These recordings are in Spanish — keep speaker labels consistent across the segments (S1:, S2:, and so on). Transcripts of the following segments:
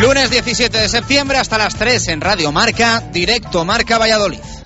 S1: Lunes 17 de septiembre hasta las 3 en Radio Marca, directo Marca Valladolid.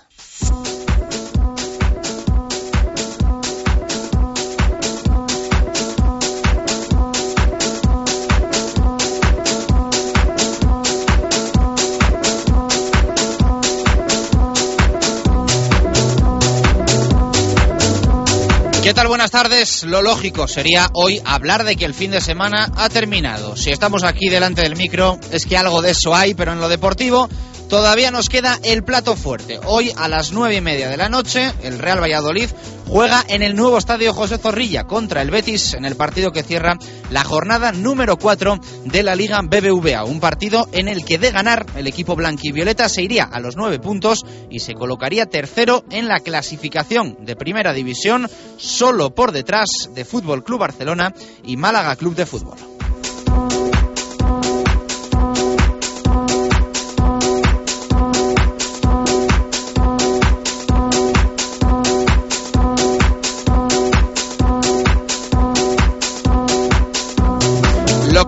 S1: ¿Qué tal? Buenas tardes. Lo lógico sería hoy hablar de que el fin de semana ha terminado. Si estamos aquí delante del micro es que algo de eso hay, pero en lo deportivo todavía nos queda el plato fuerte. Hoy a las nueve y media de la noche el Real Valladolid juega en el nuevo estadio José Zorrilla contra el Betis en el partido que cierra la jornada número 4 de la Liga BBVA. Un partido en el que de ganar el equipo blanquivioleta se iría a los nueve puntos y se colocaría tercero en la clasificación de primera división, solo por detrás de Fútbol Club Barcelona y Málaga Club de Fútbol.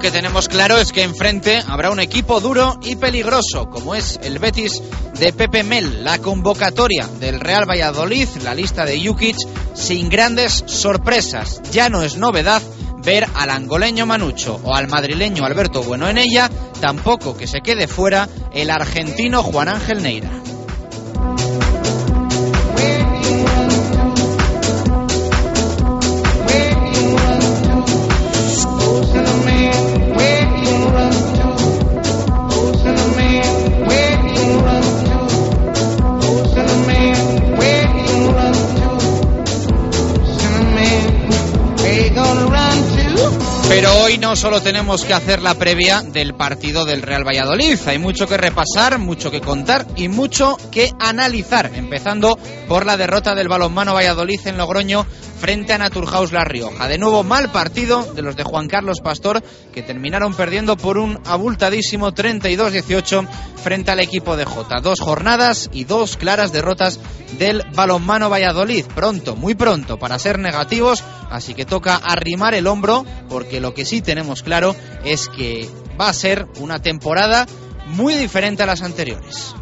S1: Que tenemos claro es que enfrente habrá un equipo duro y peligroso, como es el Betis de Pepe Mel. La convocatoria del Real Valladolid, la lista de Jukic, sin grandes sorpresas. Ya no es novedad ver al angoleño Manucho o al madrileño Alberto Bueno en ella, tampoco que se quede fuera el argentino Juan Ángel Neira. Pero hoy no solo tenemos que hacer la previa del partido del Real Valladolid, hay mucho que repasar, mucho que contar y mucho que analizar, empezando por la derrota del balonmano Valladolid en Logroño frente a Naturhaus La Rioja. De nuevo mal partido de los de Juan Carlos Pastor que terminaron perdiendo por un abultadísimo 32-18 frente al equipo de Jota. Dos jornadas y dos claras derrotas del balonmano Valladolid. Pronto, muy pronto para ser negativos, así que toca arrimar el hombro porque lo que sí tenemos claro es que va a ser una temporada muy diferente a las anteriores.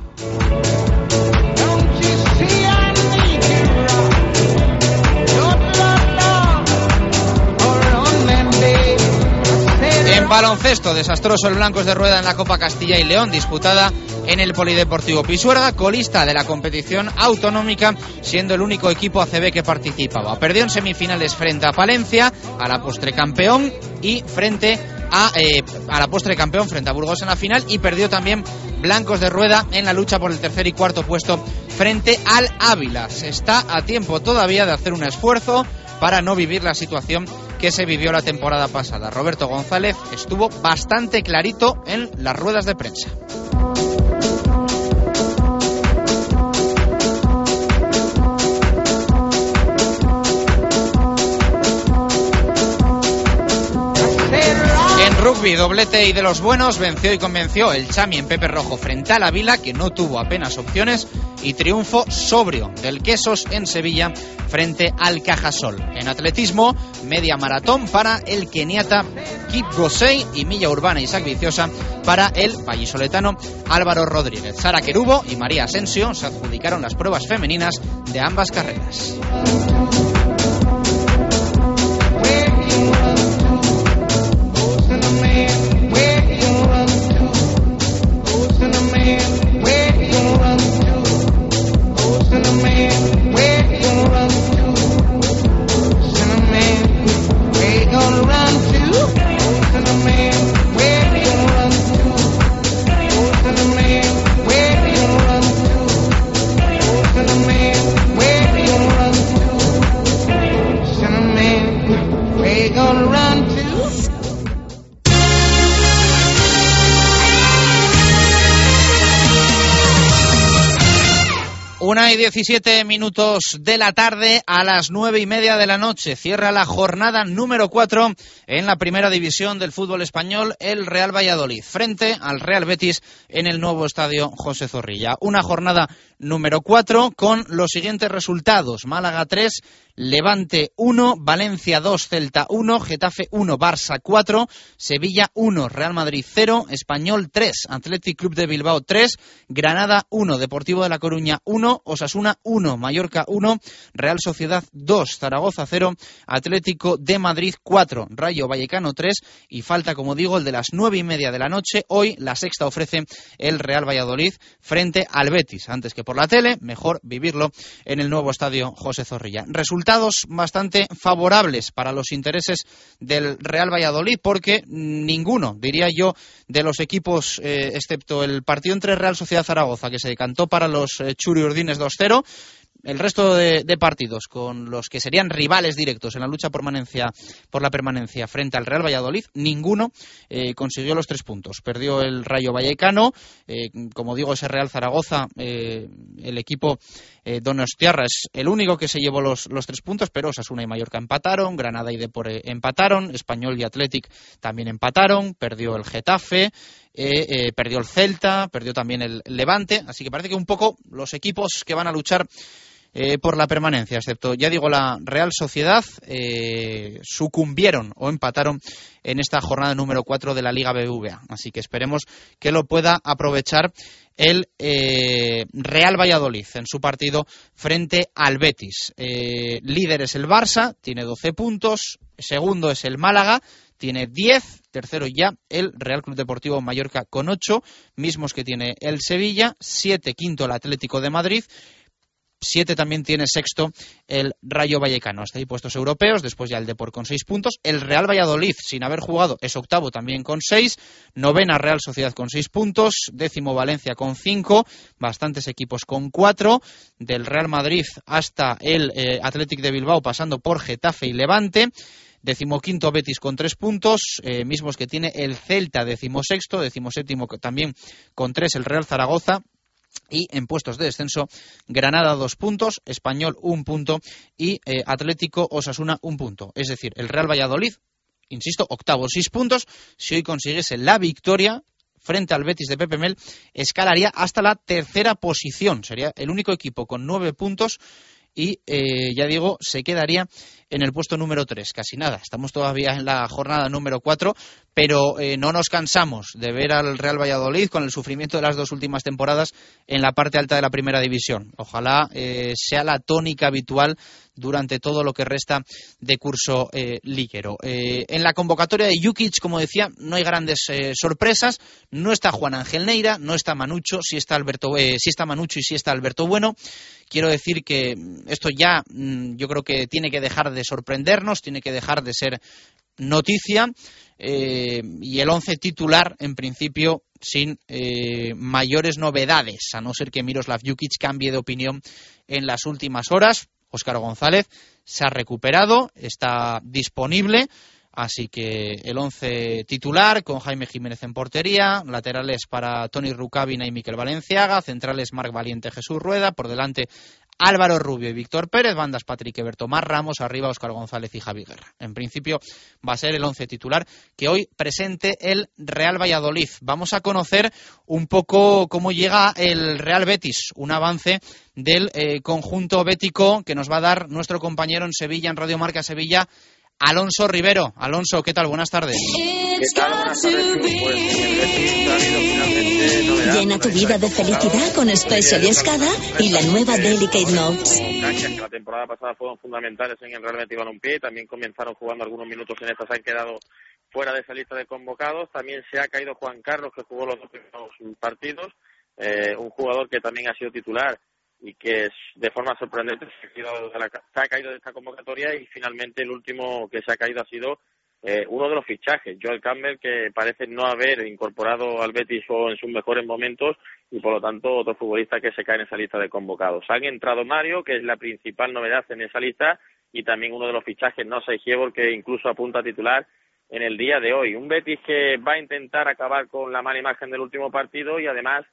S1: En baloncesto, desastroso el Blancos de Rueda en la Copa Castilla y León, disputada en el Polideportivo Pisuerga, colista de la competición autonómica, siendo el único equipo ACB que participaba. Perdió en semifinales frente a Palencia, a la postre campeón, y frente a, eh, a la postre campeón frente a Burgos en la final, y perdió también Blancos de Rueda en la lucha por el tercer y cuarto puesto frente al Ávila. Se está a tiempo todavía de hacer un esfuerzo para no vivir la situación que se vivió la temporada pasada. Roberto González estuvo bastante clarito en las ruedas de prensa. Rugby, doblete y de los buenos, venció y convenció el Chami en Pepe Rojo frente a la Vila, que no tuvo apenas opciones, y triunfo sobrio del Quesos en Sevilla frente al Cajasol. En atletismo, media maratón para el keniata Kip Gosei y milla urbana Isaac Viciosa para el vallisoletano Álvaro Rodríguez. Sara Querubo y María Asensio se adjudicaron las pruebas femeninas de ambas carreras. Una y diecisiete minutos de la tarde a las nueve y media de la noche. Cierra la jornada número cuatro en la primera división del fútbol español, el Real Valladolid, frente al Real Betis en el nuevo estadio José Zorrilla. Una jornada número cuatro con los siguientes resultados. Málaga 3, Levante 1, Valencia 2, Celta 1, Getafe 1, Barça 4, Sevilla 1, Real Madrid 0, Español 3, Athletic Club de Bilbao 3, Granada 1, Deportivo de La Coruña 1, Osasuna 1, Mallorca 1, Real Sociedad 2, Zaragoza 0, Atlético de Madrid 4, Rayo Vallecano 3 y falta, como digo, el de las nueve y media de la noche. Hoy la sexta ofrece el Real Valladolid frente al Betis. Antes que por la tele, mejor vivirlo en el nuevo estadio José Zorrilla resultados bastante favorables para los intereses del Real Valladolid, porque ninguno, diría yo, de los equipos, eh, excepto el partido entre Real Sociedad Zaragoza, que se decantó para los eh, Churi Urdines 2-0, el resto de, partidos con los que serían rivales directos en la lucha por, por la permanencia frente al Real Valladolid, ninguno eh, consiguió los tres puntos. Perdió el Rayo Vallecano, eh, como digo, ese Real Zaragoza, eh, el equipo Donostiarra es el único que se llevó los, los, tres puntos, pero Osasuna y Mallorca empataron, Granada y Depor empataron, Español y Athletic también empataron, perdió el Getafe, perdió el Celta, perdió también el Levante, así que parece que un poco los equipos que van a luchar eh, por la permanencia, excepto, ya digo, la Real Sociedad, eh, sucumbieron o empataron en esta jornada número 4 de la Liga BBVA. Así que esperemos que lo pueda aprovechar el eh, Real Valladolid en su partido frente al Betis. líder es el Barça, tiene 12 puntos. Segundo es el Málaga, tiene 10. Tercero ya el Real Club Deportivo Mallorca con 8, mismos que tiene el Sevilla. 7, quinto el Atlético de Madrid. Siete también tiene sexto el Rayo Vallecano. Hasta ahí puestos europeos, después ya el Depor con seis puntos. El Real Valladolid, sin haber jugado, es octavo también con seis. Novena Real Sociedad con seis puntos. Décimo Valencia con cinco. Bastantes equipos con cuatro. Del Real Madrid hasta el eh, Athletic de Bilbao, pasando por Getafe y Levante. Decimoquinto Betis con tres puntos, eh, mismos que tiene el Celta, decimosexto, decimoséptimo también con tres el Real Zaragoza, y en puestos de descenso, Granada dos puntos, Español un punto y eh, Atlético Osasuna un punto. Es decir, el Real Valladolid, insisto, octavo, seis puntos. Si hoy consiguiese la victoria frente al Betis de Pepe Mel, escalaría hasta la tercera posición. Sería el único equipo con nueve puntos y eh, ya digo, se quedaría en el puesto número 3. Casi nada, estamos todavía en la jornada número 4, pero eh, no nos cansamos de ver al Real Valladolid con el sufrimiento de las dos últimas temporadas en la parte alta de la primera división. Ojalá eh, sea la tónica habitual durante todo lo que resta de curso eh, liguero. en la convocatoria de Jukic, como decía, no hay grandes sorpresas. No está Juan Ángel Neira, no está Manucho, sí está, Alberto, sí está Manucho y sí está Alberto Bueno. Quiero decir que esto ya mm, yo creo que tiene que dejar de sorprendernos, tiene que dejar de ser noticia eh, y el once titular en principio sin eh, mayores novedades, a no ser que Miroslav Jukic cambie de opinión en las últimas horas. Óscar González se ha recuperado, está disponible. Así que el once titular con Jaime Jiménez en portería, laterales para Tony Rucabina y Miquel Valenciaga, centrales Marc Valiente Jesús Rueda, por delante Álvaro Rubio y Víctor Pérez, bandas Patrick Eberto, Mar Ramos, arriba Óscar González y Javi Guerra. En principio va a ser el once titular que hoy presente el Real Valladolid. Vamos a conocer un poco cómo llega el Real Betis, un avance del eh, conjunto bético que nos va a dar nuestro compañero en Sevilla, en Radio Marca Sevilla, Alonso Rivero. Alonso, ¿qué tal? Buenas tardes.
S2: Llena tu vida de felicidad con Special Escada y la nueva Delicate Notes.
S3: La temporada pasada fueron fundamentales en el Real Betis Balompié, también comenzaron jugando algunos minutos en esta, se han quedado fuera de esa lista de convocados. También se ha caído Juan Carlos, que jugó los dos primeros partidos, eh, un jugador que también ha sido titular y que de forma sorprendente se ha, caído de esta convocatoria y finalmente el último que se ha caído ha sido eh, uno de los fichajes, Joel Campbell, que parece no haber incorporado al Betis en sus mejores momentos y por lo tanto otro futbolista que se cae en esa lista de convocados. Han entrado Mario, que es la principal novedad en esa lista, y también uno de los fichajes, no sé, que incluso apunta a titular en el día de hoy. Un Betis que va a intentar acabar con la mala imagen del último partido y además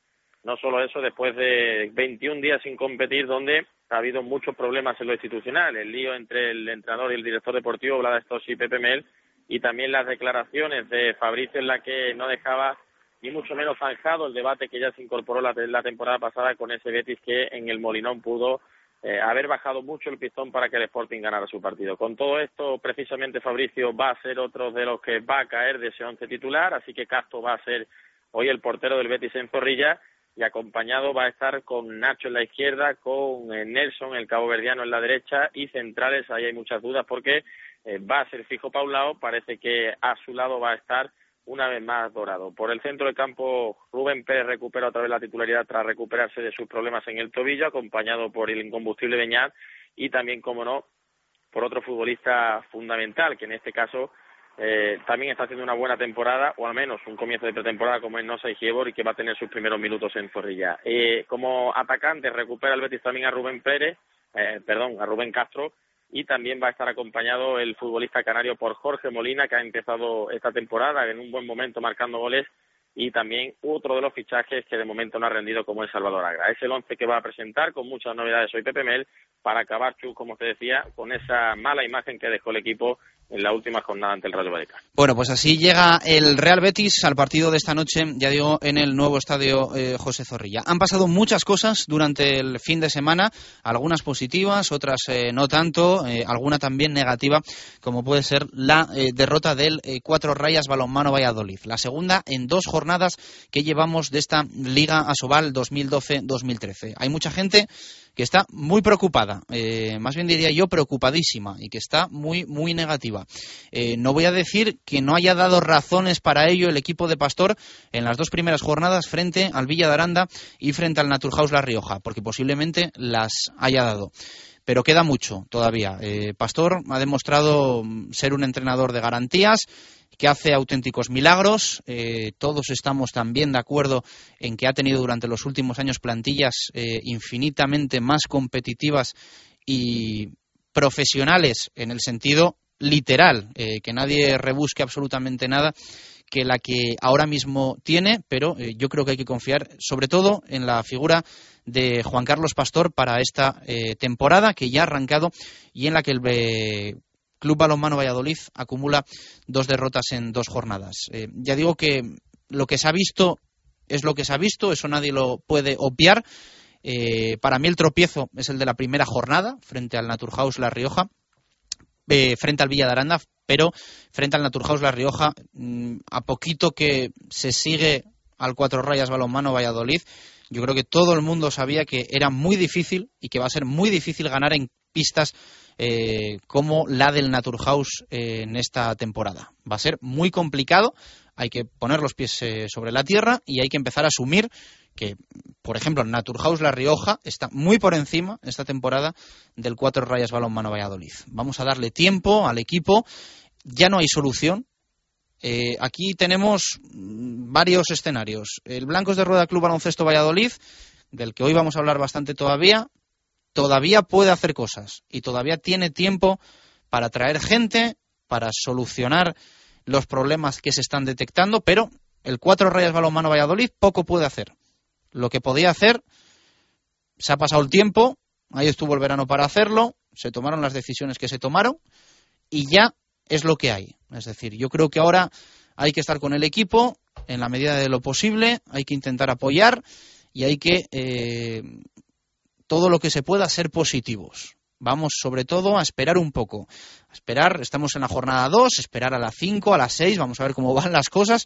S3: no solo eso, después de 21 días sin competir, donde ha habido muchos problemas en lo institucional, el lío entre el entrenador y el director deportivo, Vlada Stossi y Pepe Mel, y también las declaraciones de Fabricio en la que no dejaba ni mucho menos zanjado el debate que ya se incorporó la, la temporada pasada con ese Betis que en el Molinón pudo eh, haber bajado mucho el pistón para que el Sporting ganara su partido. Con todo esto, precisamente Fabricio va a ser otro de los que va a caer de ese once titular, así que Castro va a ser hoy el portero del Betis en Zorrilla y acompañado va a estar con Nacho en la izquierda, con eh, Nelson, el cabo verdiano, en la derecha y centrales, ahí hay muchas dudas porque eh, va a ser fijo Paulao, parece que a su lado va a estar una vez más Dorado. Por el centro del campo, Rubén Pérez recupera otra vez la titularidad tras recuperarse de sus problemas en el tobillo, acompañado por el incombustible Beñat y también, como no, por otro futbolista fundamental, que en este caso eh, también está haciendo una buena temporada, o al menos un comienzo de pretemporada como es Nosa y Giebor y que va a tener sus primeros minutos en Zorrilla. Eh, como atacante recupera el Betis también a Rubén Pérez, eh, perdón, a Rubén Castro, y también va a estar acompañado el futbolista canario por Jorge Molina, que ha empezado esta temporada en un buen momento marcando goles, y también otro de los fichajes que de momento no ha rendido como es Salvador Agra. Es el once que va a presentar con muchas novedades hoy Pepe Mel para acabar, como te decía, con esa mala imagen que dejó el equipo en la última jornada ante el Rayo Vallecano.
S1: Bueno, pues así llega el Real Betis al partido de esta noche, ya digo, en el nuevo estadio eh, José Zorrilla. Han pasado muchas cosas durante el fin de semana, algunas positivas, otras eh, no tanto, eh, alguna también negativa, como puede ser la derrota del Cuatro Rayas Balonmano Valladolid, la segunda en dos jornadas que llevamos de esta Liga Asobal 2012-2013. Hay mucha gente que está muy preocupada, eh, más bien diría yo preocupadísima y que está muy, muy negativa. Eh, no voy a decir que no haya dado razones para ello el equipo de Pastor en las dos primeras jornadas frente al Villa de Aranda y frente al Naturhaus La Rioja, porque posiblemente las haya dado pero queda mucho todavía. Eh, Pastor ha demostrado ser un entrenador de garantías que hace auténticos milagros. Eh, todos estamos también de acuerdo en que ha tenido durante los últimos años plantillas eh, infinitamente más competitivas y profesionales en el sentido literal, que nadie rebusque absolutamente nada que la que ahora mismo tiene, pero yo creo que hay que confiar sobre todo en la figura de Juan Carlos Pastor para esta temporada que ya ha arrancado y en la que el Club Balonmano Valladolid acumula dos derrotas en dos jornadas. Eh, ya digo que lo que se ha visto es lo que se ha visto, eso nadie lo puede obviar. Eh, para mí el tropiezo es el de la primera jornada frente al Naturhaus La Rioja, eh, frente al Villa de Aranda, pero frente al Naturhaus La Rioja, mm, a poquito que se sigue al Cuatro Rayas Balonmano Valladolid, yo creo que todo el mundo sabía que era muy difícil y que va a ser muy difícil ganar en pistas eh, como la del Naturhaus eh, en esta temporada. Va a ser muy complicado, hay que poner los pies sobre la tierra y hay que empezar a asumir que, por ejemplo, Naturhaus La Rioja está muy por encima esta temporada del Cuatro Rayas Balonmano Valladolid. Vamos a darle tiempo al equipo, ya no hay solución. aquí tenemos mm, varios escenarios. El Blancos de Rueda Club Baloncesto Valladolid, del que hoy vamos a hablar bastante todavía, todavía puede hacer cosas y todavía tiene tiempo para traer gente, para solucionar los problemas que se están detectando, pero el Cuatro Rayas Balonmano Valladolid poco puede hacer. Lo que podía hacer, se ha pasado el tiempo, ahí estuvo el verano para hacerlo, se tomaron las decisiones que se tomaron y ya es lo que hay. Es decir, yo creo que ahora hay que estar con el equipo en la medida de lo posible, hay que intentar apoyar y hay que eh, todo lo que se pueda ser positivos. Vamos sobre todo a esperar un poco. A esperar, estamos en la jornada 2, esperar a la 5, a las 6, vamos a ver cómo van las cosas,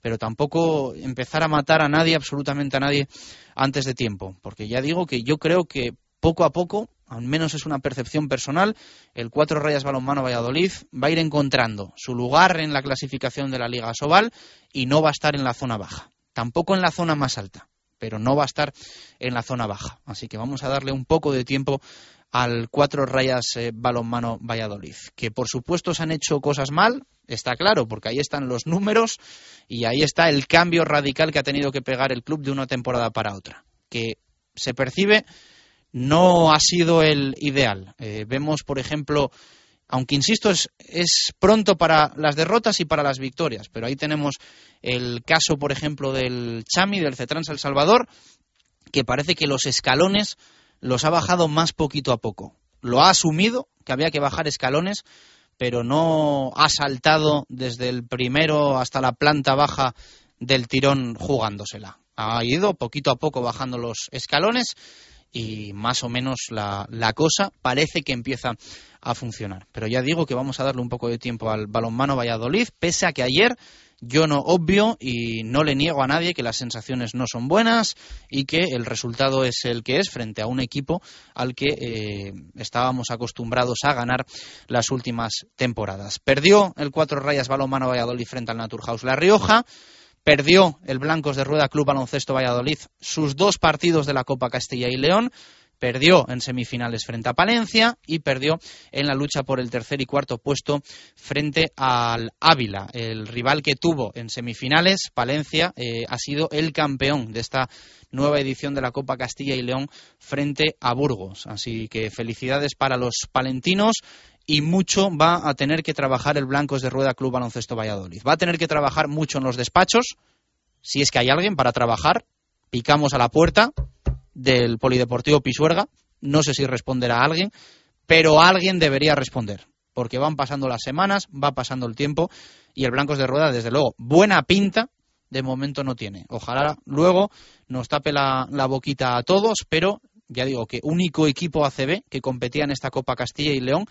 S1: pero tampoco empezar a matar a nadie, absolutamente a nadie, antes de tiempo. Porque ya digo que yo creo que poco a poco, al menos es una percepción personal, el Cuatro Rayas Balonmano Valladolid va a ir encontrando su lugar en la clasificación de la Liga Sobal y no va a estar en la zona baja, tampoco en la zona más alta pero no va a estar en la zona baja. Así que vamos a darle un poco de tiempo al cuatro rayas eh, balonmano Valladolid, que por supuesto se han hecho cosas mal, está claro, porque ahí están los números y ahí está el cambio radical que ha tenido que pegar el club de una temporada para otra, que se percibe no ha sido el ideal. Eh, vemos, por ejemplo, Aunque, insisto, es, es pronto para las derrotas y para las victorias. Pero ahí tenemos el caso, por ejemplo, del Chami, del Cetrans El Salvador, que parece que los escalones los ha bajado más poquito a poco. Lo ha asumido, que había que bajar escalones, pero no ha saltado desde el primero hasta la planta baja del tirón jugándosela. Ha ido poquito a poco bajando los escalones y más o menos la, la, cosa parece que empieza a funcionar. Pero ya digo que vamos a darle un poco de tiempo al balonmano Valladolid, pese a que ayer yo no obvio y no le niego a nadie que las sensaciones no son buenas y que el resultado es el que es frente a un equipo al que eh, estábamos acostumbrados a ganar las últimas temporadas. Perdió el cuatro rayas balonmano Valladolid frente al Naturhaus La Rioja. Perdió el Blancos de Rueda Club Baloncesto Valladolid sus dos partidos de la Copa Castilla y León perdió en semifinales frente a Palencia y perdió en la lucha por el tercer y cuarto puesto frente al Ávila. El rival que tuvo en semifinales, Palencia, eh, ha sido el campeón de esta nueva edición de la Copa Castilla y León frente a Burgos. Así que felicidades para los palentinos y mucho va a tener que trabajar el Blancos de Rueda Club Baloncesto Valladolid. Va a tener que trabajar mucho en los despachos, si es que hay alguien para trabajar. Picamos a la puerta, del Polideportivo Pisuerga. No sé si responderá alguien, pero alguien debería responder, porque van pasando las semanas, va pasando el tiempo y el Blancos de Rueda, desde luego, buena pinta de momento no tiene. Ojalá luego nos tape la, la boquita a todos, pero ya digo que único equipo ACB que competía en esta Copa Castilla y León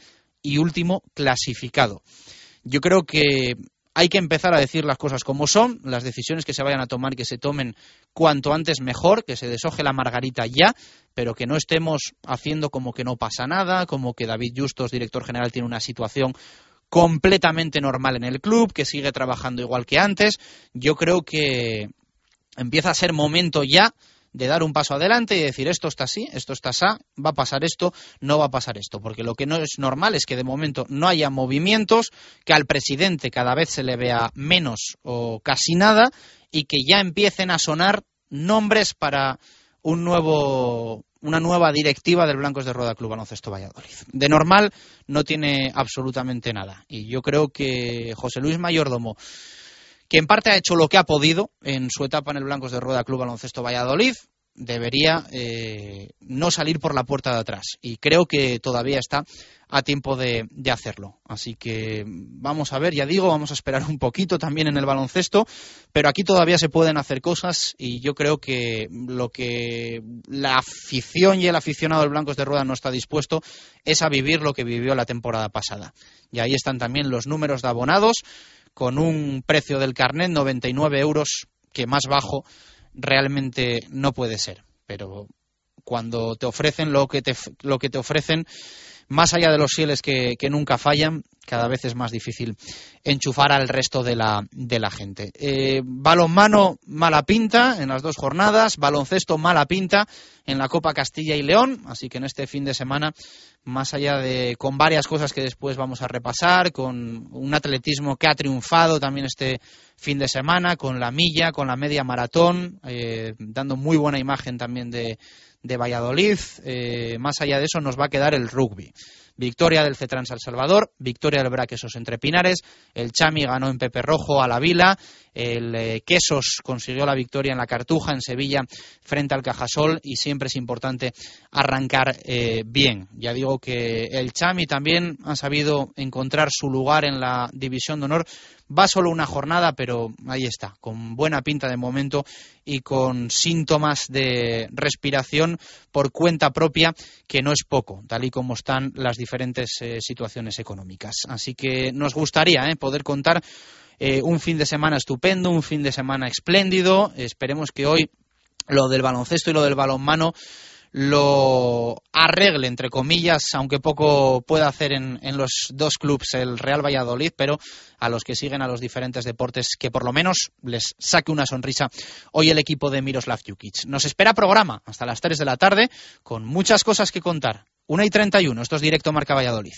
S1: y último clasificado. Yo creo que hay que empezar a decir las cosas como son, las decisiones que se vayan a tomar, que se tomen cuanto antes mejor, que se deshoje la margarita ya, pero que no estemos haciendo como que no pasa nada, como que David Justos, director general, tiene una situación completamente normal en el club, que sigue trabajando igual que antes. Yo creo que empieza a ser momento ya de dar un paso adelante y decir esto está así, esto está así, va a pasar esto, no va a pasar esto, porque lo que no es normal es que de momento no haya movimientos, que al presidente cada vez se le vea menos o casi nada y que ya empiecen a sonar nombres para un nuevo una nueva directiva del Blancos de Rueda Club Baloncesto Valladolid. De normal no tiene absolutamente nada y yo creo que José Luis Mayordomo que en parte ha hecho lo que ha podido en su etapa en el Blancos de Rueda Club Baloncesto Valladolid, debería eh, no salir por la puerta de atrás. Y creo que todavía está a tiempo de, de, hacerlo. Así que vamos a ver, ya digo, vamos a esperar un poquito también en el baloncesto, pero aquí todavía se pueden hacer cosas y yo creo que lo que la afición y el aficionado del Blancos de Rueda no está dispuesto es a vivir lo que vivió la temporada pasada. Y ahí están también los números de abonados con un precio del carnet 99 euros, que más bajo realmente no puede ser. Pero cuando te ofrecen lo que te, lo que te ofrecen, más allá de los fieles que, que, nunca fallan, cada vez es más difícil enchufar al resto de la, de la gente. Eh, balonmano mala pinta en las dos jornadas, baloncesto mala pinta en la Copa Castilla y León, así que en este fin de semana, más allá de con varias cosas que después vamos a repasar, con un atletismo que ha triunfado también este fin de semana, con la milla, con la media maratón, eh, dando muy buena imagen también de, de Valladolid. Eh, más allá de eso nos va a quedar el rugby. Victoria del Cetrans al Salvador, victoria del Braquesos entre Pinares, el Chami ganó en Pepe Rojo a la Vila, el eh, Quesos consiguió la victoria en la Cartuja, en Sevilla, frente al Cajasol y siempre es importante arrancar eh, bien. Ya digo que el Chami también ha sabido encontrar su lugar en la División de Honor. Va solo una jornada, pero ahí está, con buena pinta de momento y con síntomas de respiración por cuenta propia, que no es poco, tal y como están las diferentes eh, situaciones económicas. Así que nos gustaría poder contar eh, un fin de semana estupendo, un fin de semana espléndido. Esperemos que hoy lo del baloncesto y lo del balonmano lo arregle, entre comillas, aunque poco pueda hacer en, en, los dos clubes el Real Valladolid, pero a los que siguen a los diferentes deportes, que por lo menos les saque una sonrisa hoy el equipo de Miroslav Jukic. Nos espera programa hasta las 3 de la tarde con muchas cosas que contar. 1 y 31, esto es directo Marca Valladolid.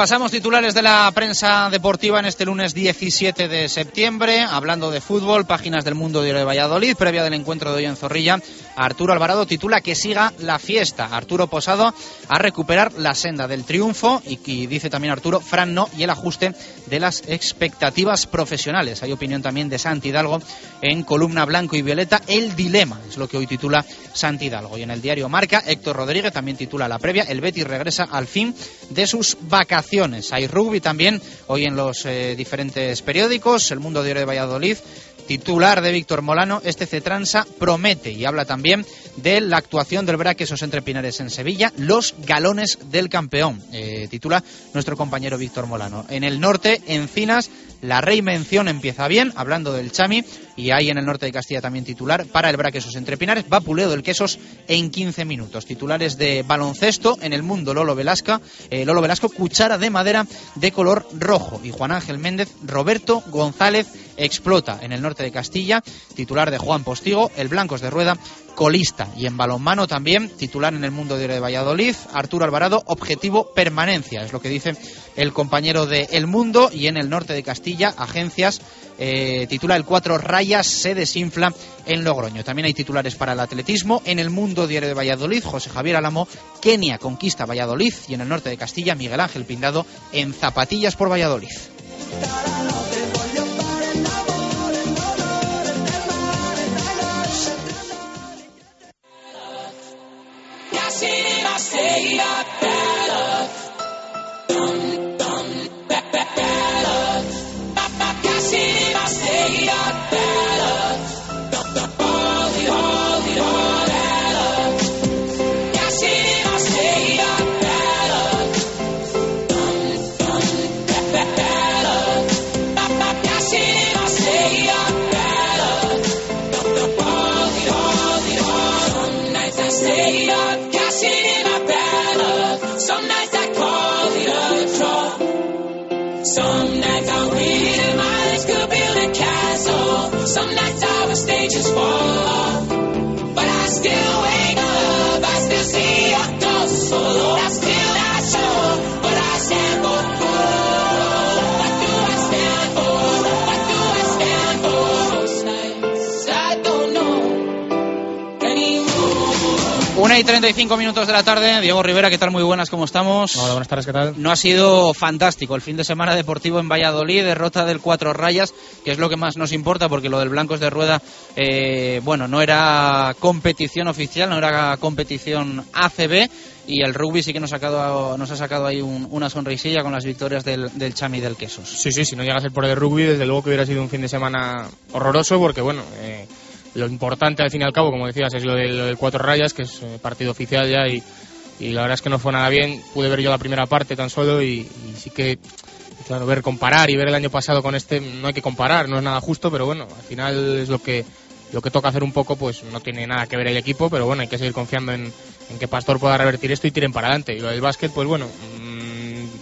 S1: Repasamos titulares de la prensa deportiva en este lunes 17 de septiembre, hablando de fútbol, páginas del mundo de Valladolid, previa del encuentro de hoy en Zorrilla. Arturo Alvarado titula que siga la fiesta. Arturo Posado a recuperar la senda del triunfo y, y dice también Arturo, Fran no y el ajuste de las expectativas profesionales. Hay opinión también de Santi Hidalgo en columna blanco y violeta, el dilema, es lo que hoy titula Santi Hidalgo. Y en el diario Marca, Héctor Rodríguez también titula la previa, el Betis regresa al fin de sus vacaciones hay rugby también hoy en los eh, diferentes periódicos. El Mundo Diario de Valladolid titular de Víctor Molano, este Cetransa promete y habla también de la actuación del Braquesos entre Pinares en Sevilla, los galones del campeón, eh, titula nuestro compañero Víctor Molano. En el norte, Encinas, la reinvención empieza bien, hablando del Chami, y hay en el norte de Castilla también titular para el Braquesos entre Pinares, va Puleo del Quesos en 15 minutos. Titulares de baloncesto en el mundo, Lolo Velasco, eh, Lolo Velasco, cuchara de madera de color rojo, y Juan Ángel Méndez, Roberto González explota en el norte de Castilla, titular de Juan Postigo, el Blancos de Rueda, colista. Y en balonmano también, titular en el mundo de Valladolid, Arturo Alvarado, objetivo permanencia, es lo que dice el compañero de El Mundo. Y en el norte de Castilla, agencias, eh, titula el cuatro rayas, se desinfla en Logroño. También hay titulares para el atletismo. En el mundo diario de Valladolid, José Javier Álamo, Kenia conquista Valladolid. Y en el norte de Castilla, Miguel Ángel Pindado en zapatillas por Valladolid. Stay up better. Dum, dum, better. Guessing if I stay up better. Some nights I read my eyes could build a castle. Some nights our stages fall. But I still wake up, I still see a ghost oh, solo. I still not sure Una y 35 minutos de la tarde. Diego Rivera, ¿qué tal? Muy buenas, ¿cómo estamos?
S4: Hola, buenas tardes, ¿qué tal?
S1: No ha sido fantástico el fin de semana deportivo en Valladolid, derrota del Cuatro Rayas, que es lo que más nos importa, porque lo del Blancos de Rueda, eh, bueno, no era competición oficial, no era competición ACB, y el rugby sí que nos ha sacado, nos ha sacado ahí un- una sonrisilla con las victorias del, del Chami y del Quesos.
S4: Sí, sí, si no llega a ser por el rugby, desde luego que hubiera sido un fin de semana horroroso, porque bueno, eh, lo importante al fin y al cabo, como decías, es lo del, lo cuatro rayas, que es eh, partido oficial ya, y, la verdad es que no fue nada bien. Pude ver yo la primera parte tan solo, y, sí que, claro, ver comparar y ver el año pasado con este, no hay que comparar, no es nada justo, pero bueno, al final es lo que lo que toca hacer un poco, pues no tiene nada que ver el equipo, pero bueno, hay que seguir confiando en, en que Pastor pueda revertir esto y tiren para adelante. Y lo del básquet, pues bueno,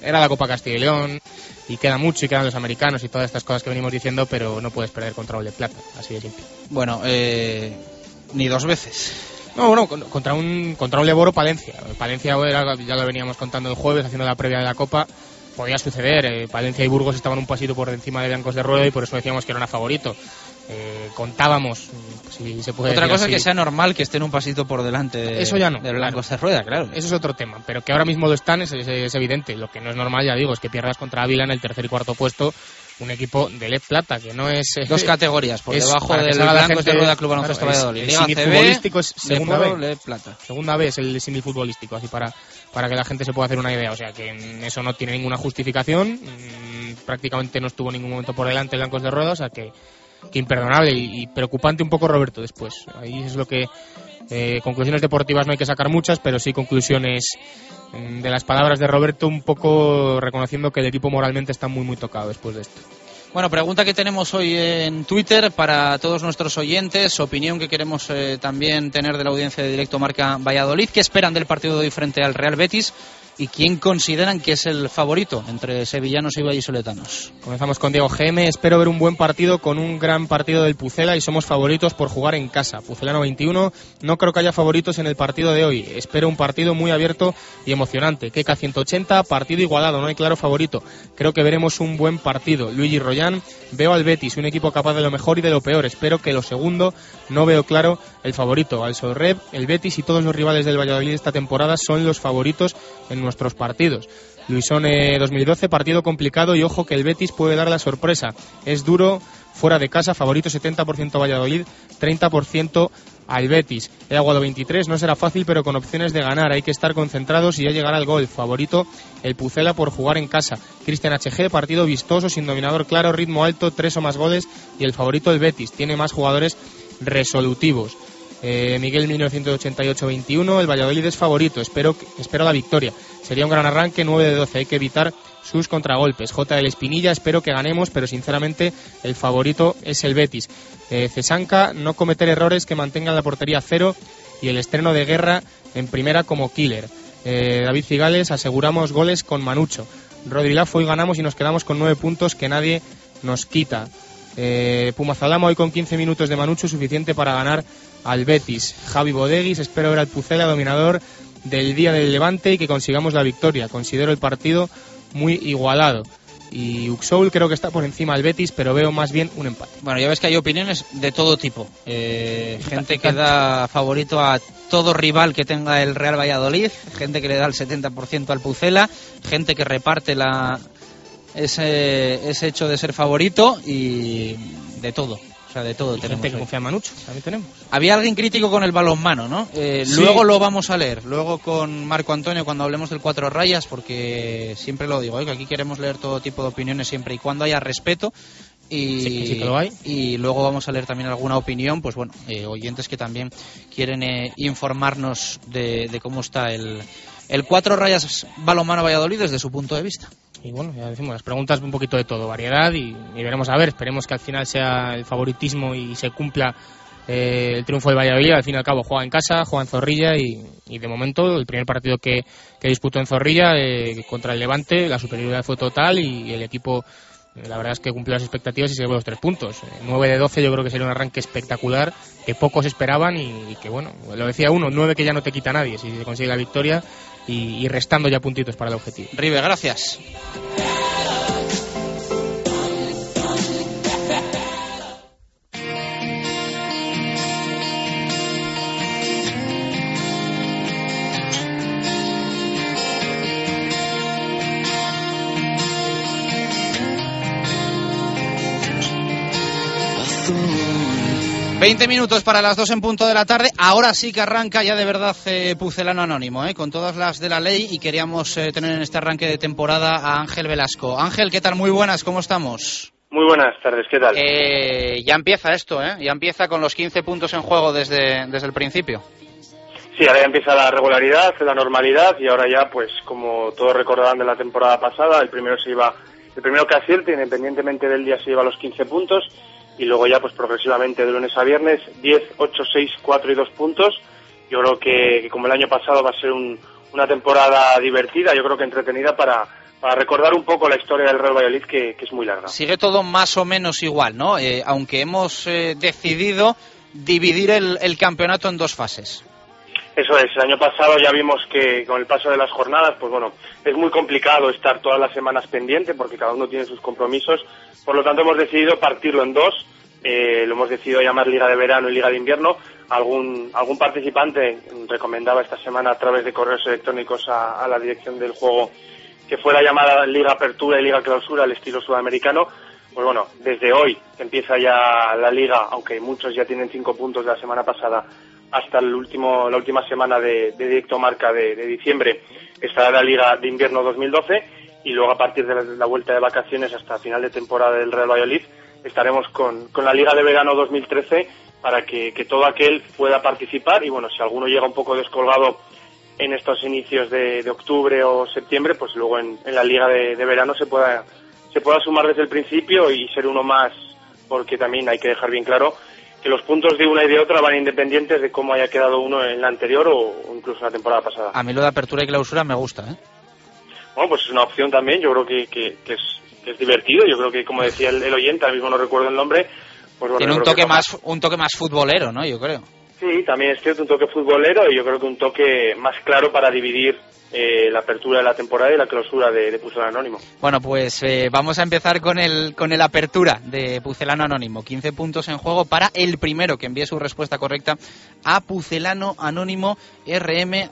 S4: era la Copa Castilla y León y queda mucho y quedan los americanos y todas estas cosas que venimos diciendo, pero no puedes perder contra de plata, así de simple.
S1: Bueno, eh, ni dos veces.
S4: No, bueno, con- contra un contra un Leboro Palencia. Palencia era- ya lo veníamos contando el jueves haciendo la previa de la Copa. Podía suceder, eh, Palencia y Burgos estaban un pasito por encima de Blancos de Rueda y por eso decíamos que era un favorito. Eh, contábamos, mm, si se puede
S1: Otra cosa es que sea normal que estén un pasito por delante de,
S4: Eso ya no,
S1: de Blancos de Rueda, claro.
S4: Eso es otro tema, pero que ahora mismo lo están es, es- es evidente. Lo que no es normal, ya digo, es que pierdas contra Ávila en el tercer y cuarto puesto, un equipo de LED Plata, que no es... eh,
S1: Dos categorías, por
S4: es
S1: debajo del
S4: la
S1: Blancos de Rueda Club Baloncesto
S4: claro, es-
S1: Valladolid.
S4: el
S1: Liga
S4: símil
S1: ACB,
S4: futbolístico es segunda B.
S1: Le Plata.
S4: Segunda vez el símil futbolístico, así para, para que la gente se pueda hacer una idea. O sea que eso no tiene ninguna justificación. mm, prácticamente no estuvo en ningún momento por delante Blancos de Rueda, o sea que, que imperdonable y, preocupante un poco Roberto después. Ahí es lo que. eh, conclusiones deportivas no hay que sacar muchas, pero sí conclusiones mm, de las palabras de Roberto, un poco reconociendo que el equipo moralmente está muy, muy tocado después de esto.
S1: Bueno, pregunta que tenemos hoy en Twitter para todos nuestros oyentes, opinión que queremos eh, también tener de la audiencia de Directo Marca Valladolid. ¿Qué esperan del partido de hoy frente al Real Betis? Y quién consideran que es el favorito entre sevillanos y vallisoletanos.
S4: Comenzamos con Diego GM. Espero ver un buen partido con un gran partido del Pucela y somos favoritos por jugar en casa. Pucelano 21. No creo que haya favoritos en el partido de hoy. Espero un partido muy abierto y emocionante. Keka 180, partido igualado, no hay claro favorito. Creo que veremos un buen partido. Luigi Royan. Veo al Betis, un equipo capaz de lo mejor y de lo peor. Espero que lo segundo no veo claro el favorito. Al Sorreb, el Betis y todos los rivales del Valladolid esta temporada son los favoritos en nuestros partidos. Luisone 2012, partido complicado y ojo que el Betis puede dar la sorpresa. Es duro fuera de casa, favorito 70% Valladolid, 30% al Betis. He aguado 23, no será fácil, pero con opciones de ganar. Hay que estar concentrados y ya llegar al gol. Favorito el Pucela por jugar en casa. Cristian HG, partido vistoso, sin dominador claro, ritmo alto, tres o más goles. Y el favorito el Betis. Tiene más jugadores resolutivos. Eh, Miguel 1988-21, el Valladolid es favorito, espero, espero la victoria. Sería un gran arranque, 9 de 12, hay que evitar sus contragolpes. J. del Espinilla, espero que ganemos, pero sinceramente el favorito es el Betis. Eh, Cesanca, no cometer errores que mantengan la portería cero y el estreno de guerra en primera como killer. Eh, David Cigales, aseguramos goles con Manucho. Rodrilafo, hoy ganamos y nos quedamos con 9 puntos que nadie nos quita. Eh, Pumazalama hoy con 15 minutos de Manucho suficiente para ganar al Betis. Javi Bodeguis, espero ver al Pucela dominador del día del Levante y que consigamos la victoria. Considero el partido muy igualado. Y Uxoul creo que está por encima del Betis, pero veo más bien un empate.
S1: Bueno, ya ves que hay opiniones de todo tipo. Eh, gente que da favorito a todo rival que tenga el Real Valladolid, gente que le da el 70% al Pucela, gente que reparte la, ese, ese hecho de ser favorito y de todo. Sea, de todo tenemos.
S4: Gente que confía en Manucho, también tenemos.
S1: Había alguien crítico con el balonmano, ¿no? Eh, Luego lo vamos a leer, luego con Marco Antonio cuando hablemos del cuatro rayas, porque siempre lo digo, ¿eh? que aquí queremos leer todo tipo de opiniones siempre y cuando haya respeto. Y,
S4: sí, que lo hay.
S1: y luego vamos a leer también alguna opinión, pues bueno, eh, oyentes que también quieren eh, informarnos de, de cómo está el, el cuatro rayas balonmano Valladolid desde su punto de vista.
S4: Y bueno, ya decimos, las preguntas un poquito de todo, variedad y, veremos a ver, esperemos que al final sea el favoritismo y se cumpla eh, el triunfo del Valladolid. Al fin y al cabo juega en casa, juega en Zorrilla y, y de momento el primer partido que, que disputó en Zorrilla eh, contra el Levante, la superioridad fue total y, el equipo la verdad es que cumplió las expectativas y se llevó los tres puntos. 9 de 12 yo creo que sería un arranque espectacular que pocos esperaban y, y, que bueno, lo decía uno, 9 que ya no te quita nadie si se consigue la victoria y, restando ya puntitos para el objetivo.
S1: Rive, gracias. Veinte minutos para las dos en punto de la tarde. Ahora sí que arranca ya de verdad eh, Pucelano Anónimo, eh, con todas las de la ley y queríamos eh, tener en este arranque de temporada a Ángel Velasco. Ángel, ¿qué tal? Muy buenas, ¿cómo estamos?
S5: Muy buenas tardes, ¿qué tal?
S1: Eh, ya empieza esto, ¿eh? Ya empieza con los 15 puntos en juego desde, desde el principio.
S5: Sí, ahora ya empieza la regularidad, la normalidad y ahora ya, pues como todos recordarán de la temporada pasada, el primero se iba, el primero que acierte, independientemente del día, se lleva los 15 puntos y luego ya, pues progresivamente de lunes a viernes, 10, 8, 6, 4 y 2 puntos. Yo creo que, como el año pasado va a ser un, una temporada divertida, yo creo que entretenida para, para recordar un poco la historia del Real Valladolid, que, es muy larga.
S1: Sigue todo más o menos igual, ¿no? Eh, aunque hemos eh, decidido dividir el campeonato en dos fases.
S5: Eso es, el año pasado ya vimos que con el paso de las jornadas, pues bueno, es muy complicado estar todas las semanas pendiente porque cada uno tiene sus compromisos. Por lo tanto, hemos decidido partirlo en dos. Eh, lo hemos decidido llamar Liga de Verano y Liga de Invierno. Algún, algún participante recomendaba esta semana a través de correos electrónicos a, a la dirección del juego que fuera llamada Liga Apertura y Liga Clausura al estilo sudamericano. Pues bueno, desde hoy empieza ya la liga, aunque muchos ya tienen cinco puntos de la semana pasada, hasta el último, la última semana de, de directo marca de, diciembre. Estará la Liga de Invierno 2012 y luego a partir de la, vuelta de vacaciones hasta final de temporada del Real Valladolid estaremos con, con la Liga de Verano 2013 para que, todo aquel pueda participar. Y bueno, si alguno llega un poco descolgado en estos inicios de, octubre o septiembre, pues luego en, en la Liga de, Verano se pueda se pueda sumar desde el principio y ser uno más, porque también hay que dejar bien claro que los puntos de una y de otra van independientes de cómo haya quedado uno en la anterior o, incluso en la temporada pasada.
S1: A mí lo de apertura y clausura me gusta, ¿eh?
S5: Bueno, pues es una opción también, yo creo que, que, es, es, divertido, yo creo que como decía el, oyente, ahora mismo no recuerdo el nombre,
S1: pues Tiene un toque, más, un toque más futbolero, ¿no? Yo creo.
S5: Sí, también es cierto, un toque futbolero y yo creo que un toque más claro para dividir eh, la apertura de la temporada y la clausura de, de Pucelano Anónimo.
S1: Bueno, pues eh, vamos a empezar con el, con el apertura de Pucelano Anónimo. 15 puntos en juego para el primero que envíe su respuesta correcta a pucelano anónimo rm.gmail.com.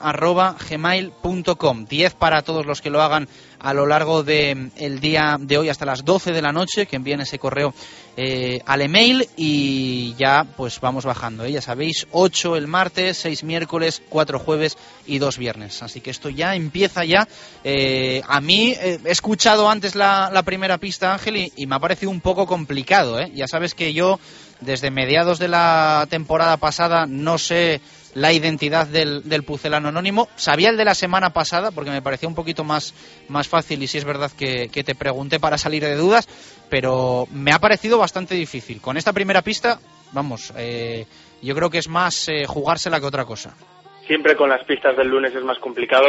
S1: 10 para todos los que lo hagan a lo largo del el día de hoy hasta las 12 de la noche, que envíen ese correo eh, al email y ya pues vamos bajando. ¿eh? Ya sabéis, 8 el martes, 6 miércoles, 4 jueves y 2 viernes. Así que esto ya empieza ya. Eh, a mí he escuchado antes la, primera pista, Ángel, y, y, me ha parecido un poco complicado. Ya sabes que yo desde mediados de la temporada pasada no sé la identidad del, del, pucelano anónimo. Sabía el de la semana pasada porque me parecía un poquito más, más fácil y si es verdad que, te pregunté para salir de dudas, pero me ha parecido bastante difícil. Con esta primera pista, vamos, eh, yo creo que es más eh, jugársela que otra cosa.
S5: Siempre con las pistas del lunes es más complicado,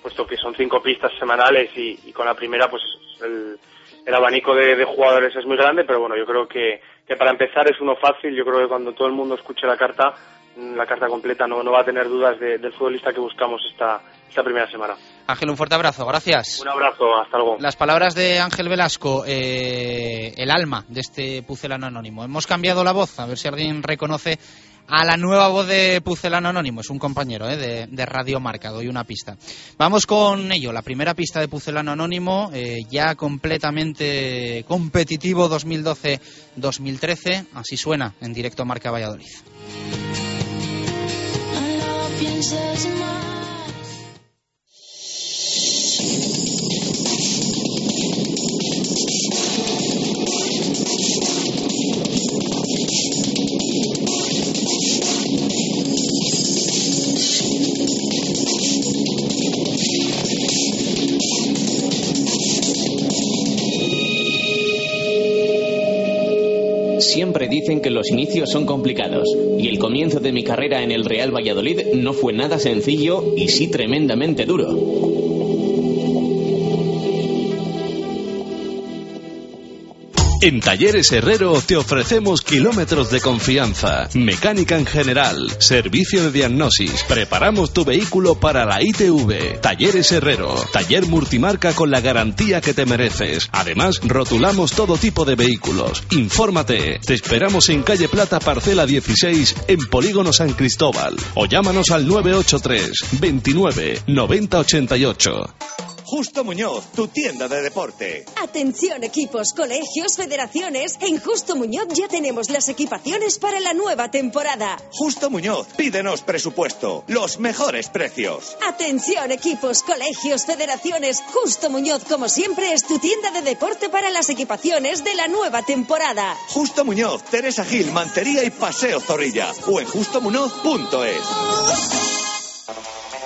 S5: puesto que son cinco pistas semanales y, con la primera pues el, abanico de, de jugadores es muy grande, pero bueno, yo creo que, que para empezar es uno fácil. Yo creo que cuando todo el mundo escuche la carta la carta completa, no, no va a tener dudas del futbolista que buscamos esta, esta primera semana.
S1: Ángel, un fuerte abrazo, gracias.
S5: Un abrazo, hasta luego.
S1: Las palabras de Ángel Velasco, eh, el alma de este pucelano anónimo. Hemos cambiado la voz, a ver si alguien reconoce a la nueva voz de Pucelano Anónimo. Es un compañero eh, de, de, Radio Marca, doy una pista. Vamos con ello, la primera pista de Pucelano Anónimo, eh, ya completamente competitivo 2012-2013. Así suena en directo Marca Valladolid. Pienses más.
S6: Siempre dicen que los inicios son complicados y el comienzo de mi carrera en el Real Valladolid no fue nada sencillo y sí tremendamente duro.
S7: En Talleres Herrero te ofrecemos kilómetros de confianza, mecánica en general, servicio de diagnosis, preparamos tu vehículo para la ITV. Talleres Herrero, taller multimarca con la garantía que te mereces. Además, rotulamos todo tipo de vehículos. Infórmate, te esperamos en calle Plata, parcela 16, en Polígono San Cristóbal, o llámanos al 983 29 90 88.
S8: Justo Muñoz, tu tienda de deporte.
S9: Atención equipos, colegios, federaciones. En Justo Muñoz ya tenemos las equipaciones para la nueva temporada.
S8: Justo Muñoz, pídenos presupuesto. Los mejores precios.
S9: Atención equipos, colegios, federaciones. Justo Muñoz, como siempre, es tu tienda de deporte para las equipaciones de la nueva temporada.
S8: Justo Muñoz, Teresa Gil, Mantería y Paseo Zorrilla. O en justomuñoz.es.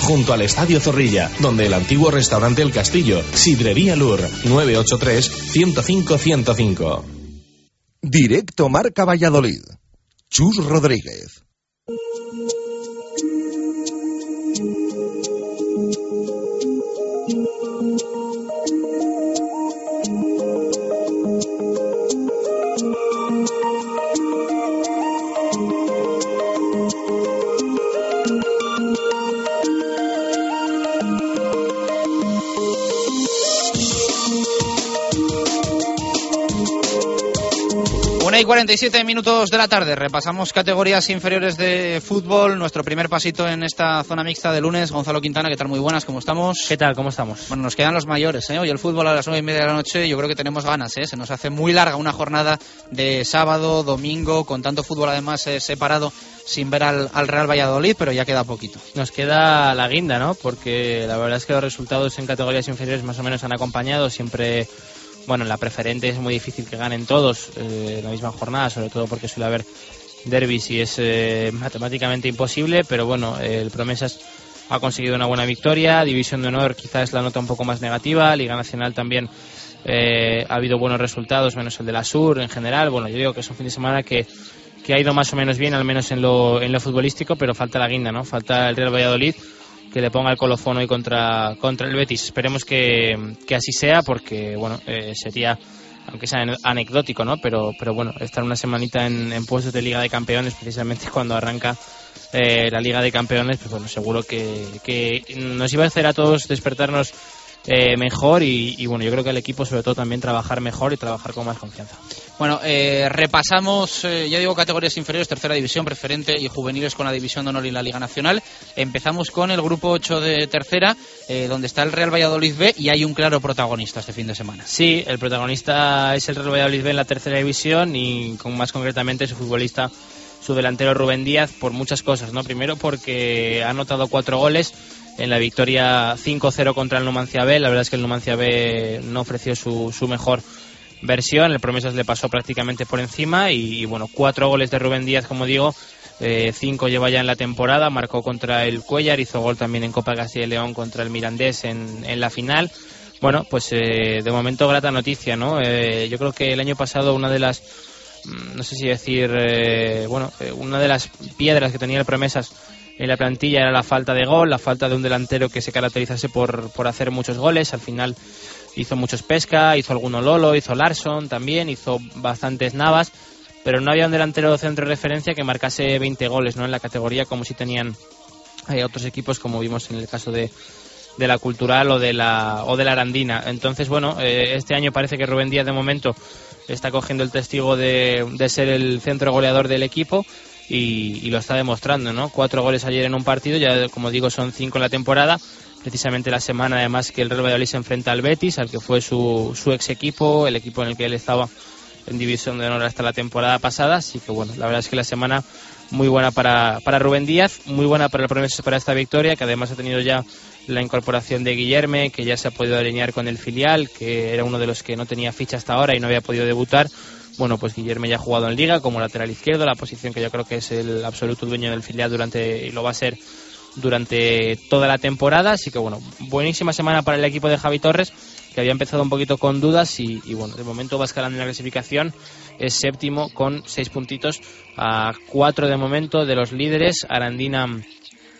S10: junto al Estadio Zorrilla, donde el antiguo restaurante El Castillo, Sidrería Lur, 983-105-105.
S11: Directo Marca Valladolid. Chus Rodríguez.
S1: Y 47 minutos de la tarde. Repasamos categorías inferiores de fútbol. Nuestro primer pasito en esta zona mixta de lunes. Gonzalo Quintana, ¿qué tal? Muy buenas, ¿cómo estamos?
S12: ¿Qué tal? ¿Cómo estamos?
S1: Bueno, nos quedan los mayores, ¿eh? Hoy el fútbol a las nueve y media de la noche. Yo creo que tenemos ganas, ¿eh? Se nos hace muy larga una jornada de sábado, domingo, con tanto fútbol además eh, separado sin ver al, al, Real Valladolid, pero ya queda poquito.
S12: Nos queda la guinda, ¿no? Porque la verdad es que los resultados en categorías inferiores más o menos han acompañado. Siempre bueno, en la preferente es muy difícil que ganen todos eh, en la misma jornada, sobre todo porque suele haber derbis y es eh, matemáticamente imposible, pero bueno, el Promesas ha conseguido una buena victoria, División de Honor quizás la nota un poco más negativa, Liga Nacional también eh, ha habido buenos resultados, menos el de la Sur en general, bueno, yo digo que es un fin de semana que, que ha ido más o menos bien, al menos en lo, en lo futbolístico, pero falta la guinda, ¿no? Falta el Real Valladolid que le ponga el colofón hoy contra, contra el Betis. Esperemos que, así sea porque, bueno, eh, sería, aunque sea anecdótico, ¿no? Pero, pero bueno, estar una semanita en, en puestos de Liga de Campeones, precisamente cuando arranca eh, la Liga de Campeones, pues bueno, seguro que, que nos iba a hacer a todos despertarnos eh, mejor y, bueno, yo creo que el equipo sobre todo también trabajar mejor y trabajar con más confianza.
S1: Bueno, eh, repasamos, eh, ya digo, categorías inferiores, tercera división, preferente y juveniles con la división de honor y la Liga Nacional. Empezamos con el grupo 8 de tercera, donde está el Real Valladolid B y hay un claro protagonista este fin de semana.
S12: Sí, el protagonista es el Real Valladolid B en la tercera división y con más concretamente su futbolista su delantero Rubén Díaz por muchas cosas, ¿no? Primero porque ha anotado cuatro goles, en la victoria 5-0 contra el Numancia B. La verdad es que el Numancia B no ofreció su, su mejor versión. El Promesas le pasó prácticamente por encima y, bueno, cuatro goles de Rubén Díaz, como digo. Eh, cinco lleva ya en la temporada, marcó contra el Cuellar, hizo gol también en Copa Castilla y León contra el Mirandés en, en la final. Bueno, pues eh, de momento grata noticia, ¿no? Eh, yo creo que el año pasado una de las, mm, no sé si decir, bueno, una de las piedras que tenía el Promesas en la plantilla era la falta de gol, la falta de un delantero que se caracterizase por, por hacer muchos goles. Al final hizo muchos Pesca, hizo alguno Lolo, hizo Larson también, hizo bastantes Navas, pero no había un delantero centro de referencia que marcase 20 goles ¿no? en la categoría como si tenían eh, otros equipos como vimos en el caso de, de la Cultural o de la, o de la Arandina. Entonces, bueno, eh, este año parece que Rubén Díaz de momento está cogiendo el testigo de ser el centro goleador del equipo y, lo está demostrando, ¿no? Cuatro goles ayer en un partido, ya como digo son cinco en la temporada, precisamente la semana además que el Real Valladolid se enfrenta al Betis, al que fue su, ex equipo, el equipo en el que él estaba en división de honor hasta la temporada pasada, así que bueno, la verdad es que la semana muy buena para, para Rubén Díaz, muy buena para el Promesas para esta victoria, que además ha tenido ya la incorporación de Guillerme, que ya se ha podido alinear con el filial, que era uno de los que no tenía ficha hasta ahora y no había podido debutar bueno, pues Guillermo ya ha jugado en Liga como lateral izquierdo, la posición que yo creo que es el absoluto dueño del filial durante y lo va a ser durante toda la temporada. Así que bueno, buenísima semana para el equipo de Javi Torres, que había empezado un poquito con dudas y, bueno, de momento va escalando en la clasificación. Es séptimo con seis puntitos a cuatro de momento de los líderes, Arandina,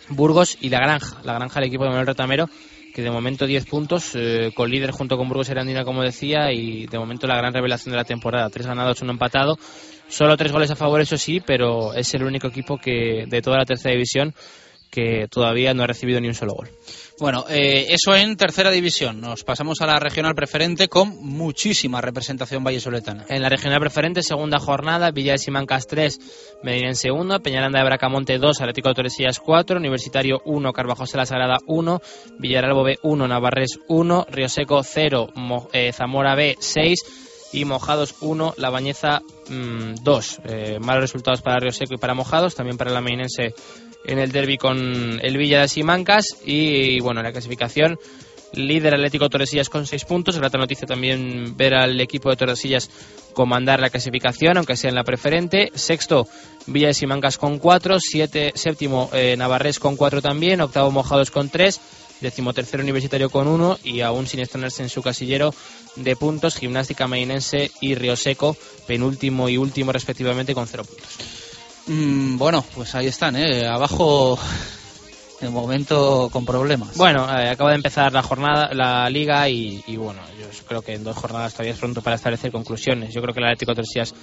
S12: Burgos y La Granja. La Granja, el equipo de Manuel Rotamero, que de momento 10 puntos, eh, con líder junto con Burgos Herandina, como decía, y de momento la gran revelación de la temporada. Tres ganados, uno empatado. Solo tres goles a favor, eso sí, pero es el único equipo que de toda la tercera división que todavía no ha recibido ni un solo gol.
S1: Bueno, eh, eso en tercera división. Nos pasamos a la regional preferente con muchísima representación vallesoletana.
S12: En la regional preferente, segunda jornada, Villa de Simancas 3, Medinense 1, Peñaranda de Bracamonte 2, Atlético de Torresillas 4, Universitario 1, Carvajosa la Sagrada 1, Villaralbo B 1, Navarres 1, Río Seco 0, eh, Zamora B 6 y Mojados 1, La Bañeza 2. Mm, eh, malos resultados para Río Seco y para Mojados, también para la Medinense en el derby con el Villa de Simancas y bueno, en la clasificación líder Atlético Torresillas con 6 puntos. Grata noticia también ver al equipo de Torresillas comandar la clasificación, aunque sea en la preferente. Sexto, Villa de Simancas con 4. Séptimo, eh, Navarrés con 4 también. Octavo, Mojados con 3. Decimotercero, Universitario con 1. Y aún sin estrenarse en su casillero de puntos, Gimnástica Mainense y Río Seco, penúltimo y último respectivamente con 0 puntos.
S1: Mm, bueno, pues ahí están, ¿eh? Abajo de momento con problemas.
S12: Bueno, eh, acaba de empezar la jornada, la liga y, bueno, yo creo que en dos jornadas todavía es pronto para establecer conclusiones. Yo creo que el Atlético Torsillas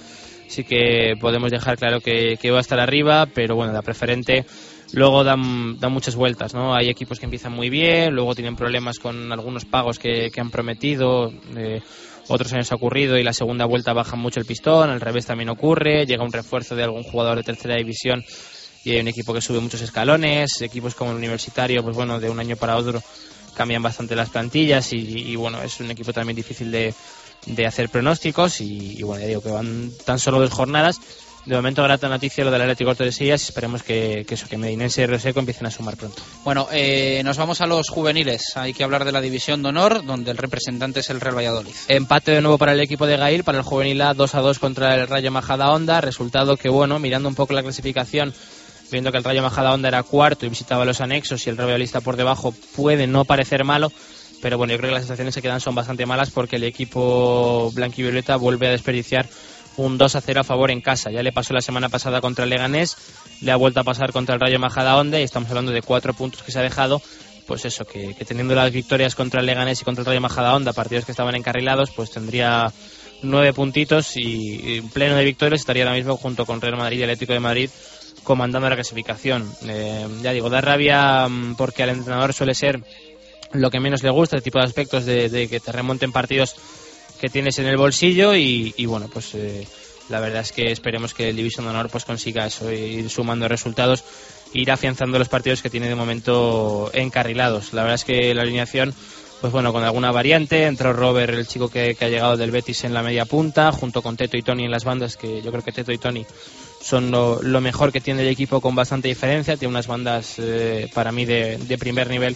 S12: sí que podemos dejar claro que, que va a estar arriba, pero bueno, la preferente luego dan, dan muchas vueltas, ¿no? Hay equipos que empiezan muy bien, luego tienen problemas con algunos pagos que, han prometido, eh, otros años ha ocurrido y la segunda vuelta baja mucho el pistón, al revés también ocurre, llega un refuerzo de algún jugador de tercera división y hay un equipo que sube muchos escalones, equipos como el universitario, pues bueno, de un año para otro cambian bastante las plantillas y, y bueno, es un equipo también difícil de, de hacer pronósticos y, y, bueno, ya digo que van tan solo dos jornadas. De momento, grata noticia lo del Atlético Tordesillas. Esperemos que, que eso, que Medinense y Roseco empiecen a sumar pronto.
S1: Bueno, eh, nos vamos a los juveniles. Hay que hablar de la división de honor, donde el representante es el Real Valladolid.
S12: Empate de nuevo para el equipo de Gail, para el juvenil A 2 a 2 contra el Rayo Majada Onda. Resultado que, bueno, mirando un poco la clasificación, viendo que el Rayo Majada Onda era cuarto y visitaba los anexos y el Real Valladolid está por debajo, puede no parecer malo pero bueno, yo creo que las sensaciones que quedan son bastante malas porque el equipo blanquivioleta vuelve a desperdiciar un 2 a 0 a favor en casa. Ya le pasó la semana pasada contra el Leganés, le ha vuelto a pasar contra el Rayo Majadahonda y estamos hablando de cuatro puntos que se ha dejado. Pues eso, que, teniendo las victorias contra el Leganés y contra el Rayo Majadahonda, partidos que estaban encarrilados, pues tendría nueve puntitos y en pleno de victorias estaría ahora mismo junto con Real Madrid y Atlético de Madrid comandando la clasificación. Eh, ya digo, da rabia mm, porque al entrenador suele ser lo que menos le gusta, el tipo de aspectos de que te remonten partidos que tienes en el bolsillo y, bueno, pues eh, la verdad es que esperemos que el Division Honor pues consiga eso, ir sumando resultados, ir afianzando los partidos que tiene de momento encarrilados. La verdad es que la alineación, pues bueno, con alguna variante, entró Robert, el chico que, ha llegado del Betis en la media punta, junto con Teto y Tony en las bandas, que yo creo que Teto y Tony son lo, mejor que tiene el equipo con bastante diferencia, tiene unas bandas eh, para mí de primer nivel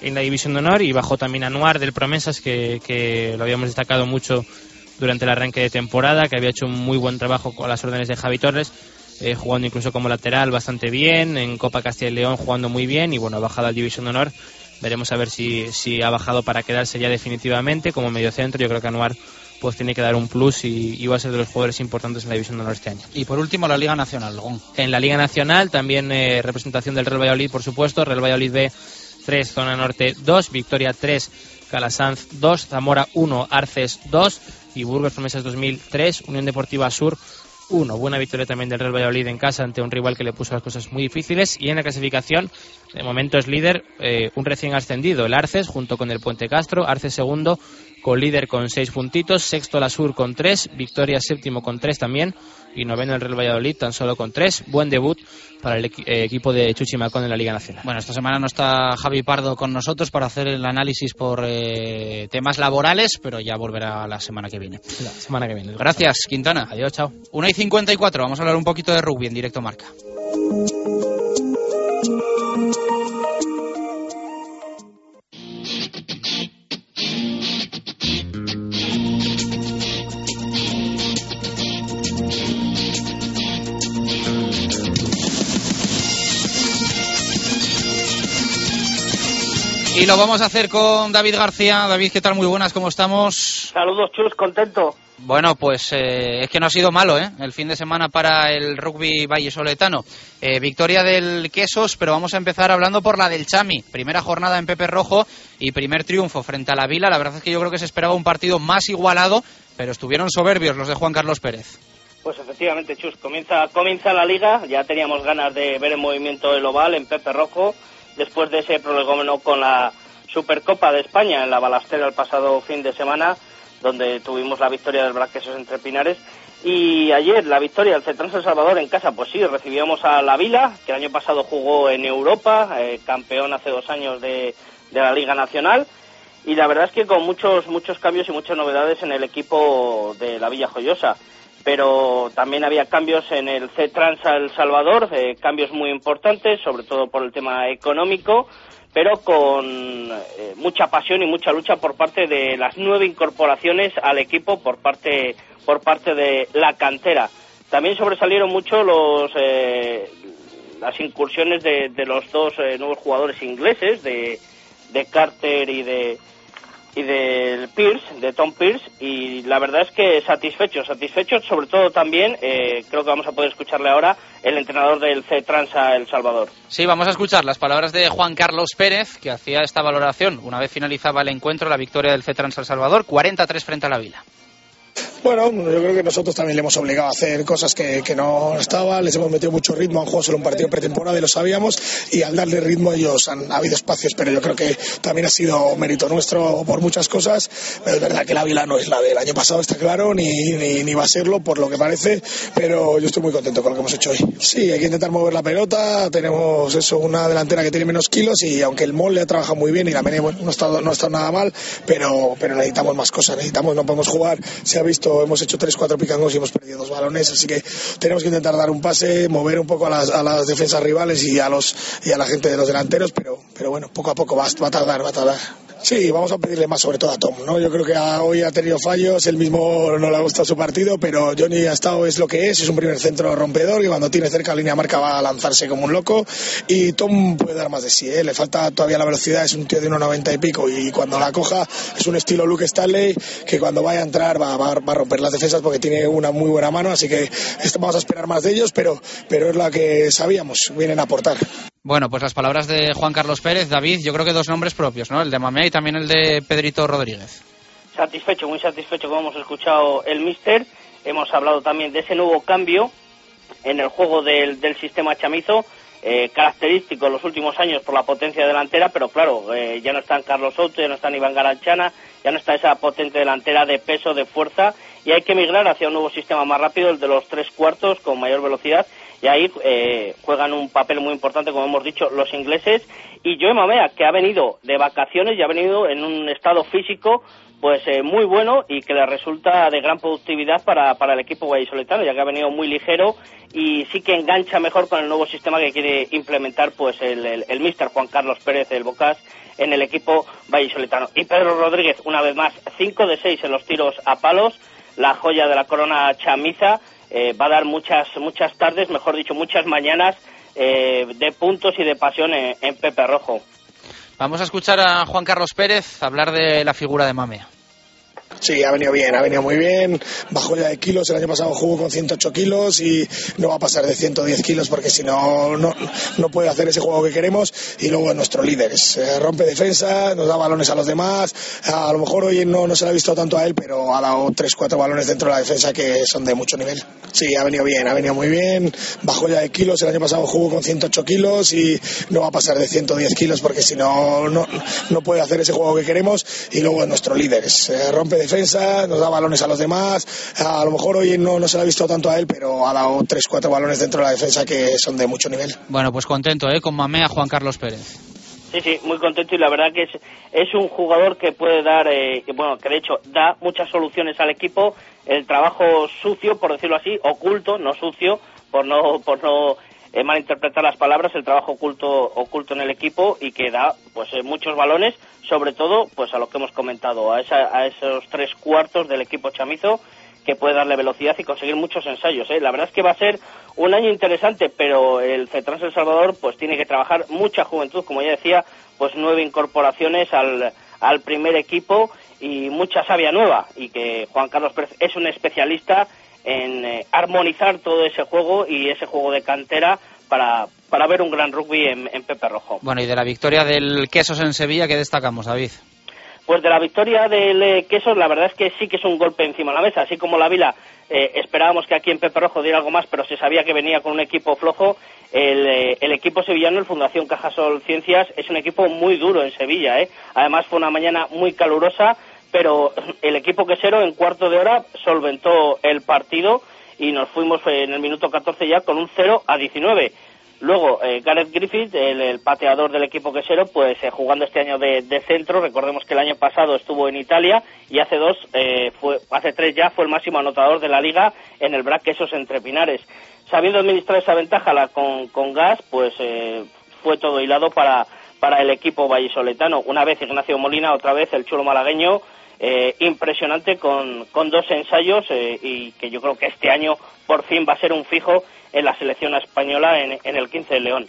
S12: en la división de honor y bajó también Anuar del Promesas, que, que, lo habíamos destacado mucho durante el arranque de temporada, que había hecho un muy buen trabajo con las órdenes de Javi Torres, eh, jugando incluso como lateral bastante bien, en Copa Castilla y León jugando muy bien y bueno, ha bajado al división de honor. Veremos a ver si, si ha bajado para quedarse ya definitivamente como medio centro. Yo creo que Anuar pues tiene que dar un plus y, y, va a ser de los jugadores importantes en la división de honor este año.
S1: Y por último la Liga Nacional.
S12: En la Liga Nacional también eh, representación del Real Valladolid, por supuesto, Real Valladolid B 3, Zona Norte 2, Victoria 3, Calasanz 2, Zamora 1, Arces 2 y Burgos Promesas 2003, Unión Deportiva Sur 1. Buena victoria también del Real Valladolid en casa ante un rival que le puso las cosas muy difíciles. Y en la clasificación, de momento es líder eh, un recién ascendido, el Arces, junto con el Puente Castro. Arces segundo, con líder con seis puntitos. Sexto la Sur con tres. Victoria séptimo con tres también. Y noveno el Real Valladolid tan solo con tres. Buen debut para el eh, equipo de Chuchi Macón en la Liga Nacional.
S1: Bueno, esta semana no está Javi Pardo con nosotros para hacer el análisis por eh, temas laborales, pero ya volverá la semana que viene.
S12: La semana que viene.
S1: Gracias, Quintana.
S12: Adiós, chao.
S1: 1 y 54, vamos a hablar un poquito de rugby en directo marca. Lo vamos a hacer con David García. David, ¿qué tal? Muy buenas, ¿cómo estamos?
S13: Saludos, Chus, contento.
S1: Bueno, pues eh, es que no ha sido malo, ¿eh? El fin de semana para el rugby vallesoletano. Eh, victoria del Quesos, pero vamos a empezar hablando por la del Chami. Primera jornada en Pepe Rojo y primer triunfo frente a la Vila. La verdad es que yo creo que se esperaba un partido más igualado, pero estuvieron soberbios los de Juan Carlos Pérez.
S13: Pues efectivamente, Chus, comienza, comienza la liga. Ya teníamos ganas de ver el movimiento del oval en Pepe Rojo después de ese prolegómeno con la Supercopa de España en la Balastera el pasado fin de semana, donde tuvimos la victoria del Braquesos entre Pinares. Y ayer la victoria del Cetrán San Salvador en casa, pues sí, recibíamos a la Vila, que el año pasado jugó en Europa, eh, campeón hace dos años de, de la Liga Nacional. Y la verdad es que con muchos, muchos cambios y muchas novedades en el equipo de la Villa Joyosa pero también había cambios en el C-Trans El Salvador, eh, cambios muy importantes, sobre todo por el tema económico, pero con eh, mucha pasión y mucha lucha por parte de las nueve incorporaciones al equipo por parte, por parte de la cantera. También sobresalieron mucho los, eh, las incursiones de, de los dos nuevos jugadores ingleses, de, de Carter y de, y del Pierce, de Tom Pierce, y la verdad es que satisfecho, satisfecho sobre todo también, eh, creo que vamos a poder escucharle ahora, el entrenador del C-Transa El Salvador.
S1: Sí, vamos a escuchar las palabras de Juan Carlos Pérez, que hacía esta valoración una vez finalizaba el encuentro, la victoria del C-Transa El Salvador, 43 frente a la Vila.
S14: Bueno, yo creo que nosotros también le hemos obligado a hacer cosas que, que no estaban, les hemos metido mucho ritmo, han jugado solo un partido pretemporada y lo sabíamos, y al darle ritmo ellos han ha habido espacios, pero yo creo que también ha sido mérito nuestro por muchas cosas. Es verdad que la Vila no es la del año pasado, está claro, ni, ni, ni va a serlo por lo que parece, pero yo estoy muy contento con lo que hemos hecho hoy. Sí, hay que intentar mover la pelota, tenemos eso, una delantera que tiene menos kilos y aunque el MOL le ha trabajado muy bien y la Mene bueno, no está no está nada mal, pero, pero necesitamos más cosas, necesitamos, no podemos jugar, se ha visto, hemos hecho 3-4 picangos y hemos perdido dos balones, así que tenemos que intentar dar un pase, mover un poco a las, a las defensas rivales y a, los, y a la gente de los delanteros, pero, pero bueno, poco a poco va, va a tardar, va a tardar. Sí, vamos a pedirle más sobre todo a Tom, ¿no? Yo creo que hoy ha tenido fallos, él mismo no le ha gustado su partido, pero Johnny ha estado es lo que es, es un primer centro rompedor y cuando tiene cerca línea marca va a lanzarse como un loco y Tom puede dar más de sí, ¿eh? le falta todavía la velocidad, es un tío de 1,90 y pico y cuando la coja es un estilo Luke Stanley que cuando vaya a entrar va, va, va a romper las defensas porque tiene una muy buena mano, así que vamos a esperar más de ellos, pero, pero es la que sabíamos, vienen a aportar.
S1: Bueno, pues las palabras de Juan Carlos Pérez, David, yo creo que dos nombres propios, ¿no? El de Mamea y también el de Pedrito Rodríguez.
S13: Satisfecho, muy satisfecho, como hemos escuchado el Mister. Hemos hablado también de ese nuevo cambio en el juego del, del sistema chamizo, eh, característico en los últimos años por la potencia delantera, pero claro, eh, ya no están Carlos Soto, ya no están Iván Garanchana, ya no está esa potente delantera de peso, de fuerza, y hay que migrar hacia un nuevo sistema más rápido, el de los tres cuartos, con mayor velocidad, y ahí eh, juegan un papel muy importante, como hemos dicho, los ingleses. Y Joe Mamea, que ha venido de vacaciones y ha venido en un estado físico pues eh, muy bueno y que le resulta de gran productividad para, para el equipo vallisoletano, ya que ha venido muy ligero y sí que engancha mejor con el nuevo sistema que quiere implementar pues el, el, el mister Juan Carlos Pérez del Bocas en el equipo vallisoletano. Y Pedro Rodríguez, una vez más, 5 de 6 en los tiros a palos, la joya de la corona chamiza, eh, va a dar muchas, muchas tardes, mejor dicho, muchas mañanas eh, de puntos y de pasión en, Pepe Rojo.
S1: Vamos a escuchar a Juan Carlos Pérez hablar de la figura de Mamea.
S14: Sí, ha venido bien, ha venido muy bien. Bajó ya de kilos. El año pasado jugó con 108 kilos y no va a pasar de 110 kilos porque si no, no, puede hacer ese juego que queremos. Y luego nuestro líder es, eh, rompe defensa, nos da balones a los demás. A lo mejor hoy no, no se le ha visto tanto a él, pero ha dado 3-4 balones dentro de la defensa que son de mucho nivel. Sí, ha venido bien, ha venido muy bien. Bajó ya de kilos. El año pasado jugó con 108 kilos y no va a pasar de 110 kilos porque si no, no, no puede hacer ese juego que queremos. Y luego nuestro líder es, eh, rompe defensa, nos da balones a los demás. A lo mejor hoy no, no se le ha visto tanto a él, pero ha dado 3-4 balones dentro de la defensa que son de mucho nivel.
S1: Bueno, pues contento, ¿eh? Con Mamea Juan Carlos Pérez.
S13: Sí, sí, muy contento y la verdad que es, es un jugador que puede dar, eh, que, bueno, que de hecho da muchas soluciones al equipo. El trabajo sucio, por decirlo así, oculto, no sucio, por no, por no eh, malinterpretar las palabras, el trabajo oculto, oculto en el equipo y que da, pues, eh, muchos balones, sobre todo, pues, a lo que hemos comentado, a, esa, a esos tres cuartos del equipo chamizo que puede darle velocidad y conseguir muchos ensayos. ¿eh? La verdad es que va a ser un año interesante, pero el CETRANS El Salvador pues tiene que trabajar mucha juventud, como ya decía, pues nueve incorporaciones al, al primer equipo y mucha savia nueva y que Juan Carlos Pérez es un especialista en eh, armonizar todo ese juego y ese juego de cantera para, para ver un gran rugby en, en Pepe Rojo.
S1: Bueno, y de la victoria del Quesos en Sevilla, ¿qué destacamos, David?
S13: Pues de la victoria del eh, Quesos, la verdad es que sí que es un golpe encima de la mesa. Así como la Vila eh, esperábamos que aquí en Pepe Rojo diera algo más, pero se sabía que venía con un equipo flojo. El, eh, el equipo sevillano, el Fundación Cajasol Ciencias, es un equipo muy duro en Sevilla. ¿eh? Además, fue una mañana muy calurosa, pero el equipo quesero en cuarto de hora solventó el partido y nos fuimos en el minuto 14 ya con un 0 a 19. Luego, eh, Gareth Griffith, el, el, pateador del equipo quesero, pues eh, jugando este año de, de, centro. Recordemos que el año pasado estuvo en Italia y hace dos, eh, fue, hace tres ya fue el máximo anotador de la liga en el BRAC Quesos entre Pinares. Sabiendo administrar esa ventaja la, con, con gas, pues eh, fue todo hilado para, para el equipo vallisoletano. Una vez Ignacio Molina, otra vez el chulo malagueño, eh, impresionante con, con dos ensayos eh, y que yo creo que este año por fin va a ser un fijo en la selección española en, en el 15 de León.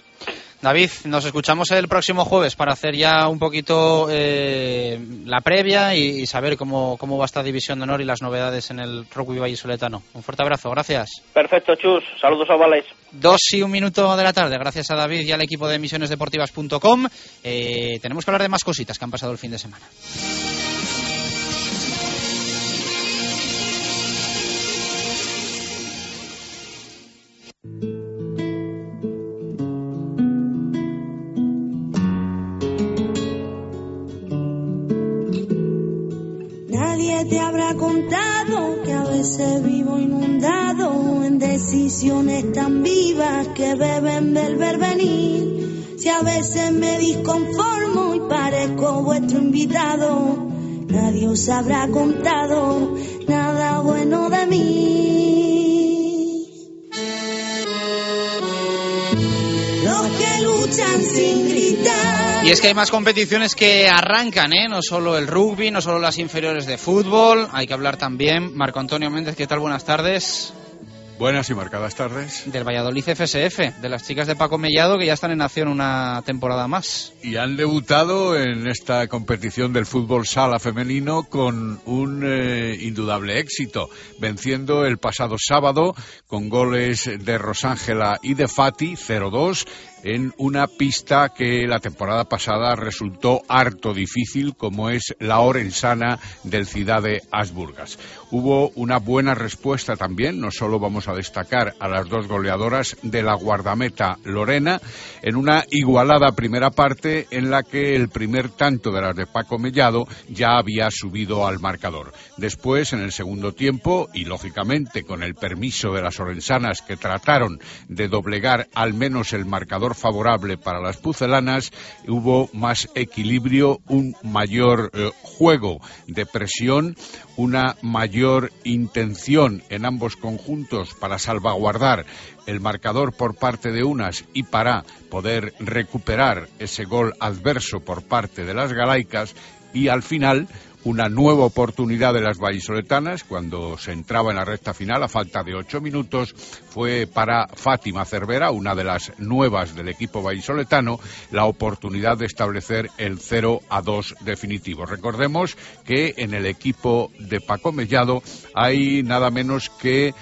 S1: David, nos escuchamos el próximo jueves para hacer ya un poquito eh, la previa y, y, saber cómo, cómo va esta división de honor y las novedades en el rugby vallisoletano. Un fuerte abrazo, gracias.
S13: Perfecto, Chus. Saludos a Valais.
S1: Dos y un minuto de la tarde, gracias a David y al equipo de emisionesdeportivas.com. Eh, tenemos que hablar de más cositas que han pasado el fin de semana.
S15: Te habrá contado que a veces vivo inundado en decisiones tan vivas que beben del venir. Si a veces me disconformo y parezco vuestro invitado, nadie os habrá contado nada bueno de mí. Los que luchan sin gritar.
S1: Y es que hay más competiciones que arrancan, ¿eh? No solo el rugby, no solo las inferiores de fútbol. Hay que hablar también. Marco Antonio Méndez, ¿qué tal? Buenas tardes.
S16: Buenas y marcadas tardes.
S1: Del Valladolid FSF, de las chicas de Paco Mellado que ya están en acción una temporada más.
S16: Y han debutado en esta competición del fútbol sala femenino con un eh, indudable éxito, venciendo el pasado sábado con goles de Rosángela y de Fati 0-2 en una pista que la temporada pasada resultó harto difícil, como es la Orensana del Ciudad de Asburgas. Hubo una buena respuesta también, no solo vamos a destacar a las dos goleadoras de la guardameta Lorena, en una igualada primera parte en la que el primer tanto de las de Paco Mellado ya había subido al marcador. Después, en el segundo tiempo, y lógicamente con el permiso de las orensanas que trataron de doblegar al menos el marcador favorable para las pucelanas, hubo más equilibrio, un mayor eh, juego de presión, una mayor intención en ambos conjuntos para salvaguardar el marcador por parte de unas y para poder recuperar ese gol adverso por parte de las galaicas y al final una nueva oportunidad de las vallisoletanas cuando se entraba en la recta final a falta de ocho minutos fue para Fátima Cervera, una de las nuevas del equipo vallisoletano, la oportunidad de establecer el 0 a 2 definitivo. Recordemos que en el equipo de Paco Mellado hay nada menos que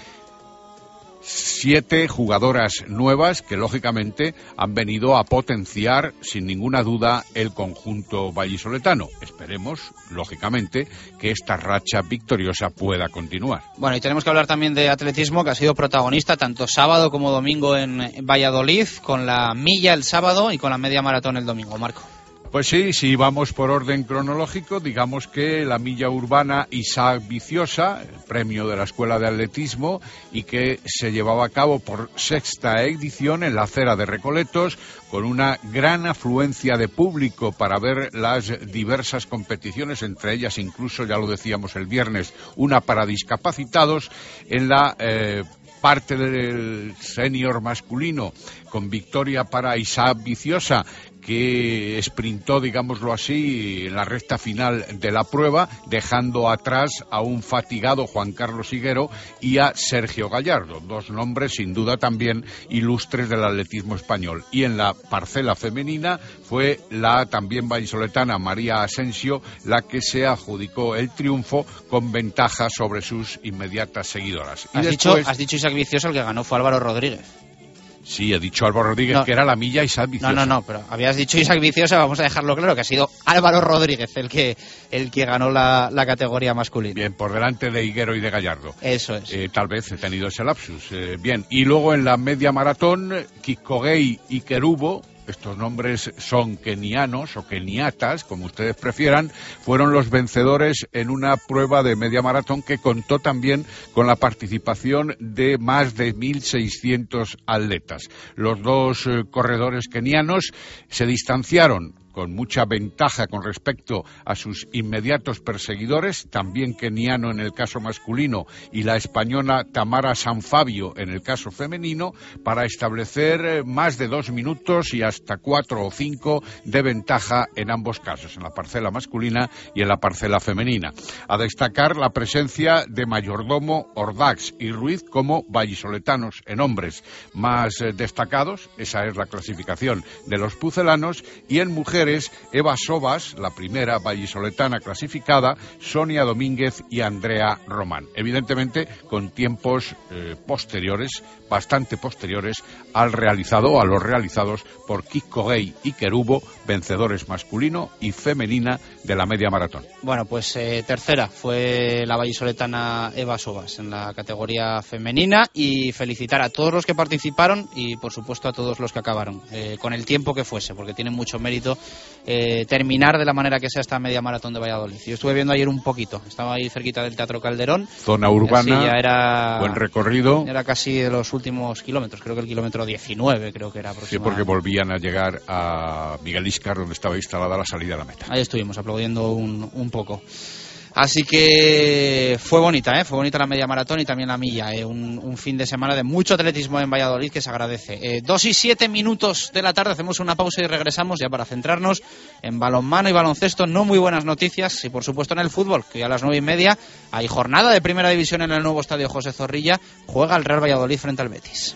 S16: siete jugadoras nuevas que lógicamente han venido a potenciar sin ninguna duda el conjunto vallisoletano. Esperemos, lógicamente, que esta racha victoriosa pueda continuar.
S1: Bueno, y tenemos que hablar también de atletismo que ha sido protagonista tanto sábado como domingo en Valladolid, con la milla el sábado y con la media maratón el domingo. Marco.
S16: Pues sí, si vamos por orden cronológico, digamos que la milla urbana Isaac Viciosa, el premio de la Escuela de Atletismo, y que se llevaba a cabo por sexta edición en la acera de Recoletos, con una gran afluencia de público para ver las diversas competiciones, entre ellas incluso, ya lo decíamos el viernes, una para discapacitados, en la eh, parte del senior masculino, con victoria para Isaac Viciosa, que sprintó, digámoslo así, en la recta final de la prueba, dejando atrás a un fatigado Juan Carlos Higuero y a Sergio Gallardo, dos nombres sin duda también ilustres del atletismo español. Y en la parcela femenina fue la también vallisoletana María Asensio la que se adjudicó el triunfo con ventaja sobre sus inmediatas seguidoras.
S1: Y has, dicho, has dicho Isaac Vicioso, el que ganó fue Álvaro Rodríguez.
S16: Sí, he dicho Álvaro Rodríguez que era la milla Isaac Viciosa.
S1: No, no, no, pero habías dicho Isaac Viciosa, vamos a dejarlo claro, que ha sido Álvaro Rodríguez el que, el que ganó la, la categoría masculina.
S16: Bien, por delante de Higuero y de Gallardo.
S1: Eso es.
S16: Eh, tal vez he tenido ese lapsus. Eh, bien, y luego en la media maratón, Kikogei y Kerubo estos nombres son kenianos o keniatas, como ustedes prefieran, fueron los vencedores en una prueba de media maratón que contó también con la participación de más de 1.600 atletas. Los dos eh, corredores kenianos se distanciaron con mucha ventaja con respecto a sus inmediatos perseguidores, también keniano en el caso masculino y la española Tamara Sanfabio en el caso femenino, para establecer eh, más de dos minutos y hasta cuatro o cinco de ventaja en ambos casos, en la parcela masculina y en la parcela femenina. A destacar la presencia de mayordomo Ordax y Ruiz como vallisoletanos en hombres más eh, destacados, esa es la clasificación de los pucelanos, y en mujeres Eva Sobas, la primera vallisoletana clasificada, Sonia Domínguez y Andrea Román. Evidentemente con tiempos eh, posteriores, bastante posteriores al realizado, a los realizados por Kiko Gay y Kerubo, vencedores masculino y femenina de la media maratón.
S1: Bueno, pues eh, tercera fue la vallisoletana Eva Sobas en la categoría femenina y felicitar a todos los que participaron y por supuesto a todos los que acabaron, eh, con el tiempo que fuese, porque tienen mucho mérito eh, terminar de la manera que sea esta media maratón de Valladolid. Yo estuve viendo ayer un poquito, estaba ahí cerquita del Teatro Calderón.
S16: Zona urbana, era, buen recorrido.
S1: Era casi de los últimos kilómetros, creo que el kilómetro 19 creo que era
S16: Sí, porque volvían a llegar a Miguel Iscar, donde estaba instalada la salida a la meta.
S1: Ahí estuvimos aplaudiendo un, un poco. Así que fue bonita, ¿eh? fue bonita la media maratón y también la milla. ¿eh? Un, fin de semana de mucho atletismo en Valladolid que se agradece. Eh, dos y siete minutos de la tarde, hacemos una pausa y regresamos ya para centrarnos en balonmano y baloncesto. No muy buenas noticias y por supuesto en el fútbol, que a las nueve y media hay jornada de primera división en el nuevo estadio José Zorrilla. Juega el Real Valladolid frente al Betis.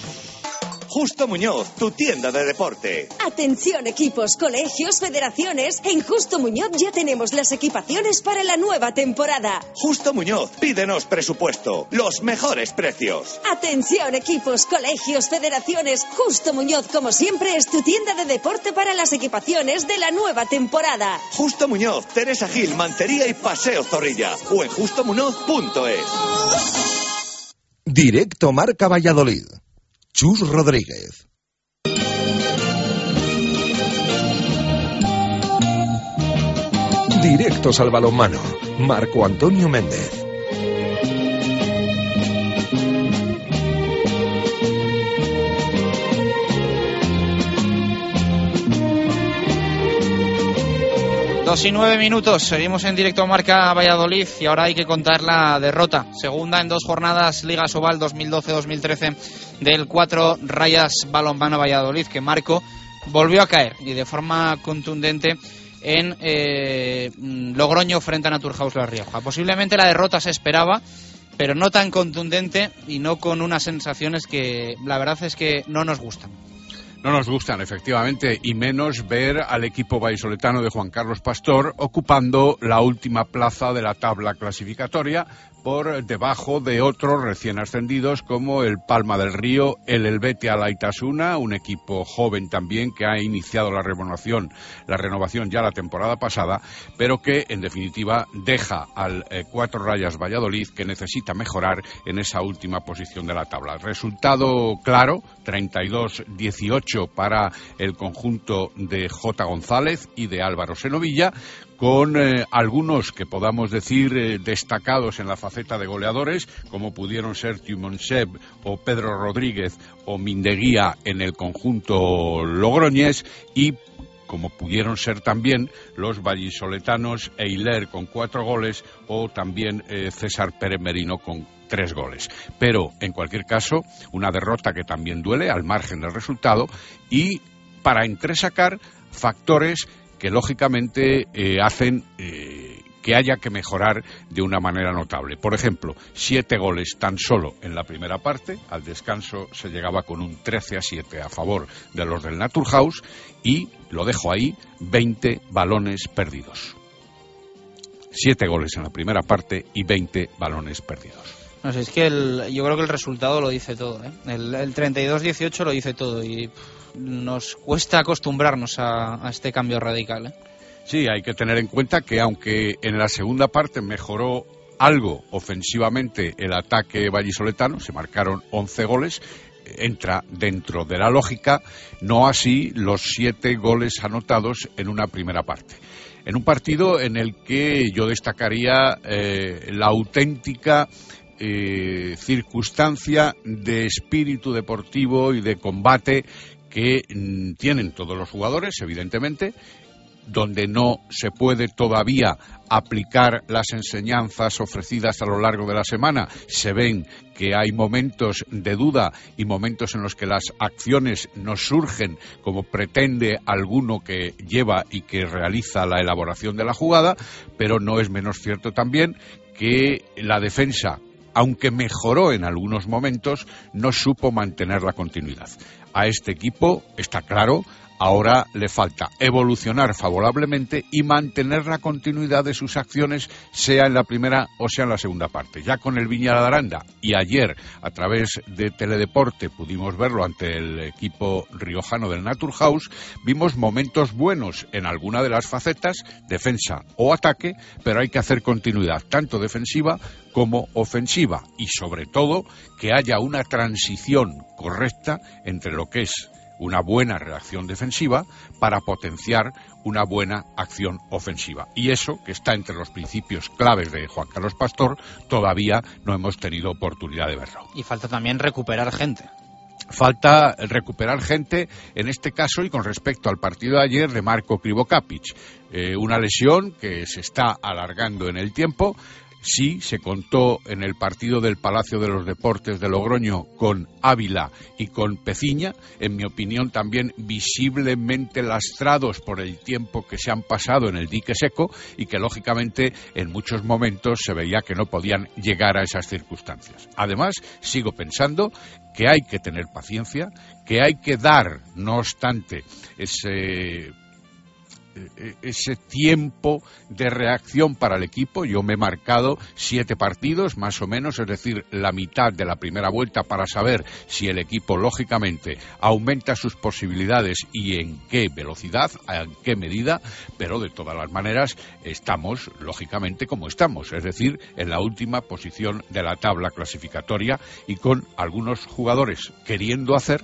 S17: Justo Muñoz, tu tienda de deporte.
S9: Atención equipos, colegios, federaciones. En Justo Muñoz ya tenemos las equipaciones para la nueva temporada.
S17: Justo Muñoz, pídenos presupuesto. Los mejores precios.
S9: Atención equipos, colegios, federaciones. Justo Muñoz, como siempre, es tu tienda de deporte para las equipaciones de la nueva temporada.
S17: Justo Muñoz, Teresa Gil, Mantería y Paseo Zorrilla. O en justomuñoz.es.
S11: Directo Marca Valladolid. Chus Rodríguez. Directos al balonmano. Marco Antonio Méndez.
S1: Dos y nueve minutos, seguimos en directo a Marca Valladolid y ahora hay que contar la derrota. Segunda en dos jornadas Liga Sobal 2012-2013 del 4 Rayas Balonmano Valladolid, que Marco volvió a caer y de forma contundente en eh, Logroño frente a Naturhaus La Rioja. Posiblemente la derrota se esperaba, pero no tan contundente y no con unas sensaciones que la verdad es que no nos gustan.
S16: No nos gustan, efectivamente, y menos ver al equipo vallisoletano de Juan Carlos Pastor ocupando la última plaza de la tabla clasificatoria, por debajo de otros recién ascendidos como el Palma del Río, el Elvete Alaitasuna, un equipo joven también que ha iniciado la renovación, la renovación ya la temporada pasada, pero que en definitiva deja al eh, Cuatro Rayas Valladolid que necesita mejorar en esa última posición de la tabla. Resultado claro, 32-18 para el conjunto de J. González y de Álvaro Senovilla, con eh, algunos que podamos decir eh, destacados en la faceta de goleadores, como pudieron ser Seb o Pedro Rodríguez o Mindeguía en el conjunto logroñés y como pudieron ser también los vallisoletanos Eiler con cuatro goles o también eh, César Pérez Merino con tres goles. Pero, en cualquier caso, una derrota que también duele al margen del resultado y para entresacar factores que lógicamente eh, hacen eh, que haya que mejorar de una manera notable. Por ejemplo, siete goles tan solo en la primera parte, al descanso se llegaba con un 13 a 7 a favor de los del Naturhaus y, lo dejo ahí, 20 balones perdidos. Siete goles en la primera parte y 20 balones perdidos.
S1: No sé, es que yo creo que el resultado lo dice todo. ¿eh? El, el 32-18 lo dice todo y nos cuesta acostumbrarnos a, este cambio radical. ¿eh?
S16: Sí, hay que tener en cuenta que aunque en la segunda parte mejoró algo ofensivamente el ataque vallisoletano, se marcaron 11 goles, entra dentro de la lógica, no así los siete goles anotados en una primera parte. En un partido en el que yo destacaría eh, la auténtica eh, circunstancia de espíritu deportivo y de combate que mm, tienen todos los jugadores, evidentemente, donde no se puede todavía aplicar las enseñanzas ofrecidas a lo largo de la semana. Se ven que hay momentos de duda y momentos en los que las acciones no surgen como pretende alguno que lleva y que realiza la elaboración de la jugada, pero no es menos cierto también que la defensa aunque mejoró en algunos momentos, no supo mantener la continuidad. A este equipo, está claro, Ahora le falta evolucionar favorablemente y mantener la continuidad de sus acciones, sea en la primera o sea en la segunda parte. Ya con el Viña de Aranda y ayer a través de Teledeporte pudimos verlo ante el equipo riojano del Naturhaus, vimos momentos buenos en alguna de las facetas, defensa o ataque, pero hay que hacer continuidad tanto defensiva como ofensiva y sobre todo que haya una transición correcta entre lo que es una buena reacción defensiva para potenciar una buena acción ofensiva. Y eso, que está entre los principios claves de Juan Carlos Pastor, todavía no hemos tenido oportunidad de verlo.
S1: Y falta también recuperar gente.
S16: Falta recuperar gente, en este caso y con respecto al partido de ayer de Marco Krivokapic. Eh, una lesión que se está alargando en el tiempo, Sí, se contó en el partido del Palacio de los Deportes de Logroño con Ávila y con Peciña, en mi opinión también visiblemente lastrados por el tiempo que se han pasado en el dique seco y que lógicamente en muchos momentos se veía que no podían llegar a esas circunstancias. Además, sigo pensando que hay que tener paciencia, que hay que dar, no obstante, ese ese tiempo de reacción para el equipo. Yo me he marcado siete partidos, más o menos, es decir, la mitad de la primera vuelta para saber si el equipo, lógicamente, aumenta sus posibilidades y en qué velocidad, en qué medida, pero de todas las maneras estamos, lógicamente, como estamos, es decir, en la última posición de la tabla clasificatoria y con algunos jugadores queriendo hacer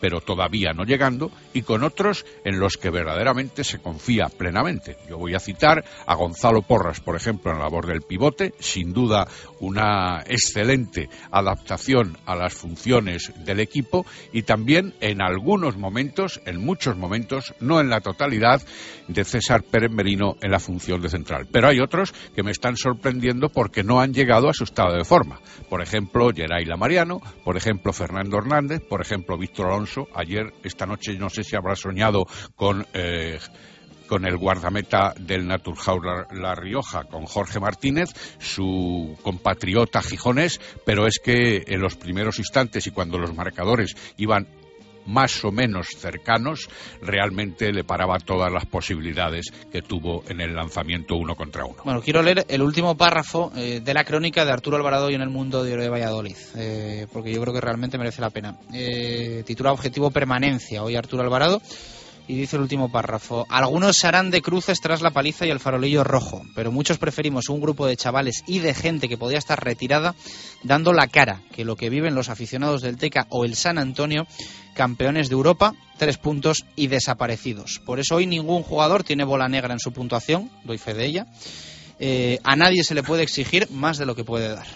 S16: pero todavía no llegando, y con otros en los que verdaderamente se confía plenamente. Yo voy a citar a Gonzalo Porras, por ejemplo, en la labor del pivote, sin duda una excelente adaptación a las funciones del equipo y también en algunos momentos, en muchos momentos, no en la totalidad, de César Pérez Merino en la función de central. Pero hay otros que me están sorprendiendo porque no han llegado a su estado de forma. Por ejemplo, Geraila Mariano, por ejemplo, Fernando Hernández, por ejemplo, Víctor Alonso Ayer, esta noche, no sé si habrá soñado con. Eh, con el guardameta del Naturhaus La Rioja, con Jorge Martínez, su compatriota gijonés, pero es que en los primeros instantes y cuando los marcadores iban más o menos cercanos, realmente le paraba todas las posibilidades que tuvo en el lanzamiento uno contra uno.
S1: Bueno, quiero leer el último párrafo eh, de la crónica de Arturo Alvarado y en el mundo de Valladolid, eh, porque yo creo que realmente merece la pena. Eh, titula Objetivo Permanencia, hoy Arturo Alvarado. Y dice el último párrafo, algunos se harán de cruces tras la paliza y el farolillo rojo, pero muchos preferimos un grupo de chavales y de gente que podía estar retirada dando la cara que lo que viven los aficionados del Teca o el San Antonio, campeones de Europa, tres puntos y desaparecidos. Por eso hoy ningún jugador tiene bola negra en su puntuación, doy fe de ella. Eh, a nadie se le puede exigir más de lo que puede dar.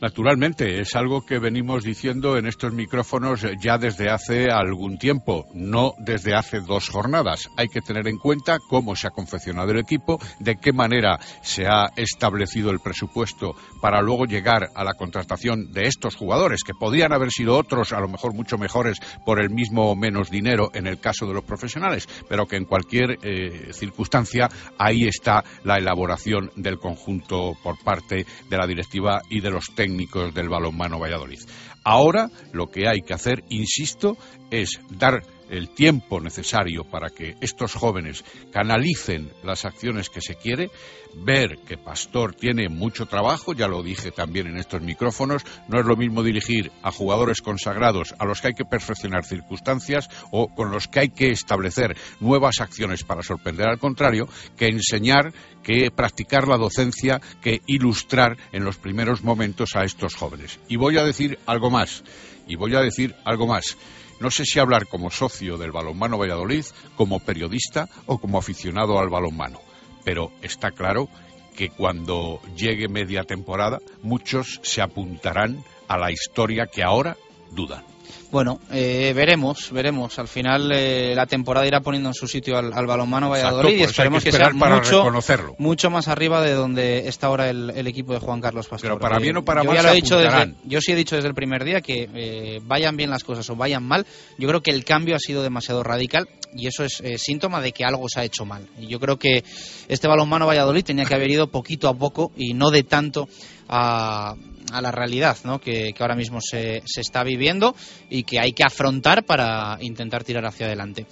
S16: Naturalmente, es algo que venimos diciendo en estos micrófonos ya desde hace algún tiempo, no desde hace dos jornadas. Hay que tener en cuenta cómo se ha confeccionado el equipo, de qué manera se ha establecido el presupuesto para luego llegar a la contratación de estos jugadores, que podrían haber sido otros, a lo mejor mucho mejores, por el mismo o menos dinero en el caso de los profesionales, pero que en cualquier eh, circunstancia ahí está la elaboración del conjunto por parte de la directiva y de los técnicos técnicos del balonmano Valladolid. Ahora lo que hay que hacer, insisto, es dar el tiempo necesario para que estos jóvenes canalicen las acciones que se quiere, ver que Pastor tiene mucho trabajo, ya lo dije también en estos micrófonos, no es lo mismo dirigir a jugadores consagrados a los que hay que perfeccionar circunstancias o con los que hay que establecer nuevas acciones para sorprender al contrario, que enseñar, que practicar la docencia, que ilustrar en los primeros momentos a estos jóvenes. Y voy a decir algo más, y voy a decir algo más. No sé si hablar como socio del balonmano Valladolid, como periodista o como aficionado al balonmano, pero está claro que cuando llegue media temporada muchos se apuntarán a la historia que ahora dudan.
S1: Bueno, eh, veremos, veremos. Al final eh, la temporada irá poniendo en su sitio al, al balonmano Valladolid
S16: Exacto,
S1: y
S16: pues
S1: esperemos
S16: que
S1: que, sea
S16: para
S1: mucho,
S16: reconocerlo.
S1: mucho más arriba de donde está ahora el, el equipo de Juan Carlos Pastor.
S16: Pero para
S1: Eh,
S16: bien o para
S1: yo
S16: mal
S1: ya
S16: se
S1: lo he dicho desde,
S16: apuntarán.
S1: yo sí he dicho desde el primer día que eh, vayan bien las cosas o vayan mal. Yo creo que el cambio ha sido demasiado radical y eso es eh, síntoma de que algo se ha hecho mal. Y yo creo que este balonmano Valladolid tenía que haber ido poquito a poco y no de tanto a, a la realidad ¿no? que, ahora mismo se, se está viviendo y que hay que afrontar para intentar tirar hacia adelante.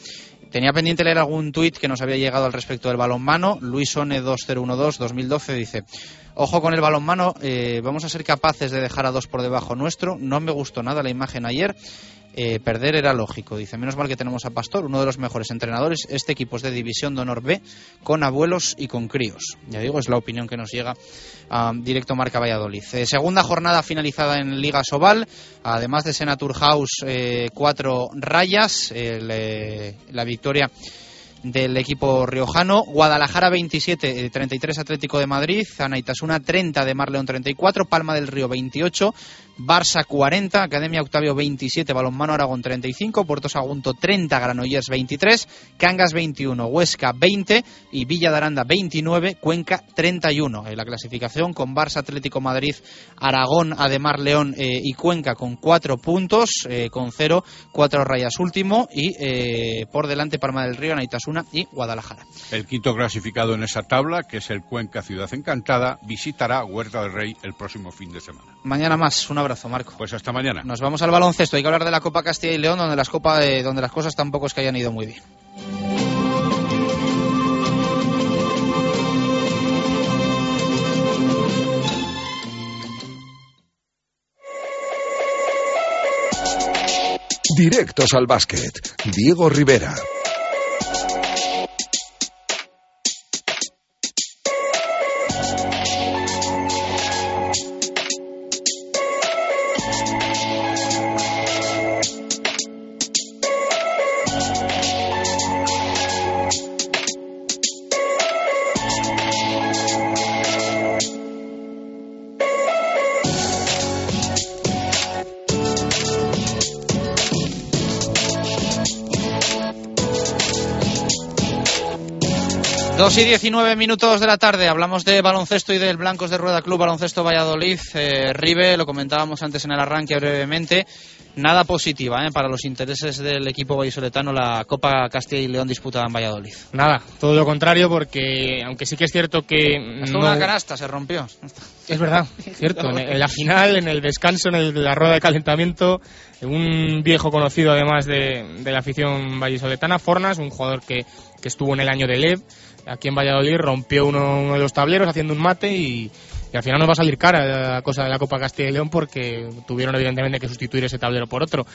S1: Tenía pendiente leer algún tuit que nos había llegado al respecto del balonmano. Luis One 2012 2012 dice: Ojo con el balonmano, eh, vamos a ser capaces de dejar a dos por debajo nuestro. No me gustó nada la imagen ayer. Eh, perder era lógico. Dice, menos mal que tenemos a Pastor, uno de los mejores entrenadores. Este equipo es de División de Honor B, con abuelos y con críos. Ya digo, es la opinión que nos llega a directo Marca Valladolid. Eh, segunda jornada finalizada en Liga Sobal, además de Senatur House, eh, cuatro rayas, la victoria del equipo riojano. Guadalajara 27, eh, 33 Atlético de Madrid. Anaitasuna 30 de Marleón 34. Palma del Río 28. Barça 40. Academia Octavio 27. Balonmano Aragón 35. Puerto Sagunto 30. Granollers 23. Cangas 21. Huesca 20. Y Villa de Aranda 29. Cuenca 31. En la clasificación con Barça Atlético Madrid, Aragón, Ademar León eh, y Cuenca con 4 puntos. eh, con 0. 4 rayas último. Y eh, por delante Palma del Río, Anaitasuna y Guadalajara.
S16: El quinto clasificado en esa tabla, que es el Cuenca Ciudad Encantada, visitará Huerta del Rey el próximo fin de semana.
S1: Mañana más. Un abrazo, Marco.
S16: Pues hasta mañana.
S1: Nos vamos al baloncesto. Hay que hablar de la Copa Castilla y León, donde las, Copa, eh, donde las cosas tampoco es que hayan ido muy bien.
S11: Directos al básquet. Diego Rivera.
S1: Dos y 19 minutos de la tarde. Hablamos de baloncesto y del Blancos de Rueda Club Baloncesto Valladolid. Eh, Ribe, lo comentábamos antes en el arranque brevemente. Nada positiva ¿eh? para los intereses del equipo vallisoletano la Copa Castilla y León disputada en Valladolid.
S4: Nada, todo lo contrario, porque aunque sí que es cierto que.
S1: Hasta
S4: no-
S1: una canasta se rompió.
S4: Es verdad, cierto. En, en la final, en el descanso, en el- la rueda de calentamiento, un viejo conocido además de, de la afición vallisoletana, Fornas, un jugador que, que estuvo en el año de LEV, aquí en Valladolid, rompió uno, uno de los tableros haciendo un mate y, al final nos va a salir cara la cosa de la Copa Castilla y León porque tuvieron evidentemente que sustituir ese tablero por otro.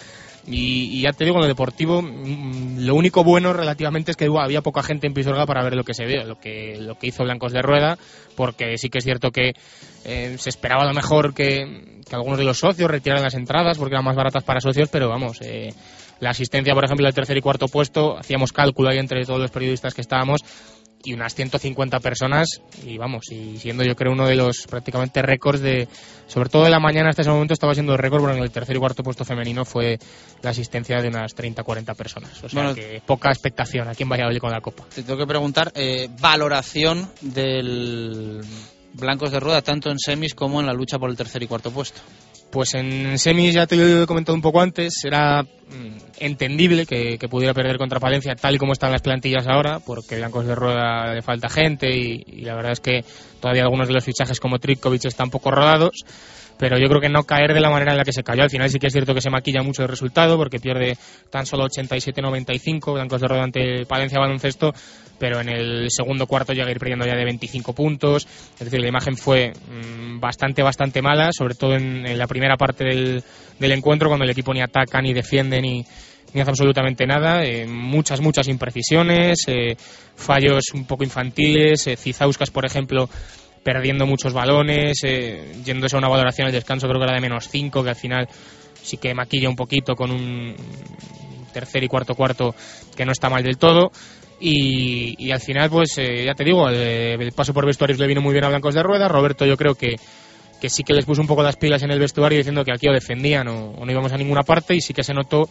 S4: Y, ya te digo, en lo deportivo, mm, lo único bueno relativamente es que había poca gente en Pisuerga para ver lo que se ve, lo que, lo que hizo Blancos de Rueda, porque sí que es cierto que eh, se esperaba a lo mejor que, que algunos de los socios retiraran las entradas porque eran más baratas para socios, pero vamos, eh, la asistencia, por ejemplo, del tercer y cuarto puesto, hacíamos cálculo ahí entre todos los periodistas que estábamos y unas 150 personas y vamos, y siendo yo creo uno de los prácticamente récords de, sobre todo de la mañana hasta ese momento estaba siendo récord, porque en el tercer y cuarto puesto femenino fue la asistencia de unas 30-40 personas, o sea
S1: Bueno,
S4: que poca expectación aquí en Valladolid con la Copa.
S1: Te tengo que preguntar eh, valoración del Blancos de Rueda, tanto en semis como en la lucha por el tercer y cuarto puesto.
S4: Pues en semis ya te lo he comentado un poco antes, era mm, entendible que, pudiera perder contra Palencia tal y como están las plantillas ahora, porque Blancos de Rueda le falta gente y, y la verdad es que todavía algunos de los fichajes como Trikovic están poco rodados, pero yo creo que no caer de la manera en la que se cayó. Al final sí que es cierto que se maquilla mucho el resultado porque pierde tan solo 87-95 Blancos de Rueda ante Palencia Baloncesto, pero en el segundo cuarto llega a ir perdiendo ya de 25 puntos. Es decir, la imagen fue mm, bastante, bastante mala, sobre todo en, la primera parte del, del encuentro, cuando el equipo ni ataca, ni defiende, ni, ni hace absolutamente nada. Eh, muchas, muchas imprecisiones, eh, fallos un poco infantiles. Eh, por ejemplo, perdiendo muchos balones, eh, yéndose a una valoración al descanso, creo que era de menos 5, que al final sí que maquilla un poquito con un tercer y cuarto cuarto que no está mal del todo. Y, y al final, pues eh, ya te digo, el, el paso por vestuarios le vino muy bien a Blancos de Rueda. Roberto, yo creo que, que sí que les puso un poco las pilas en el vestuario diciendo que aquí o defendían o, o no íbamos a ninguna parte y sí que se notó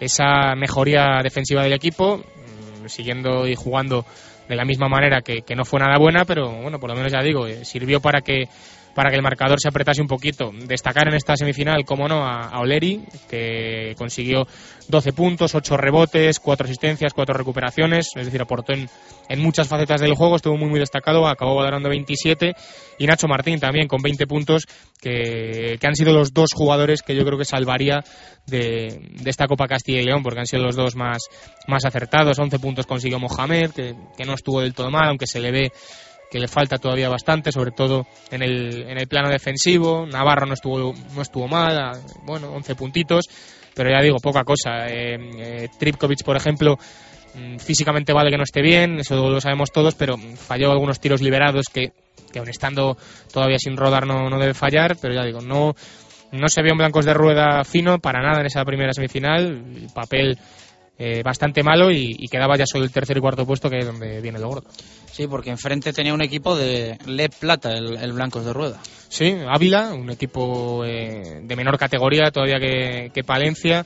S4: esa mejoría defensiva del equipo, mm, siguiendo y jugando de la misma manera que, que no fue nada buena, pero bueno, por lo menos ya digo, eh, sirvió para que para que el marcador se apretase un poquito. Destacar en esta semifinal, como no, a, a Oleri, que consiguió 12 puntos, 8 rebotes, 4 asistencias, 4 recuperaciones, es decir, aportó en, en muchas facetas del juego, estuvo muy muy destacado, acabó valorando 27 y Nacho Martín también con 20 puntos, que, que han sido los dos jugadores que yo creo que salvaría de, de esta Copa Castilla y León, porque han sido los dos más, más acertados, 11 puntos consiguió Mohamed, que, que no estuvo del todo mal, aunque se le ve que le falta todavía bastante, sobre todo en el, en el plano defensivo. Navarro no estuvo, no estuvo mal, a- bueno, 11 puntitos, pero ya digo, poca cosa. Eh, eh, Tripkovic, por ejemplo, mm, físicamente vale que no esté bien, eso lo sabemos todos, pero falló algunos tiros liberados que, que aun estando todavía sin rodar no, no debe fallar, pero ya digo, no, no se vio en blancos de rueda fino para nada en esa primera semifinal, el papel eh, bastante malo y, y quedaba ya solo el tercer y cuarto puesto que es donde viene lo gordo.
S1: Sí, porque enfrente tenía un equipo de Le Plata, el, el Blancos de Rueda.
S4: Sí, Ávila, un equipo eh, de menor categoría todavía que, que Palencia.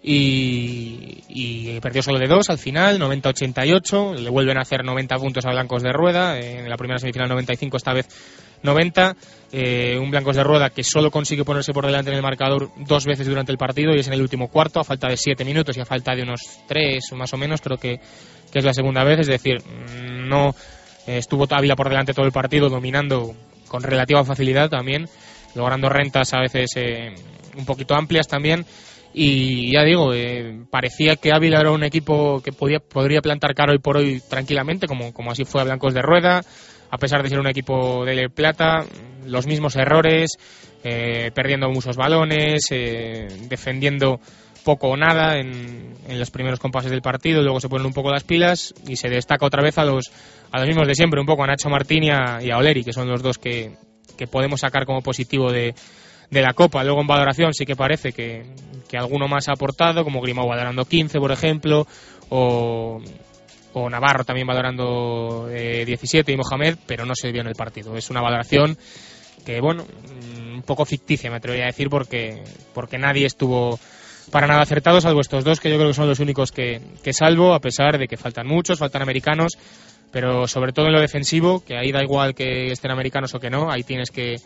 S4: Y, y perdió solo de dos al final, 90-88. Le vuelven a hacer 90 puntos a Blancos de Rueda. En la primera semifinal 95, esta vez 90. Eh, un Blancos de Rueda que solo consigue ponerse por delante en el marcador dos veces durante el partido y es en el último cuarto, a falta de 7 minutos y a falta de unos 3 o más o menos, creo que, que es la segunda vez. Es decir, mm, no eh, estuvo Ávila por delante todo el partido, dominando con relativa facilidad también, logrando rentas a veces eh, un poquito amplias también. Y ya digo, eh, parecía que Ávila era un equipo que podía, podría plantar cara hoy por hoy tranquilamente, como, como así fue a Blancos de Rueda, a pesar de ser un equipo de plata, los mismos errores, eh, perdiendo muchos balones, eh, defendiendo poco o nada en, los primeros compases del partido, luego se ponen un poco las pilas y se destaca otra vez a los, a los mismos de siempre, un poco a Nacho Martín y a, y a Oleri, que son los dos que, que podemos sacar como positivo de, de la Copa. Luego en valoración sí que parece que, que alguno más ha aportado, como Grimao valorando 15, por ejemplo, o, o Navarro también valorando eh, 17 y Mohamed, pero no se vio en el partido. Es una valoración que, bueno, mm, un poco ficticia, me atrevería a decir, porque, porque nadie estuvo para nada acertado, salvo estos dos, que yo creo que son los únicos que, que salvo, a pesar de que faltan muchos, faltan americanos, pero sobre todo en lo defensivo, que ahí da igual que estén americanos o que no, ahí tienes que,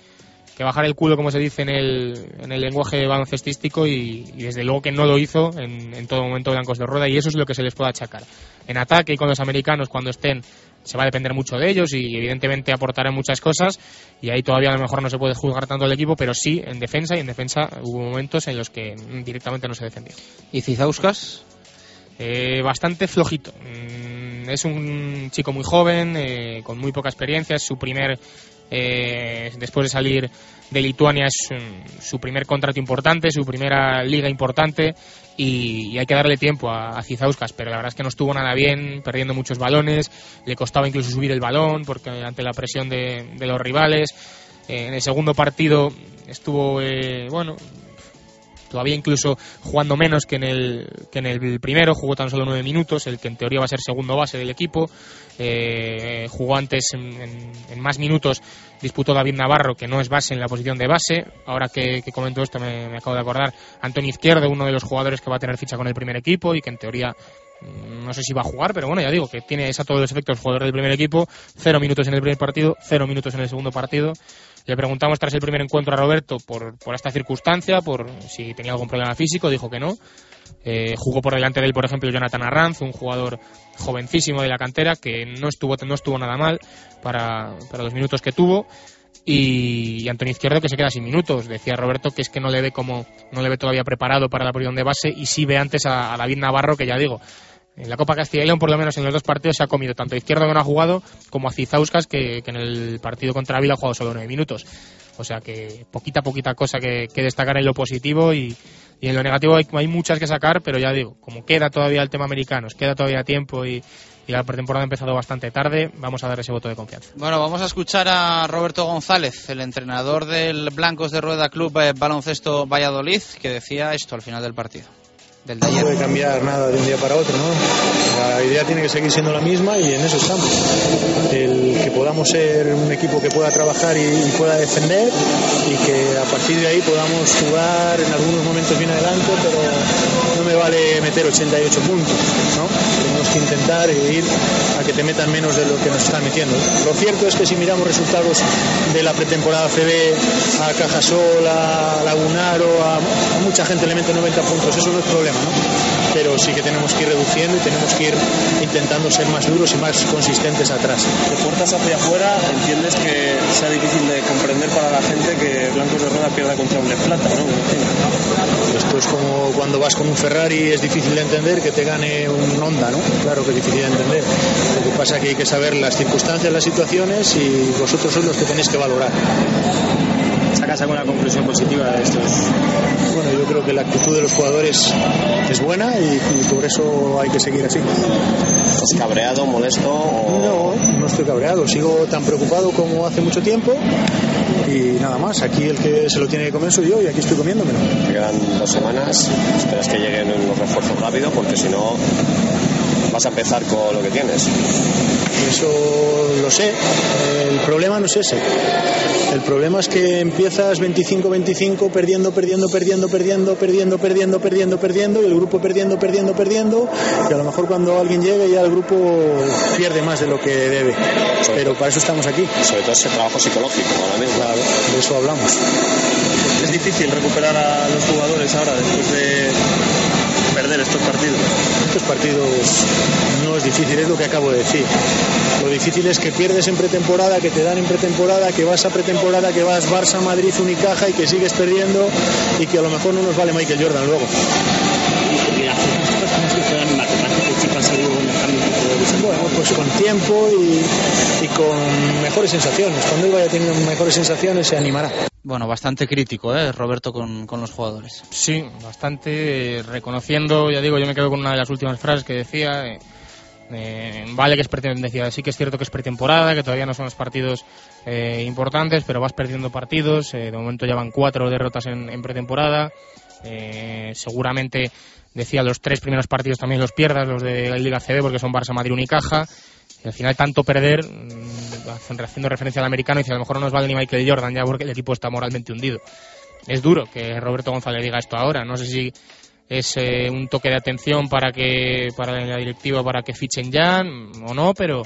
S4: que bajar el culo, como se dice en el, en el lenguaje baloncestístico, y, y desde luego que no lo hizo en, en todo momento Blancos de Rueda, y eso es lo que se les puede achacar. En ataque y con los americanos, cuando estén, se va a depender mucho de ellos y evidentemente aportarán muchas cosas, y ahí todavía a lo mejor no se puede juzgar tanto el equipo, pero sí en defensa, y en defensa hubo momentos en los que directamente no se defendió.
S1: ¿Y Cizauskas?
S4: Eh, bastante flojito. Mm, es un chico muy joven, eh, con muy poca experiencia, es su primer, eh, después de salir de Lituania, es mm, su primer contrato importante, su primera liga importante y, y hay que darle tiempo a, a Cizauskas, pero la verdad es que no estuvo nada bien, perdiendo muchos balones, le costaba incluso subir el balón porque ante la presión de, los rivales. Eh, en el segundo partido estuvo, eh, bueno, todavía incluso jugando menos que en el que en el primero jugó tan solo nueve minutos el que en teoría va a ser segundo base del equipo. Eh, jugó antes en, en- más minutos disputó David Navarro que no es base en la posición de base. Ahora que, que comento esto me, me acabo de acordar Antonio Izquierdo uno de los jugadores que va a tener ficha con el primer equipo y que en teoría mm, no sé si va a jugar, pero bueno, ya digo, que tiene a todos los efectos jugador del primer equipo, cero minutos en el primer partido, cero minutos en el segundo partido. Le preguntamos tras el primer encuentro a Roberto por, por esta circunstancia, por si tenía algún problema físico, dijo que no. Eh, jugó por delante de él, por ejemplo, Jonathan Arranz, un jugador jovencísimo de la cantera que no estuvo, no estuvo nada mal para, para los minutos que tuvo. Y, Antonio Izquierdo que se queda sin minutos. Decía Roberto que es que no le ve como, no le ve todavía preparado para la posición de base y sí ve antes a David Navarro, que ya digo, en la Copa Castilla y León, por lo menos en los dos partidos, se ha comido tanto a Izquierdo que no ha jugado como a Cizauskas, que, en el partido contra Ávila ha jugado solo nueve minutos. O sea que poquita, poquita cosa que, que destacar en lo positivo y, y en lo negativo hay, hay muchas que sacar, pero ya digo, como queda todavía el tema americanos, queda todavía tiempo y, y la pretemporada ha empezado bastante tarde, vamos a dar ese voto de confianza.
S1: Bueno, vamos a escuchar a Roberto González, el entrenador del Blancos de Rueda Club eh, Baloncesto Valladolid, que decía esto al final del partido.
S18: No puede cambiar nada de un día para otro, ¿no? La idea tiene que seguir siendo la misma y en eso estamos. El que podamos ser un equipo que pueda trabajar y, y pueda defender y que a partir de ahí podamos jugar en algunos momentos bien adelante, pero no me vale meter 88 puntos, ¿no? Tenemos que intentar ir a que te metan menos de lo que nos están metiendo. Lo cierto es que si miramos resultados de la pretemporada CB a Cajasol, a Lagunaro, a, a mucha gente le mete 90 puntos, eso no es problema, ¿no? Pero sí que tenemos que ir reduciendo y tenemos que ir intentando ser más duros y más consistentes atrás.
S19: De puertas hacia afuera, entiendes que sea difícil de comprender para la gente que Blancos de Rueda pierda contra un Plata, ¿no?
S18: Esto es como cuando vas con un Ferrari, es difícil de entender que te gane un Honda, ¿no? Claro que es difícil de entender. Lo que pasa es que hay que saber las circunstancias, las situaciones y vosotros sois los que tenéis que valorar.
S19: ¿Sacas alguna conclusión positiva de estos?
S18: Bueno, yo creo que la actitud de los jugadores es buena y, y por eso hay que seguir así.
S19: ¿Estás cabreado, molesto?
S18: No, no estoy cabreado, sigo tan preocupado como hace mucho tiempo y nada más. Aquí el que se lo tiene que comer soy yo y aquí estoy comiéndomelo.
S19: Quedan dos semanas, esperas que lleguen los refuerzos rápido porque si no vas a empezar con lo que tienes.
S18: Eso lo sé. El problema no es ese. El problema es que empiezas 25-25 perdiendo, perdiendo, perdiendo, perdiendo, perdiendo, perdiendo, perdiendo, perdiendo y el grupo perdiendo, perdiendo, perdiendo y a lo mejor cuando alguien llegue ya el grupo pierde más de lo que debe. Pero para eso estamos aquí.
S19: Sobre todo ese trabajo psicológico ahora mismo.
S18: Claro, de eso hablamos.
S19: Es difícil recuperar a los jugadores ahora después de perder estos partidos.
S18: Estos partidos no es difícil, es lo que acabo de decir. Lo difícil es que pierdes en pretemporada, que te dan en pretemporada, que vas a pretemporada, que vas Barça, Madrid, Unicaja y que sigues perdiendo y que a lo mejor no nos vale Michael Jordan luego. Pues con tiempo y, y con mejores sensaciones. Cuando él vaya teniendo mejores sensaciones se animará.
S1: Bueno, bastante crítico, ¿eh? Roberto, con, con los jugadores.
S4: Sí, bastante eh, reconociendo, ya digo, yo me quedo con una de las últimas frases que decía. eh, eh, vale que es pretemporada, decía, sí que es cierto que es pretemporada, que todavía no son los partidos eh, importantes, pero vas perdiendo partidos. eh, de momento ya van cuatro derrotas en, en pretemporada. eh, seguramente decía los tres primeros partidos también los pierdas, los de la Liga CB, porque son Barça, Madrid, Unicaja. Y al final, tanto perder, mm, haciendo referencia al americano, dice a lo mejor no nos vale ni Michael Jordan ya porque el equipo está moralmente hundido. Es duro que Roberto González diga esto ahora. No sé si es eh, un toque de atención para que para la directiva para que fichen ya mm, o no, pero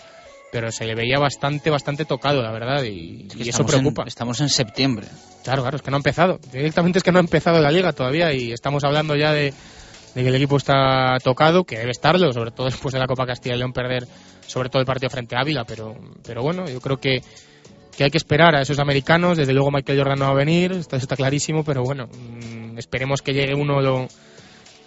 S4: pero se le veía bastante bastante tocado, la verdad, y, y eso preocupa.
S1: en- estamos en septiembre.
S4: Claro, claro, es que no ha empezado. Directamente es que no ha empezado la liga todavía y estamos hablando ya de, de que el equipo está tocado, que debe estarlo, sobre todo después de la Copa Castilla y León perder sobre todo el partido frente a Ávila, pero, pero bueno, yo creo que, que hay que esperar a esos americanos. Desde luego Michael Jordan no va a venir, esto está clarísimo, pero bueno, mm, esperemos que llegue uno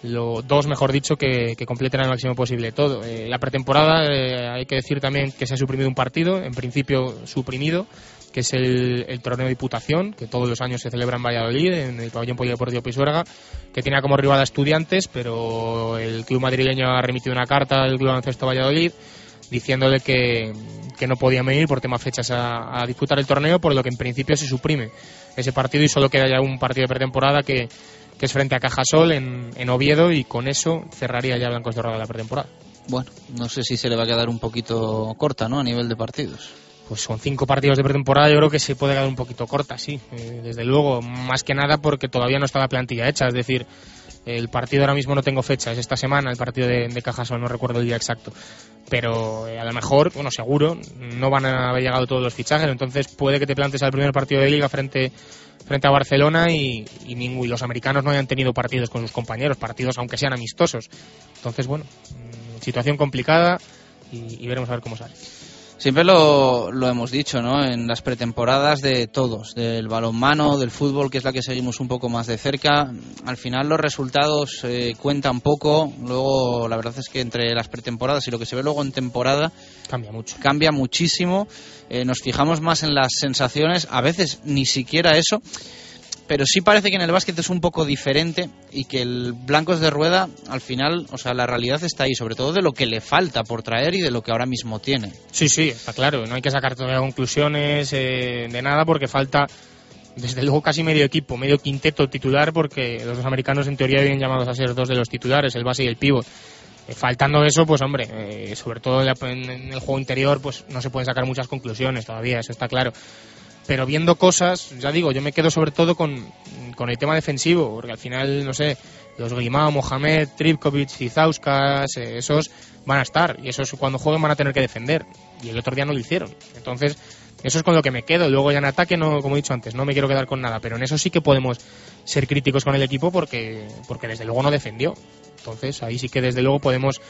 S4: lo, dos, mejor dicho, que, que completen al máximo posible todo. Eh, la pretemporada, eh, hay que decir también que se ha suprimido un partido, en principio suprimido, que es el, el torneo de Diputación, que todos los años se celebra en Valladolid, en el pabellón polideportivo Pisuerga, que tenía como rival a Estudiantes, pero el club madrileño ha remitido una carta al Club Baloncesto Valladolid diciéndole que, que no podían venir por tema fechas a, a disputar el torneo, por lo que en principio se suprime ese partido y solo queda ya un partido de pretemporada que, que es frente a Cajasol en, en Oviedo y con eso cerraría ya Blancos de Roda la pretemporada.
S1: Bueno, no sé si se le va a quedar un poquito corta, ¿no? A nivel de partidos.
S4: Pues son cinco partidos de pretemporada, yo creo que se puede quedar un poquito corta, sí. Eh, desde luego, más que nada porque todavía no está la plantilla hecha, es decir, el partido ahora mismo no tengo fecha, es esta semana el partido de, Cajasol, no recuerdo el día exacto. Pero eh, a lo mejor, bueno, seguro, no van a haber llegado todos los fichajes, entonces puede que te plantes al primer partido de liga frente frente a Barcelona y, y, y los americanos no hayan tenido partidos con sus compañeros, partidos aunque sean amistosos. Entonces, bueno, mm, situación complicada y veremos a ver cómo sale.
S1: Siempre lo, lo hemos dicho, ¿no? En las pretemporadas de todos, del balonmano, del fútbol, que es la que seguimos un poco más de cerca. Al final los resultados eh, cuentan poco. Luego, la verdad es que entre las pretemporadas y lo que se ve luego en temporada
S4: cambia mucho.
S1: Cambia muchísimo. Eh, nos fijamos más en las sensaciones. A veces ni siquiera eso. Pero sí parece que en el básquet es un poco diferente y que el Blancos de Rueda, al final, o sea, la realidad está ahí, sobre todo de lo que le falta por traer y de lo que ahora mismo tiene.
S4: Sí, sí, está claro. No hay que sacar todavía conclusiones eh, de nada porque falta desde luego casi medio equipo, medio quinteto titular, porque los dos americanos en teoría vienen llamados a ser dos de los titulares, el base y el pívot. Eh, faltando eso, pues hombre, eh, sobre todo en, en el juego interior, pues no se pueden sacar muchas conclusiones todavía, eso está claro. Pero viendo cosas, ya digo, yo me quedo sobre todo con, con el tema defensivo, porque al final, no sé, los Grimao, Mohamed, Tripkovic, Zizauskas, eh, esos van a estar, y esos cuando jueguen van a tener que defender, y el otro día no lo hicieron. Entonces, eso es con lo que me quedo. Luego ya en ataque, no, como he dicho antes, no me quiero quedar con nada, pero en eso sí que podemos ser críticos con el equipo porque, porque desde luego no defendió. Entonces, ahí sí que desde luego podemos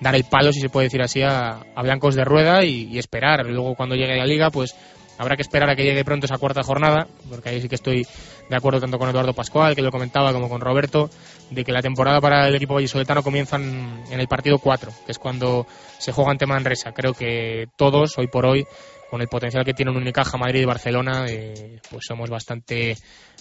S4: dar el palo, si se puede decir así, a, a blancos de rueda y esperar. Luego cuando llegue la liga, pues habrá que esperar a que llegue pronto esa cuarta jornada, porque ahí sí que estoy de acuerdo tanto con Eduardo Pascual, que lo comentaba, como con Roberto, de que la temporada para el equipo vallisoletano comienza en, el partido 4, que es cuando se juega ante Manresa. Creo que todos, hoy por hoy, con el potencial que tienen Unicaja, Madrid y Barcelona, eh, pues somos bastante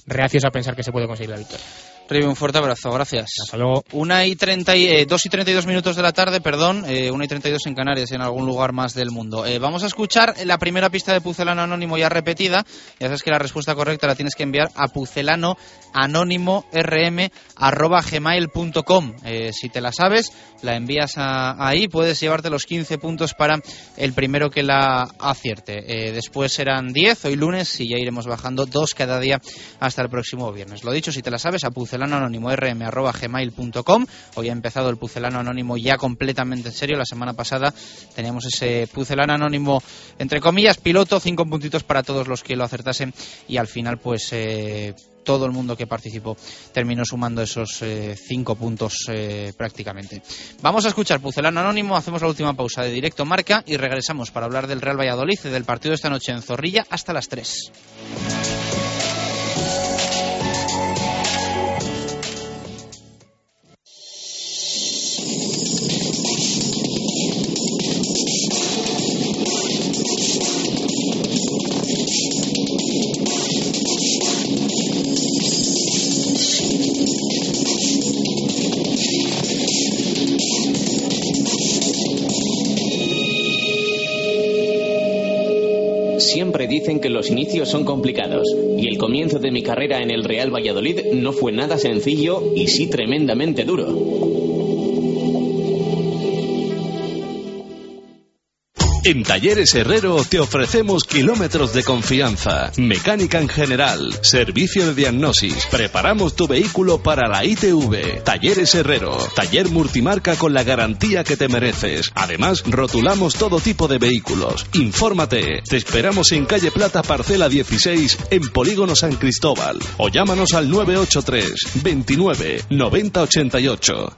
S4: reacios a pensar que se puede conseguir la victoria.
S1: Ribe, un fuerte abrazo, gracias.
S4: Hasta luego.
S1: Una y treinta y, eh, dos y 32 minutos de la tarde, perdón, eh, una y 32 en Canarias, en algún lugar más del mundo. Eh, vamos a escuchar la primera pista de Pucelano Anónimo ya repetida. Ya sabes que la respuesta correcta la tienes que enviar a pucelano anónimo rm arroba gmail.com. Eh, si te la sabes, la envías a- ahí, puedes llevarte los 15 puntos para el primero que la acierte. Eh, después serán 10, hoy lunes, y ya iremos bajando dos cada día hasta el próximo viernes. Lo dicho, si te la sabes, a pucelano anónimo rm arroba gmail.com. Hoy ha empezado el pucelano anónimo ya completamente en serio. La semana pasada teníamos ese pucelano anónimo, entre comillas, piloto, cinco puntitos para todos los que lo acertasen y al final, pues. eh, todo el mundo que participó terminó sumando esos eh, cinco puntos eh, prácticamente. Vamos a escuchar Pucelano Anónimo, hacemos la última pausa de directo marca y regresamos para hablar del Real Valladolid y del partido de esta noche en Zorrilla hasta las 3.
S6: Son complicados y el comienzo de mi carrera en el Real Valladolid no fue nada sencillo y sí tremendamente duro.
S7: En Talleres Herrero te ofrecemos kilómetros de confianza, mecánica en general, servicio de diagnosis, preparamos tu vehículo para la ITV. Talleres Herrero, taller multimarca con la garantía que te mereces. Además, rotulamos todo tipo de vehículos. Infórmate, te esperamos en calle Plata Parcela 16 en Polígono San Cristóbal o llámanos al 983 29 90 88.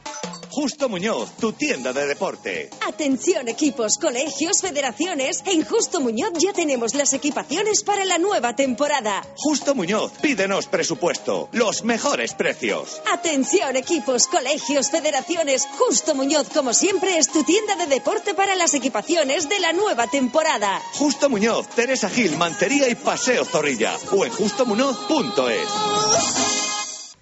S8: Justo Muñoz, tu tienda de deporte.
S9: Atención equipos, colegios, federaciones. En Justo Muñoz ya tenemos las equipaciones para la nueva temporada.
S8: Justo Muñoz, pídenos presupuesto. Los mejores precios.
S9: Atención equipos, colegios, federaciones. Justo Muñoz, como siempre, es tu tienda de deporte para las equipaciones de la nueva temporada.
S8: Justo Muñoz, Teresa Gil, Mantería y Paseo Zorrilla. O en justomuñoz.es.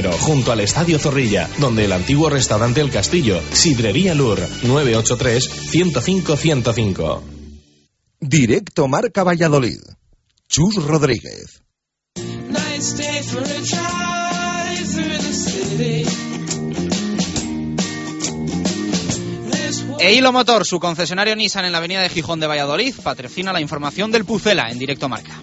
S10: junto al Estadio Zorrilla, donde el antiguo restaurante El Castillo, Sidrería Lur, 983-105-105.
S11: Directo Marca Valladolid. Chus Rodríguez.
S1: E Hilo Motor, su concesionario Nissan en la avenida de Gijón de Valladolid, patrocina la información del Pucela en directo marca.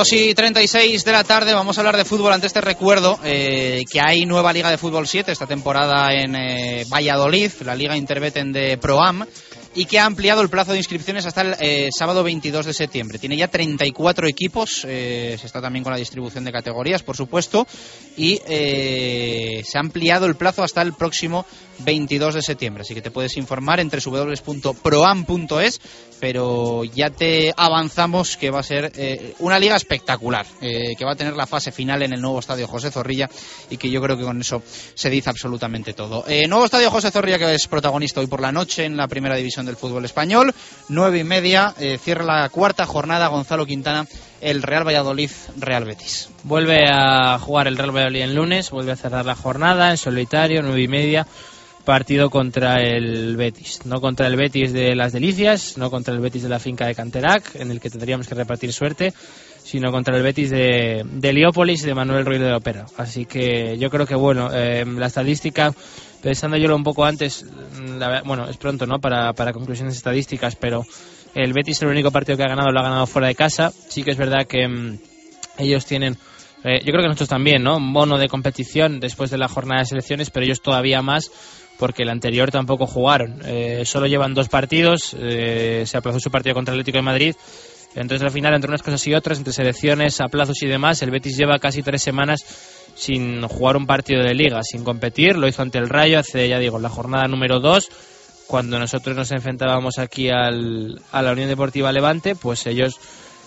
S1: 2 y 36 de la tarde, vamos a hablar de fútbol ante este recuerdo eh, que hay nueva Liga de Fútbol 7 esta temporada en eh, Valladolid, la Liga Interbeten de Proam y que ha ampliado el plazo de inscripciones hasta el eh, sábado 22 de septiembre. Tiene ya 34 equipos, se está también con la distribución de categorías, por supuesto, y se ha ampliado el plazo hasta el próximo 22 de septiembre. Así que te puedes informar en www.proam.es, pero ya te avanzamos que va a ser eh, una liga espectacular, eh, que va a tener la fase final en el nuevo estadio José Zorrilla y que yo creo que con eso se dice absolutamente todo. Eh, nuevo estadio José Zorrilla que es protagonista hoy por la noche en la primera división del fútbol español, nueve y media, cierra la cuarta jornada Gonzalo Quintana, el Real Valladolid Real Betis.
S12: Vuelve a jugar el Real Valladolid el lunes, vuelve a cerrar la jornada en solitario, nueve y media, partido contra el Betis. No contra el Betis de las Delicias, no contra el Betis de la finca de Canterac, en el que tendríamos que repartir suerte, sino contra el Betis de, de y de Manuel Ruiz de Opera. Así que yo creo que, bueno, eh, la estadística, pensando yo un poco antes, la- bueno, es pronto, ¿no?, para, para conclusiones estadísticas, pero el Betis el único partido que ha ganado lo ha ganado fuera de casa. Sí que es verdad que mm, ellos tienen, eh, yo creo que nosotros también, ¿no? Un bono de competición después de la jornada de selecciones, pero ellos todavía más porque el anterior tampoco jugaron. Eh, solo llevan dos partidos, eh, se aplazó su partido contra el Atlético de Madrid. Entonces al final, entre unas cosas y otras, entre selecciones, aplazos y demás, el Betis lleva casi tres semanas sin jugar un partido de liga, sin competir. Lo hizo ante el Rayo hace, ya digo, la jornada número dos cuando nosotros nos enfrentábamos aquí al, a la Unión Deportiva Levante, pues ellos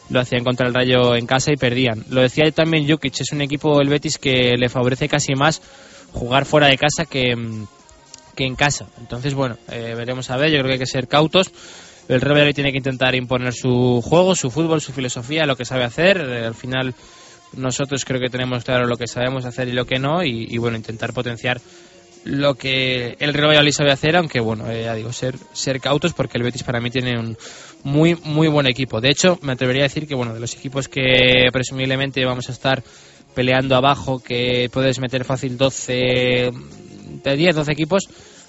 S12: lo hacían contra el Rayo en casa y perdían. Lo decía también Jukic, es un equipo el Betis que le favorece casi más jugar fuera de casa que, mm, que en casa. Entonces, bueno, eh, veremos a ver, yo creo que hay que ser cautos. El Real Valladolid tiene que intentar imponer su juego, su fútbol, su filosofía, lo que sabe hacer. Eh, al final, nosotros creo que tenemos claro lo que sabemos hacer y lo que no, y, bueno, intentar potenciar lo que el Real Valladolid sabe hacer, aunque bueno, eh, ya digo, ser, ser cautos porque el Betis para mí tiene un muy muy buen equipo. De hecho, me atrevería a decir que bueno, de los equipos que presumiblemente vamos a estar peleando abajo, que puedes meter fácil 12, de 10, 12 equipos,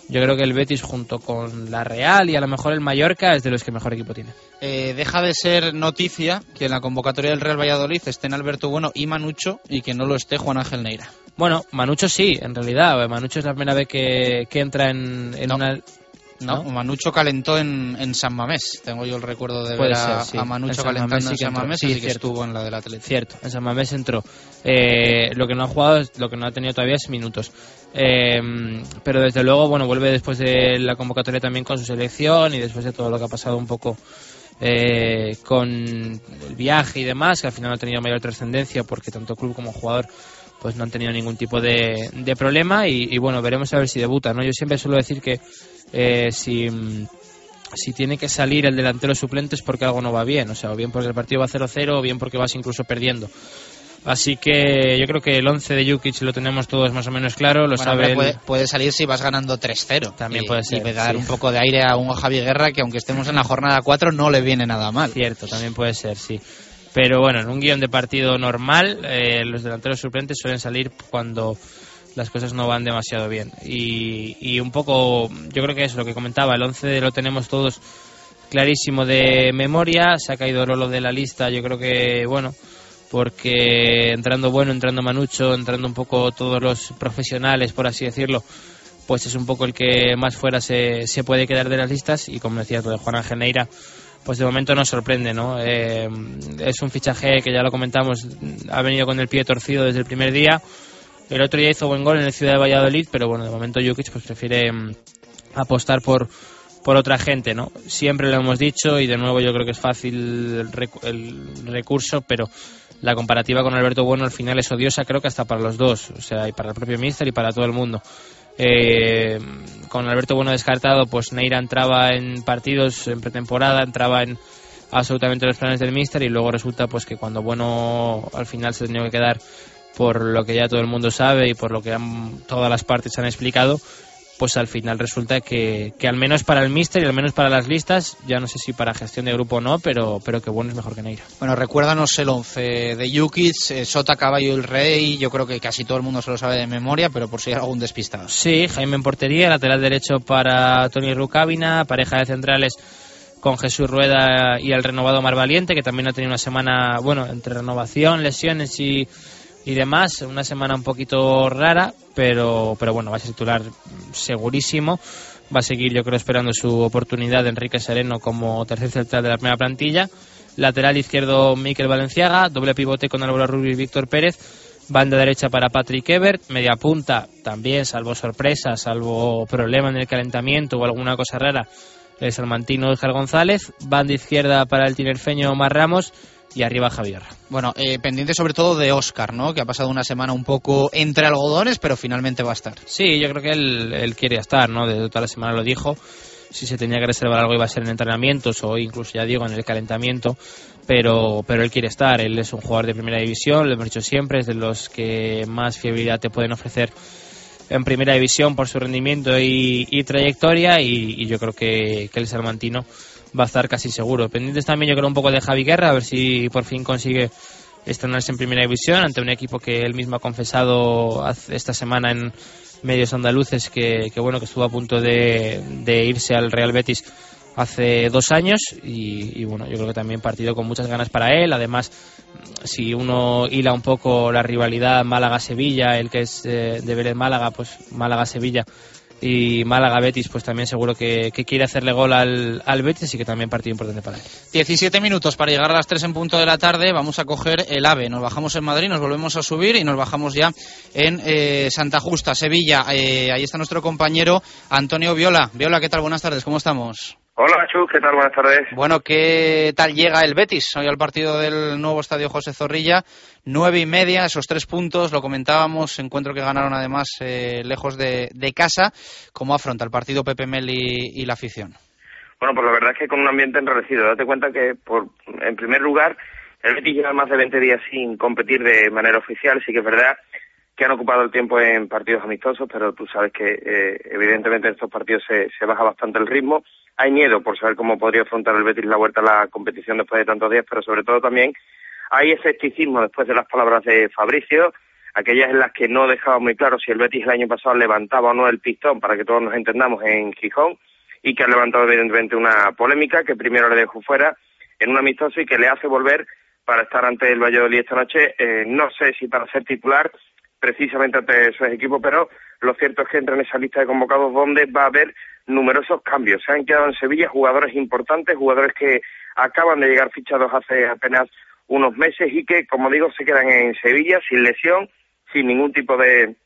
S12: yo creo que el Betis junto con la Real y a lo mejor el Mallorca es de los que mejor equipo tiene.
S1: Eh, deja de ser noticia que en la convocatoria del Real Valladolid estén Alberto Bueno y Manucho y que no lo esté Juan Ángel Neira.
S12: Bueno, Manucho sí, en realidad. Manucho es la primera vez que, que entra en, en
S1: No.
S12: una...
S1: No, Manucho calentó en, en San Mamés. Tengo yo el recuerdo de
S12: Puede
S1: ver a,
S12: ser, sí.
S1: a Manucho
S12: En
S1: calentando
S12: Mamés
S1: en San. Mamés,
S12: Sí,
S1: así que estuvo en la del Atlético.
S12: Cierto, en San Mamés entró. Eh, lo que no ha jugado, es- lo que no ha tenido todavía es minutos. Eh, pero desde luego, bueno, vuelve después de la convocatoria también con su selección y después de todo lo que ha pasado un poco eh, con el viaje y demás, que al final no ha tenido mayor trascendencia porque tanto club como jugador pues no han tenido ningún tipo de, de problema y, y bueno, veremos a ver si debuta, ¿no? Yo siempre suelo decir que eh, si si tiene que salir el delantero suplente es porque algo no va bien, o sea, o bien porque el partido va 0-0 o bien porque vas incluso perdiendo. Así que yo creo que el 11 de Jukic lo tenemos todos más o menos claro, lo
S1: Bueno,
S12: sabe
S1: puede, puede salir si vas ganando 3-0.
S12: También
S1: Y-
S12: puede ser,
S1: Y dar
S12: sí.
S1: un poco de aire a un Javi Guerra que aunque estemos en la jornada 4 no le viene nada mal.
S12: Cierto, también puede ser, sí. Pero bueno, en un guion de partido normal, eh, los delanteros suplentes suelen salir cuando las cosas no van demasiado bien. Y, y un poco, yo creo que es lo que comentaba, el 11 lo tenemos todos clarísimo de memoria, se ha caído Lolo de la lista, yo creo que, bueno, porque entrando bueno, entrando Manucho, entrando un poco todos los profesionales, por así decirlo, pues es un poco el que más fuera se, se puede quedar de las listas y como decías lo de Juan Ángel Neira, pues de momento nos sorprende, ¿no? Eh, es un fichaje que ya lo comentamos, ha venido con el pie torcido desde el primer día. El otro día hizo buen gol en el Ciudad de Valladolid, pero bueno, de momento Jukic pues prefiere mm, apostar por por otra gente, ¿no? Siempre lo hemos dicho y de nuevo yo creo que es fácil el, recu- el recurso, pero la comparativa con Alberto Bueno al final es odiosa, creo que hasta para los dos, o sea, y para el propio Mister y para todo el mundo. Eh, con Alberto Bueno descartado, pues Neira entraba en partidos en pretemporada, entraba en absolutamente los planes del Mister y luego resulta pues que cuando Bueno al final se tenía que quedar por lo que ya todo el mundo sabe y por lo que han- todas las partes han explicado, pues al final resulta que, que al menos para el Mister y al menos para las listas, ya no sé si para gestión de grupo o no, pero, pero que bueno es mejor que Neira.
S1: Bueno, recuérdanos el 11 de Jukic, eh, Sota, Caballo y el Rey. Yo creo que casi todo el mundo se lo sabe de memoria, pero por si hay algún despistado.
S12: Sí, Jaime en portería, lateral derecho para Tony Rucávina, pareja de centrales con Jesús Rueda y el renovado Mar Valiente, que también ha tenido una semana, bueno, entre renovación, lesiones y, y demás, una semana un poquito rara, pero, pero bueno, va a ser titular segurísimo. Va a seguir, yo creo, esperando su oportunidad de Enrique Sereno como tercer central de la primera plantilla. Lateral izquierdo, Miquel Valenciaga. Doble pivote con Álvaro Rubio y Víctor Pérez. Banda derecha para Patrick Ebert. Media punta también, salvo sorpresa, salvo problema en el calentamiento o alguna cosa rara, el salmantino Edgar González. Banda izquierda para el tinerfeño Omar Ramos y arriba Javier.
S1: Bueno, eh, pendiente sobre todo de Oscar, ¿no? Que ha pasado una semana un poco entre algodones, pero finalmente va a estar.
S12: Sí, yo creo que él, él quiere estar, ¿no? De toda la semana lo dijo. Si se tenía que reservar algo iba a ser en entrenamientos o incluso, ya digo, en el calentamiento. Pero, pero él quiere estar. Él es un jugador de primera división, lo hemos dicho siempre, es de los que más fiabilidad te pueden ofrecer en primera división por su rendimiento y, y trayectoria. Y, y yo creo que, que el salmantino va a estar casi seguro. Pendientes también yo creo un poco de Javi Guerra, a ver si por fin consigue estrenarse en primera división ante un equipo que él mismo ha confesado esta semana en medios andaluces que, bueno que estuvo a punto de, de irse al Real Betis hace dos años y, y, bueno yo creo que también partido con muchas ganas para él además si uno hila un poco la rivalidad Málaga-Sevilla el que es eh, de Vélez Málaga pues Málaga-Sevilla y Málaga-Betis pues también seguro que, quiere hacerle gol al, al Betis y que también partido importante para él
S1: 17 minutos para llegar a las 3 en punto de la tarde. Vamos a coger el AVE. Nos bajamos en Madrid, nos volvemos a subir y nos bajamos ya en eh, Santa Justa, Sevilla. Eh, ahí está nuestro compañero Antonio Viola. Viola, ¿qué tal? Buenas tardes, ¿cómo estamos?
S20: Hola, Chus, ¿qué tal? Buenas tardes.
S1: Bueno, ¿qué tal llega el Betis hoy al partido del nuevo estadio José Zorrilla? Nueve y media, esos tres puntos, lo comentábamos, encuentro que ganaron además eh, lejos de, de casa. ¿Cómo afronta el partido Pepe Mel y, y la afición?
S20: Bueno, pues la verdad es que con un ambiente enrarecido. Date cuenta que, por, en primer lugar, el Betis lleva más de 20 días sin competir de manera oficial. Sí que es verdad que han ocupado el tiempo en partidos amistosos, pero tú sabes que eh, evidentemente en estos partidos se, se baja bastante el ritmo. Hay miedo por saber cómo podría afrontar el Betis la vuelta a la competición después de tantos días, pero sobre todo también hay escepticismo después de las palabras de Fabricio, aquellas en las que no dejaba muy claro si el Betis el año pasado levantaba o no el pistón, para que todos nos entendamos, en Gijón, y que ha levantado evidentemente una polémica que primero le dejó fuera en un amistoso y que le hace volver para estar ante el Valladolid esta noche, eh, no sé si para ser titular precisamente ante esos equipos, pero lo cierto es que entra en esa lista de convocados donde va a haber numerosos cambios. Se han quedado en Sevilla jugadores importantes, jugadores que acaban de llegar fichados hace apenas unos meses y que, como digo, se quedan en Sevilla sin lesión, sin ningún tipo de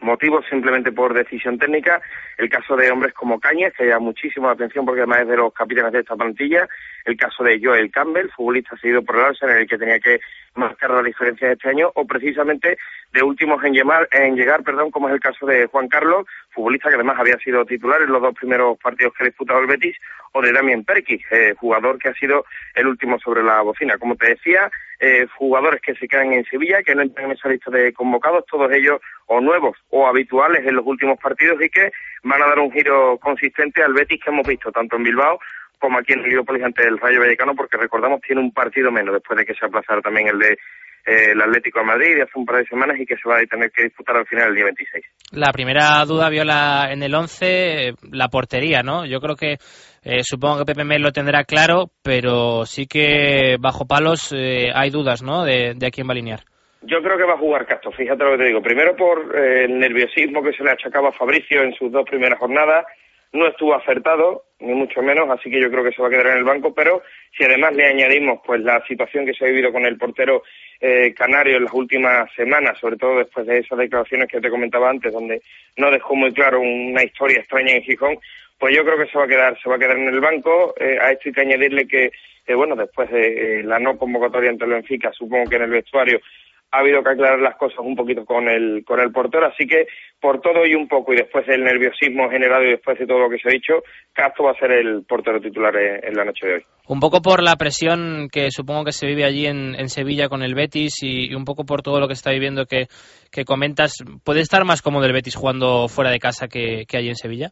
S20: motivo, simplemente por decisión técnica. El caso de hombres como Cañas, que llama muchísimo la atención porque además es de los capitanes de esta plantilla. El caso de Joel Campbell, futbolista seguido por el Arsenal, el que tenía que marcar la diferencia este año, o precisamente de últimos en, llamar, en llegar, perdón, como es el caso de Juan Carlos, futbolista que además había sido titular en los dos primeros partidos que ha disputado el Betis, o de Damien Perkis, eh, jugador que ha sido el último sobre la bocina. Como te decía, eh, jugadores que se quedan en Sevilla, que no entran en esa lista de convocados, todos ellos o nuevos o habituales en los últimos partidos y que van a dar un giro consistente al Betis que hemos visto tanto en Bilbao como aquí en Heliópolis ante el Rayo Vallecano, porque recordamos tiene un partido menos después de que se aplazara también el de eh, el Atlético de Madrid de hace un par de semanas y que se va a tener que disputar al final el día 26.
S12: La primera duda viola en el 11, la portería, ¿no? Yo creo que eh, supongo que Pepe Mel lo tendrá claro, pero sí que bajo palos eh, hay dudas, ¿no? De, de a quién va a alinear.
S20: Yo creo que va a jugar Castro, fíjate lo que te digo. Primero por eh, el nerviosismo que se le achacaba a Fabricio en sus dos primeras jornadas. No estuvo acertado, ni mucho menos, así que yo creo que se va a quedar en el banco. Pero si además le añadimos pues la situación que se ha vivido con el portero eh, canario en las últimas semanas, sobre todo después de esas declaraciones que te comentaba antes, donde no dejó muy claro una historia extraña en Gijón, pues yo creo que se va a quedar, se va a quedar en el banco. Eh, a esto hay que añadirle que, eh, bueno, después de eh, la no convocatoria ante el Benfica, supongo que en el vestuario ha habido que aclarar las cosas un poquito con el, con el portero, así que por todo y un poco, y después del nerviosismo generado y después de todo lo que se ha dicho, Castro va a ser el portero titular en, en la noche de hoy.
S12: Un poco por la presión que supongo que se vive allí en, en Sevilla con el Betis y, y, un poco por todo lo que está viviendo que, que comentas, ¿puede estar más cómodo el Betis jugando fuera de casa que, que allí en Sevilla?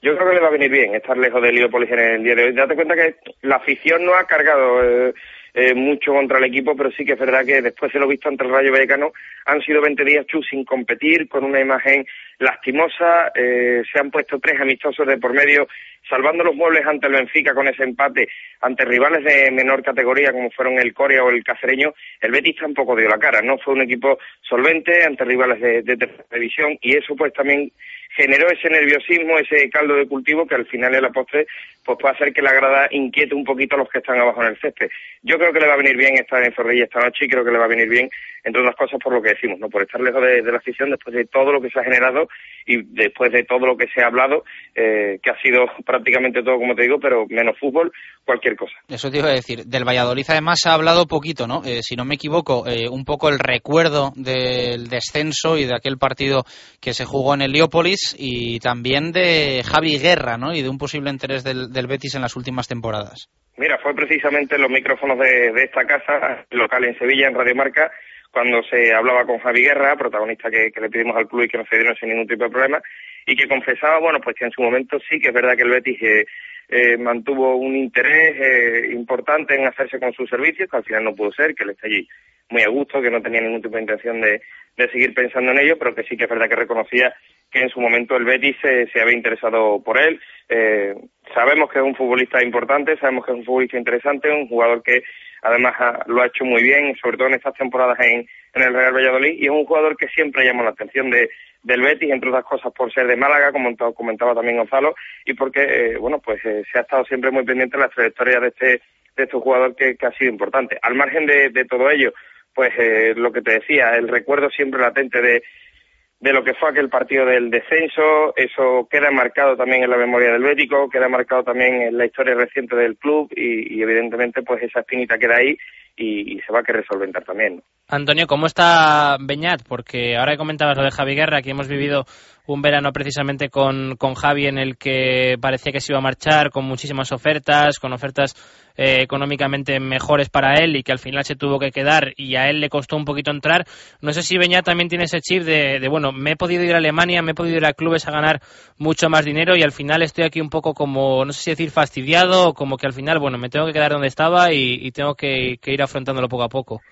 S20: Yo creo que le va a venir bien estar lejos de Heliópolis en el día de hoy. Date cuenta que la afición no ha cargado eh, eh, mucho contra el equipo, pero sí que es verdad que después de lo visto ante el Rayo Vallecano han sido 20 días chus sin competir, con una imagen lastimosa. Eh, se han puesto tres amistosos de por medio, salvando los muebles ante el Benfica con ese empate ante rivales de menor categoría como fueron el Corea o el Cacereño. El Betis tampoco dio la cara, no fue un equipo solvente ante rivales de, de tercera división y eso pues también generó ese nerviosismo, ese caldo de cultivo que al final de la postre pues puede hacer que la grada inquiete un poquito a los que están abajo en el césped. Yo creo que le va a venir bien estar en Zorrilla esta noche y creo que le va a venir bien, entre otras cosas, por lo que decimos, no por estar lejos de, de la afición después de todo lo que se ha generado y después de todo lo que se ha hablado, eh, que ha sido prácticamente todo, como te digo, pero menos fútbol, cualquier cosa.
S1: Eso te iba a decir. Del Valladolid además se ha hablado poquito, ¿no? Eh, si no me equivoco, eh, un poco el recuerdo del descenso y de aquel partido que se jugó en Heliópolis y también de Javi Guerra. Y de un posible interés del, Betis en las últimas temporadas.
S20: Mira, fue precisamente en los micrófonos de, esta casa, local en Sevilla, en Radio Marca, cuando se hablaba con Javi Guerra, protagonista que, que le pedimos al club y que nos cedieron sin ningún tipo de problema, y que confesaba, bueno, pues que en su momento sí que es verdad que el Betis eh, eh, mantuvo un interés eh, importante en hacerse con sus servicios, que al final no pudo ser, que él está allí muy a gusto, que no tenía ningún tipo de intención de, de seguir pensando en ello, pero que sí que es verdad que reconocía que en su momento el Betis se, había interesado por él. Eh, sabemos que es un futbolista importante, sabemos que es un futbolista interesante, un jugador que además ha, lo ha hecho muy bien, sobre todo en estas temporadas en, en el Real Valladolid, y es un jugador que siempre llama la atención de, del Betis, entre otras cosas por ser de Málaga, como comentaba también Gonzalo, y porque, eh, bueno, pues eh, se ha estado siempre muy pendiente de la trayectoria de este, de este jugador que, que ha sido importante. Al margen de, de todo ello, pues eh, lo que te decía, el recuerdo siempre latente de, de lo que fue aquel partido del descenso, eso queda marcado también en la memoria del Bético, queda marcado también en la historia reciente del club y, y evidentemente pues esa espinita queda ahí y, se va a querer solventar también.
S12: Antonio, ¿cómo está Beñat? Porque ahora comentabas lo de Javi Guerra, que hemos vivido un verano precisamente con, con Javi en el que parecía que se iba a marchar con muchísimas ofertas, con ofertas eh, económicamente mejores para él y que al final se tuvo que quedar y a él le costó un poquito entrar. No sé si Beñat también tiene ese chip de, bueno, me he podido ir a Alemania, me he podido ir a clubes a ganar mucho más dinero y al final estoy aquí un poco como, no sé si decir fastidiado o como que al final, bueno, me tengo que quedar donde estaba y, tengo que, que ir afrontándolo poco a poco.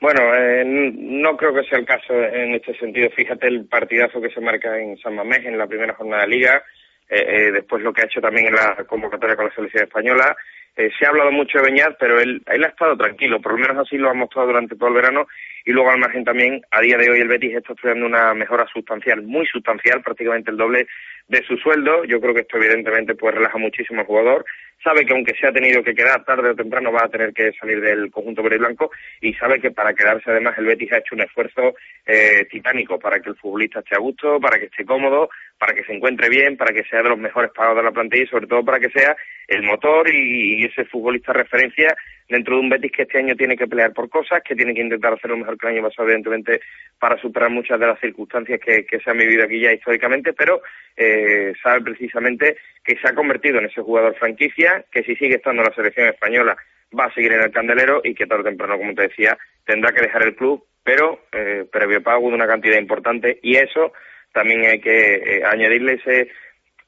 S20: Bueno, eh, no creo que sea el caso en este sentido. Fíjate el partidazo que se marca en San Mamés en la primera jornada de Liga, eh, eh, después lo que ha hecho también en la convocatoria con la selección española. Eh, se ha hablado mucho de Beñat, pero él, él ha estado tranquilo, por lo menos así lo ha mostrado durante todo el verano y luego al margen también, a día de hoy el Betis está estudiando una mejora sustancial, muy sustancial, prácticamente el doble de su sueldo. Yo creo que esto evidentemente pues relaja muchísimo al jugador. Sabe que aunque se ha tenido que quedar tarde o temprano va a tener que salir del conjunto verde y blanco y sabe que para quedarse además el Betis ha hecho un esfuerzo eh, titánico para que el futbolista esté a gusto, para que esté cómodo, para que se encuentre bien, para que sea de los mejores pagados de la plantilla y sobre todo para que sea el motor y, y ese futbolista referencia dentro de un Betis que este año tiene que pelear por cosas, que tiene que intentar hacer lo mejor que el año pasado, evidentemente, para superar muchas de las circunstancias que, se han vivido aquí ya históricamente, pero eh, sabe precisamente que se ha convertido en ese jugador franquicia, que si sigue estando la selección española va a seguir en el candelero y que tarde o temprano, como te decía, tendrá que dejar el club, pero eh, previo pago de una cantidad importante y eso también hay que eh, añadirle ese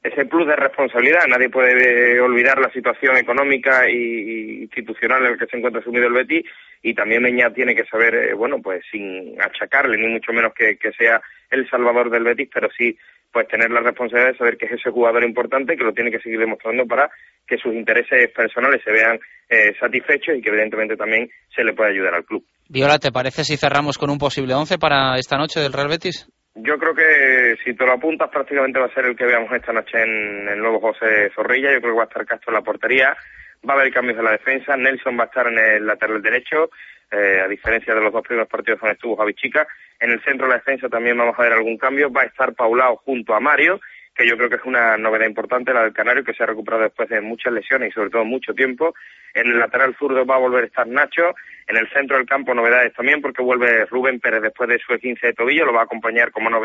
S20: ese plus de responsabilidad. Nadie puede olvidar la situación económica y, institucional en la que se encuentra sumido el Betis y también Meña tiene que saber, eh, bueno, pues sin achacarle ni mucho menos que, que, sea el salvador del Betis, pero sí pues tener la responsabilidad de saber que es ese jugador importante que lo tiene que seguir demostrando para que sus intereses personales se vean eh, satisfechos y que evidentemente también se le pueda ayudar al club.
S1: Viola, ¿te parece si cerramos con un posible once para esta noche del Real Betis?
S20: Yo creo que si te lo apuntas prácticamente va a ser el que veamos esta noche en el nuevo José Zorrilla. Yo creo que va a estar Castro en la portería. Va a haber cambios de la defensa. Nelson va a estar en el lateral derecho, eh, a diferencia de los dos primeros partidos donde estuvo Javi Chica. En el centro de la defensa también vamos a ver algún cambio. Va a estar Paulao junto a Mario, que yo creo que es una novedad importante, la del Canario, que se ha recuperado después de muchas lesiones y sobre todo mucho tiempo. En el lateral zurdo va a volver a estar Nacho. En el centro del campo novedades también, porque vuelve Rubén Pérez después de su 15 de tobillo, lo va a acompañar como no.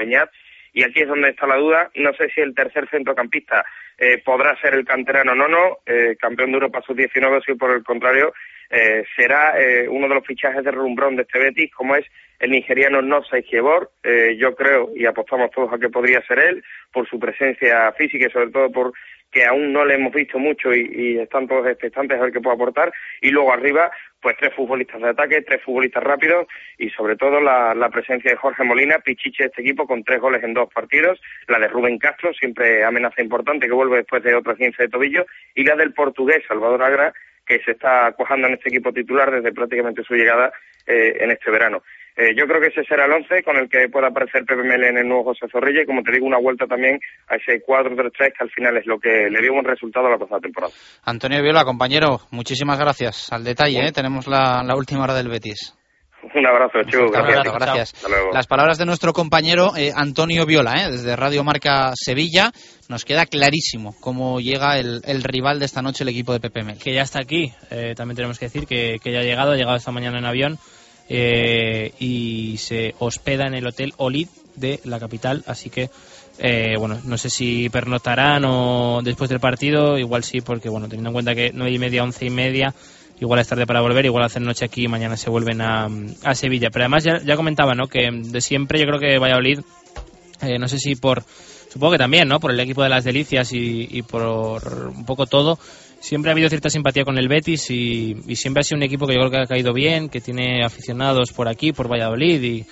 S20: Y aquí es donde está la duda. No sé si el tercer centrocampista eh, podrá ser el canterano no, no, eh, campeón de Europa sub-19, o si por el contrario eh, será eh, uno de los fichajes de rumbrón de este Betis, como es el nigeriano Nosa Giebor. Eh, yo creo y apostamos todos a que podría ser él, por su presencia física y sobre todo por que aún no le hemos visto mucho y, están todos expectantes a ver qué puede aportar. Y luego arriba, pues tres futbolistas de ataque, tres futbolistas rápidos y sobre todo la, presencia de Jorge Molina, pichiche de este equipo con tres goles en dos partidos, la de Rubén Castro, siempre amenaza importante que vuelve después de otros 15 de tobillo, y la del portugués Salvador Agra, que se está cuajando en este equipo titular desde prácticamente su llegada eh, en este verano. Eh, yo creo que ese será el 11 con el que pueda aparecer Pepe Mel en el nuevo José Zorrilla y como te digo una vuelta también a ese 4-3-3 que al final es lo que le dio buen resultado a la pasada temporada.
S1: Antonio Viola, compañero, muchísimas gracias. Al detalle, ¿eh? tenemos la, la última hora del Betis.
S20: Un abrazo, Chu.
S1: Un
S20: Gracias.
S1: abrazo, gracias.
S20: Hasta luego.
S1: Las palabras de nuestro compañero eh, Antonio Viola, ¿eh? desde Radio Marca Sevilla, nos queda clarísimo cómo llega el, el rival de esta noche, el equipo de Pepe Mel.
S12: que ya está aquí. Eh, también tenemos que decir que, que ya ha llegado, ha llegado esta mañana en avión eh, y se hospeda en el Hotel Olid de la capital. Así que, eh, bueno, no sé si pernotarán o después del partido, igual sí, porque, bueno, teniendo en cuenta que nueve y media, once y media, igual es tarde para volver, igual hacen noche aquí y mañana se vuelven a, a Sevilla. Pero además, ya, ya comentaba, ¿no? Que de siempre yo creo que Valladolid, eh, no sé si por. Supongo que también, ¿no? Por el equipo de las delicias y, y por un poco todo, siempre ha habido cierta simpatía con el Betis y, y siempre ha sido un equipo que yo creo que ha caído bien, que tiene aficionados por aquí, por Valladolid y,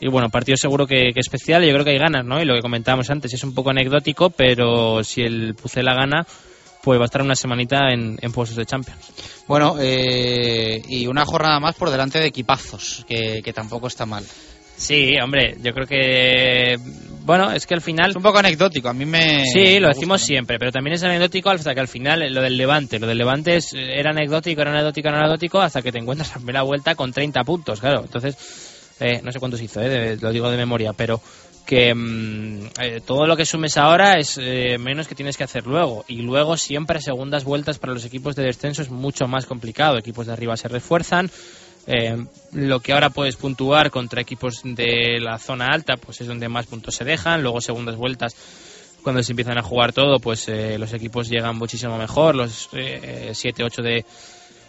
S12: y bueno, partido seguro que, que especial y yo creo que hay ganas, ¿no? Y lo que comentábamos antes es un poco anecdótico, pero si el Pucela gana, pues va a estar una semanita en, en puestos de Champions.
S1: Bueno, eh, y una jornada más por delante de equipazos, que, que tampoco está mal.
S12: Sí, hombre, yo creo que. Bueno, es que al final.
S1: Es un poco anecdótico, a mí me.
S12: Sí, lo
S1: me
S12: decimos siempre, pero también es anecdótico hasta que al final eh, lo del Levante. Lo del Levante es- era anecdótico, era anecdótico, era anecdótico hasta que te encuentras la primera vuelta con 30 puntos, claro. Entonces, eh, no sé cuántos hizo, eh, de- lo digo de memoria, pero que mm, eh, todo lo que sumes ahora es eh, menos que tienes que hacer luego. Y luego siempre segundas vueltas para los equipos de descenso es mucho más complicado. Equipos de arriba se refuerzan. Eh, lo que ahora puedes puntuar contra equipos de la zona alta, pues es donde más puntos se dejan. Luego segundas vueltas, cuando se empiezan a jugar todo, pues eh, los equipos llegan muchísimo mejor, los 7, 8 de,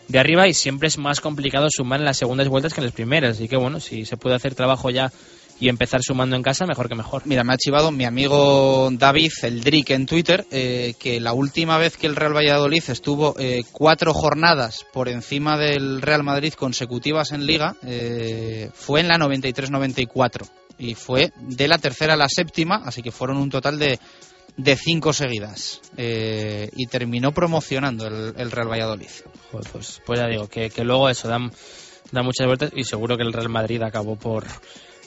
S12: de arriba, y siempre es más complicado sumar en las segundas vueltas que en las primeras. Así que bueno, si se puede hacer trabajo ya y empezar sumando en casa, mejor que mejor.
S1: Mira, me ha chivado mi amigo David, el Drick, en Twitter, eh, que la última vez que el Real Valladolid estuvo eh, cuatro jornadas por encima del Real Madrid consecutivas en Liga eh, fue en la 93-94. Y fue de la tercera a la séptima, así que fueron un total de, de cinco seguidas. Eh, y terminó promocionando el, el Real Valladolid.
S12: Joder, pues, pues ya digo, que, que luego eso, dan, da muchas vueltas y seguro que el Real Madrid acabó por,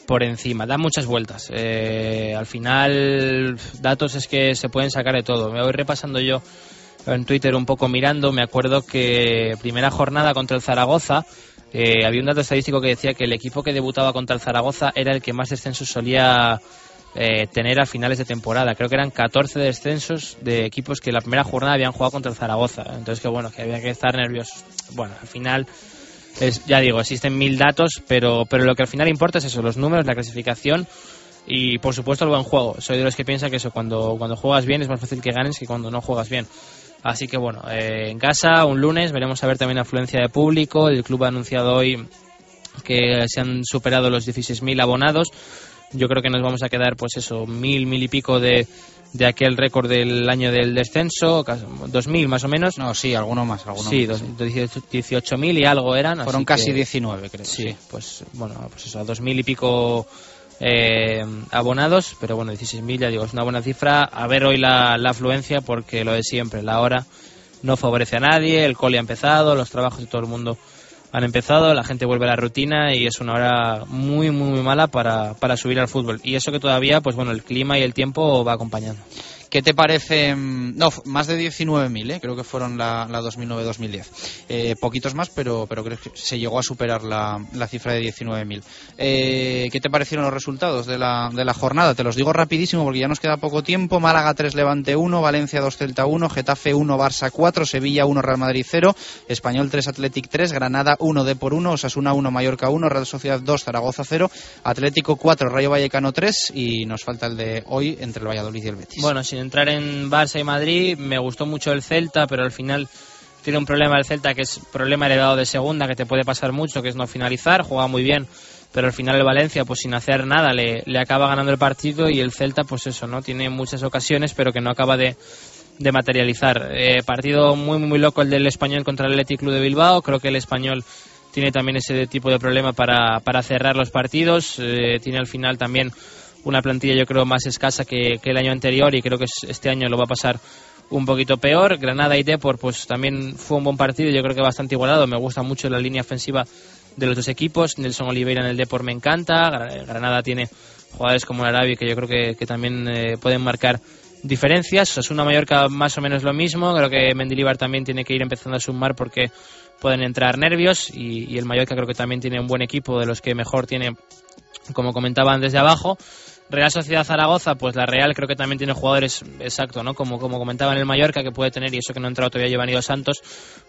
S12: por encima. Da muchas vueltas. Eh, al final, datos es que se pueden sacar de todo. Me voy repasando yo en Twitter un poco mirando. Me acuerdo que primera jornada contra el Zaragoza. eh, había un dato estadístico que decía que el equipo que debutaba contra el Zaragoza era el que más descensos solía eh, tener a finales de temporada. Creo que eran 14 descensos de equipos que la primera jornada habían jugado contra el Zaragoza. Entonces, que bueno, que había que estar nerviosos. Bueno, al final, es, ya digo, existen mil datos, pero, pero lo que al final importa es eso, los números, la clasificación y, por supuesto, el buen juego. Soy de los que piensa que eso, cuando, cuando juegas bien es más fácil que ganes que cuando no juegas bien. Así que bueno, eh, en casa, un lunes, veremos a ver también afluencia de público. El club ha anunciado hoy que se han superado los 16.000 abonados. Yo creo que nos vamos a quedar, pues eso, mil, mil y pico de, de aquel récord del año del descenso, casi 2.000 más o menos.
S1: No, sí, alguno más. Alguno
S12: sí,
S1: más,
S12: dos- 18.000 y algo eran.
S1: Fueron
S12: así
S1: casi
S12: que-
S1: 19, creo.
S12: Sí, pues bueno, pues eso, a 2.000 y pico eh, abonados, pero bueno, 16.000 ya digo, es una buena cifra. A ver hoy la, la afluencia, porque lo de siempre, la hora no favorece a nadie, el cole ha empezado, los trabajos de todo el mundo han empezado, la gente vuelve a la rutina y es una hora muy, muy, muy mala para, para subir al fútbol. Y eso que todavía, pues bueno, el clima y el tiempo va acompañando.
S1: ¿Qué te parece? No, más de 19.000, ¿eh? creo que fueron la, la 2009-2010. Eh, poquitos más, pero, pero creo que se llegó a superar la, la cifra de 19.000. Eh, ¿Qué te parecieron los resultados de la, de la jornada? Te los digo rapidísimo porque ya nos queda poco tiempo. Málaga 3, Levante 1, Valencia 2, Celta 1, Getafe 1, Barça 4, Sevilla 1, Real Madrid 0, Español 3, Athletic 3, Granada 1, D por 1, Osasuna 1, Mallorca 1, Real Sociedad 2, Zaragoza 0, Atlético 4, Rayo Vallecano 3 y nos falta el de hoy entre el Valladolid y el Betis.
S12: Bueno, sin entrar en Barça y Madrid, me gustó mucho el Celta, pero al final tiene un problema el Celta que es problema heredado de segunda, que te puede pasar mucho, que es no finalizar, juega muy bien, pero al final el Valencia, pues sin hacer nada, le, le acaba ganando el partido y el Celta, pues eso, ¿no? Tiene muchas ocasiones, pero que no acaba de, de materializar. Eh, partido muy, muy loco el del español contra el Athletic Club de Bilbao. Creo que el español tiene también ese tipo de problema para, para cerrar los partidos. Eh, tiene al final también una plantilla, yo creo, más escasa que, el año anterior y creo que este año lo va a pasar un poquito peor. Granada y Depor, pues también fue un buen partido, yo creo que bastante igualado. Me gusta mucho la línea ofensiva de los dos equipos. Nelson Oliveira en el Depor me encanta. Granada tiene jugadores como el Arabi que yo creo que, que también eh, pueden marcar diferencias. Osasuna Mallorca más o menos lo mismo. Creo que Mendilibar también tiene que ir empezando a sumar porque pueden entrar nervios y el Mallorca creo que también tiene un buen equipo de los que mejor tiene, como comentaban desde abajo. Real Sociedad Zaragoza, pues la Real creo que también tiene jugadores, exacto, ¿no? Como, como comentaba en el Mallorca, que puede tener, y eso que no ha entrado todavía Giovanni Dos Santos,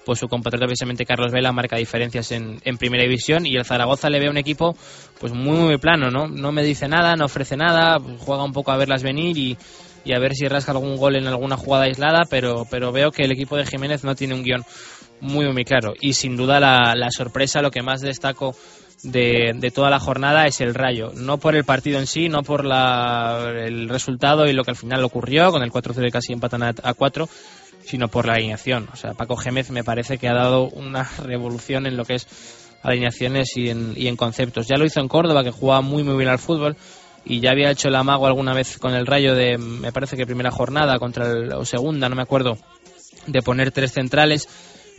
S12: pues su compatriota precisamente Carlos Vela marca diferencias en, en primera división y el Zaragoza le ve un equipo pues muy, muy plano, ¿no? No me dice nada, no ofrece nada, juega un poco a verlas venir y, y a ver si rasca algún gol en alguna jugada aislada, pero, pero veo que el equipo de Jiménez no tiene un guion muy, muy claro. Y sin duda la, la sorpresa, lo que más destaco de, de, toda la jornada es el Rayo. No por el partido en sí, no por la, el resultado y lo que al final ocurrió, con el 4-0 casi empatan a, a 4, sino por la alineación. O sea, Paco Gémez me parece que ha dado una revolución en lo que es alineaciones y en, y en conceptos. Ya lo hizo en Córdoba, que jugaba muy, muy bien al fútbol y ya había hecho el amago alguna vez con el Rayo de, me parece que primera jornada contra el, o segunda, no me acuerdo, de poner tres centrales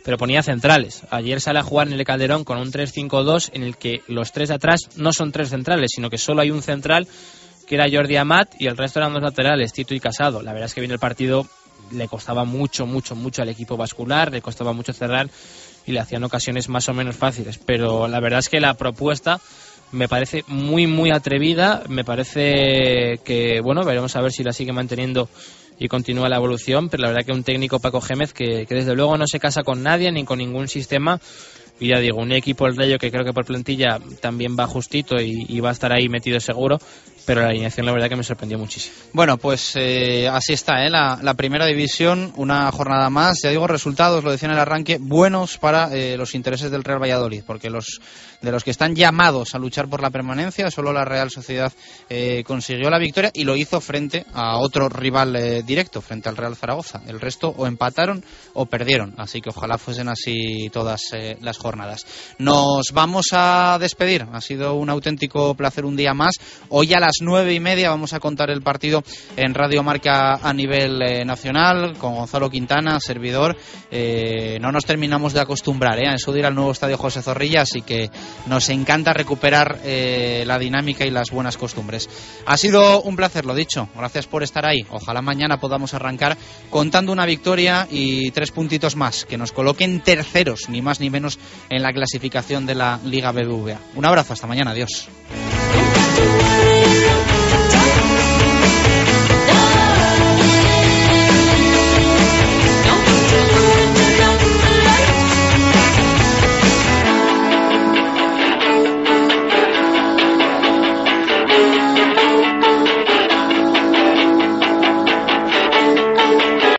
S12: pero ponía centrales. Ayer sale a jugar en el Calderón con un 3-5-2 en el que los tres atrás no son tres centrales, sino que solo hay un central que era Jordi Amat y el resto eran dos laterales, Tito y Casado. La verdad es que viene el partido le costaba mucho, mucho, mucho al equipo vascular, le costaba mucho cerrar y le hacían ocasiones más o menos fáciles. Pero la verdad es que la propuesta me parece muy, muy atrevida. Me parece que, bueno, veremos a ver si la sigue manteniendo y continúa la evolución, pero la verdad que un técnico Paco Gémez que, que, desde luego no se casa con nadie ni con ningún sistema. Y ya digo, un equipo el Rayo que creo que por plantilla también va justito y, y va a estar ahí metido seguro, pero la alineación la verdad que me sorprendió muchísimo.
S1: Bueno, pues eh, así está, ¿eh? La, primera división, una jornada más. Ya digo, resultados, lo decía en el arranque, buenos para eh, los intereses del Real Valladolid, porque los de los que están llamados a luchar por la permanencia, solo la Real Sociedad eh, consiguió la victoria y lo hizo frente a otro rival eh, directo, frente al Real Zaragoza. El resto o empataron o perdieron, así que ojalá fuesen así todas las jornadas. Nos vamos a despedir, ha sido un auténtico placer un día más. Hoy a las nueve y media vamos a contar el partido en Radio Marca a nivel eh, nacional con Gonzalo Quintana, servidor. Eh, no nos terminamos de acostumbrar a eso de ir al nuevo estadio José Zorrilla, así que nos encanta recuperar eh, la dinámica y las buenas costumbres. Ha sido un placer, lo dicho. Gracias por estar ahí. Ojalá mañana podamos arrancar contando una victoria y tres puntitos más que nos coloquen terceros, ni más ni menos, en la clasificación de la Liga BBVA. Un abrazo, hasta mañana. Adiós. Don't worry,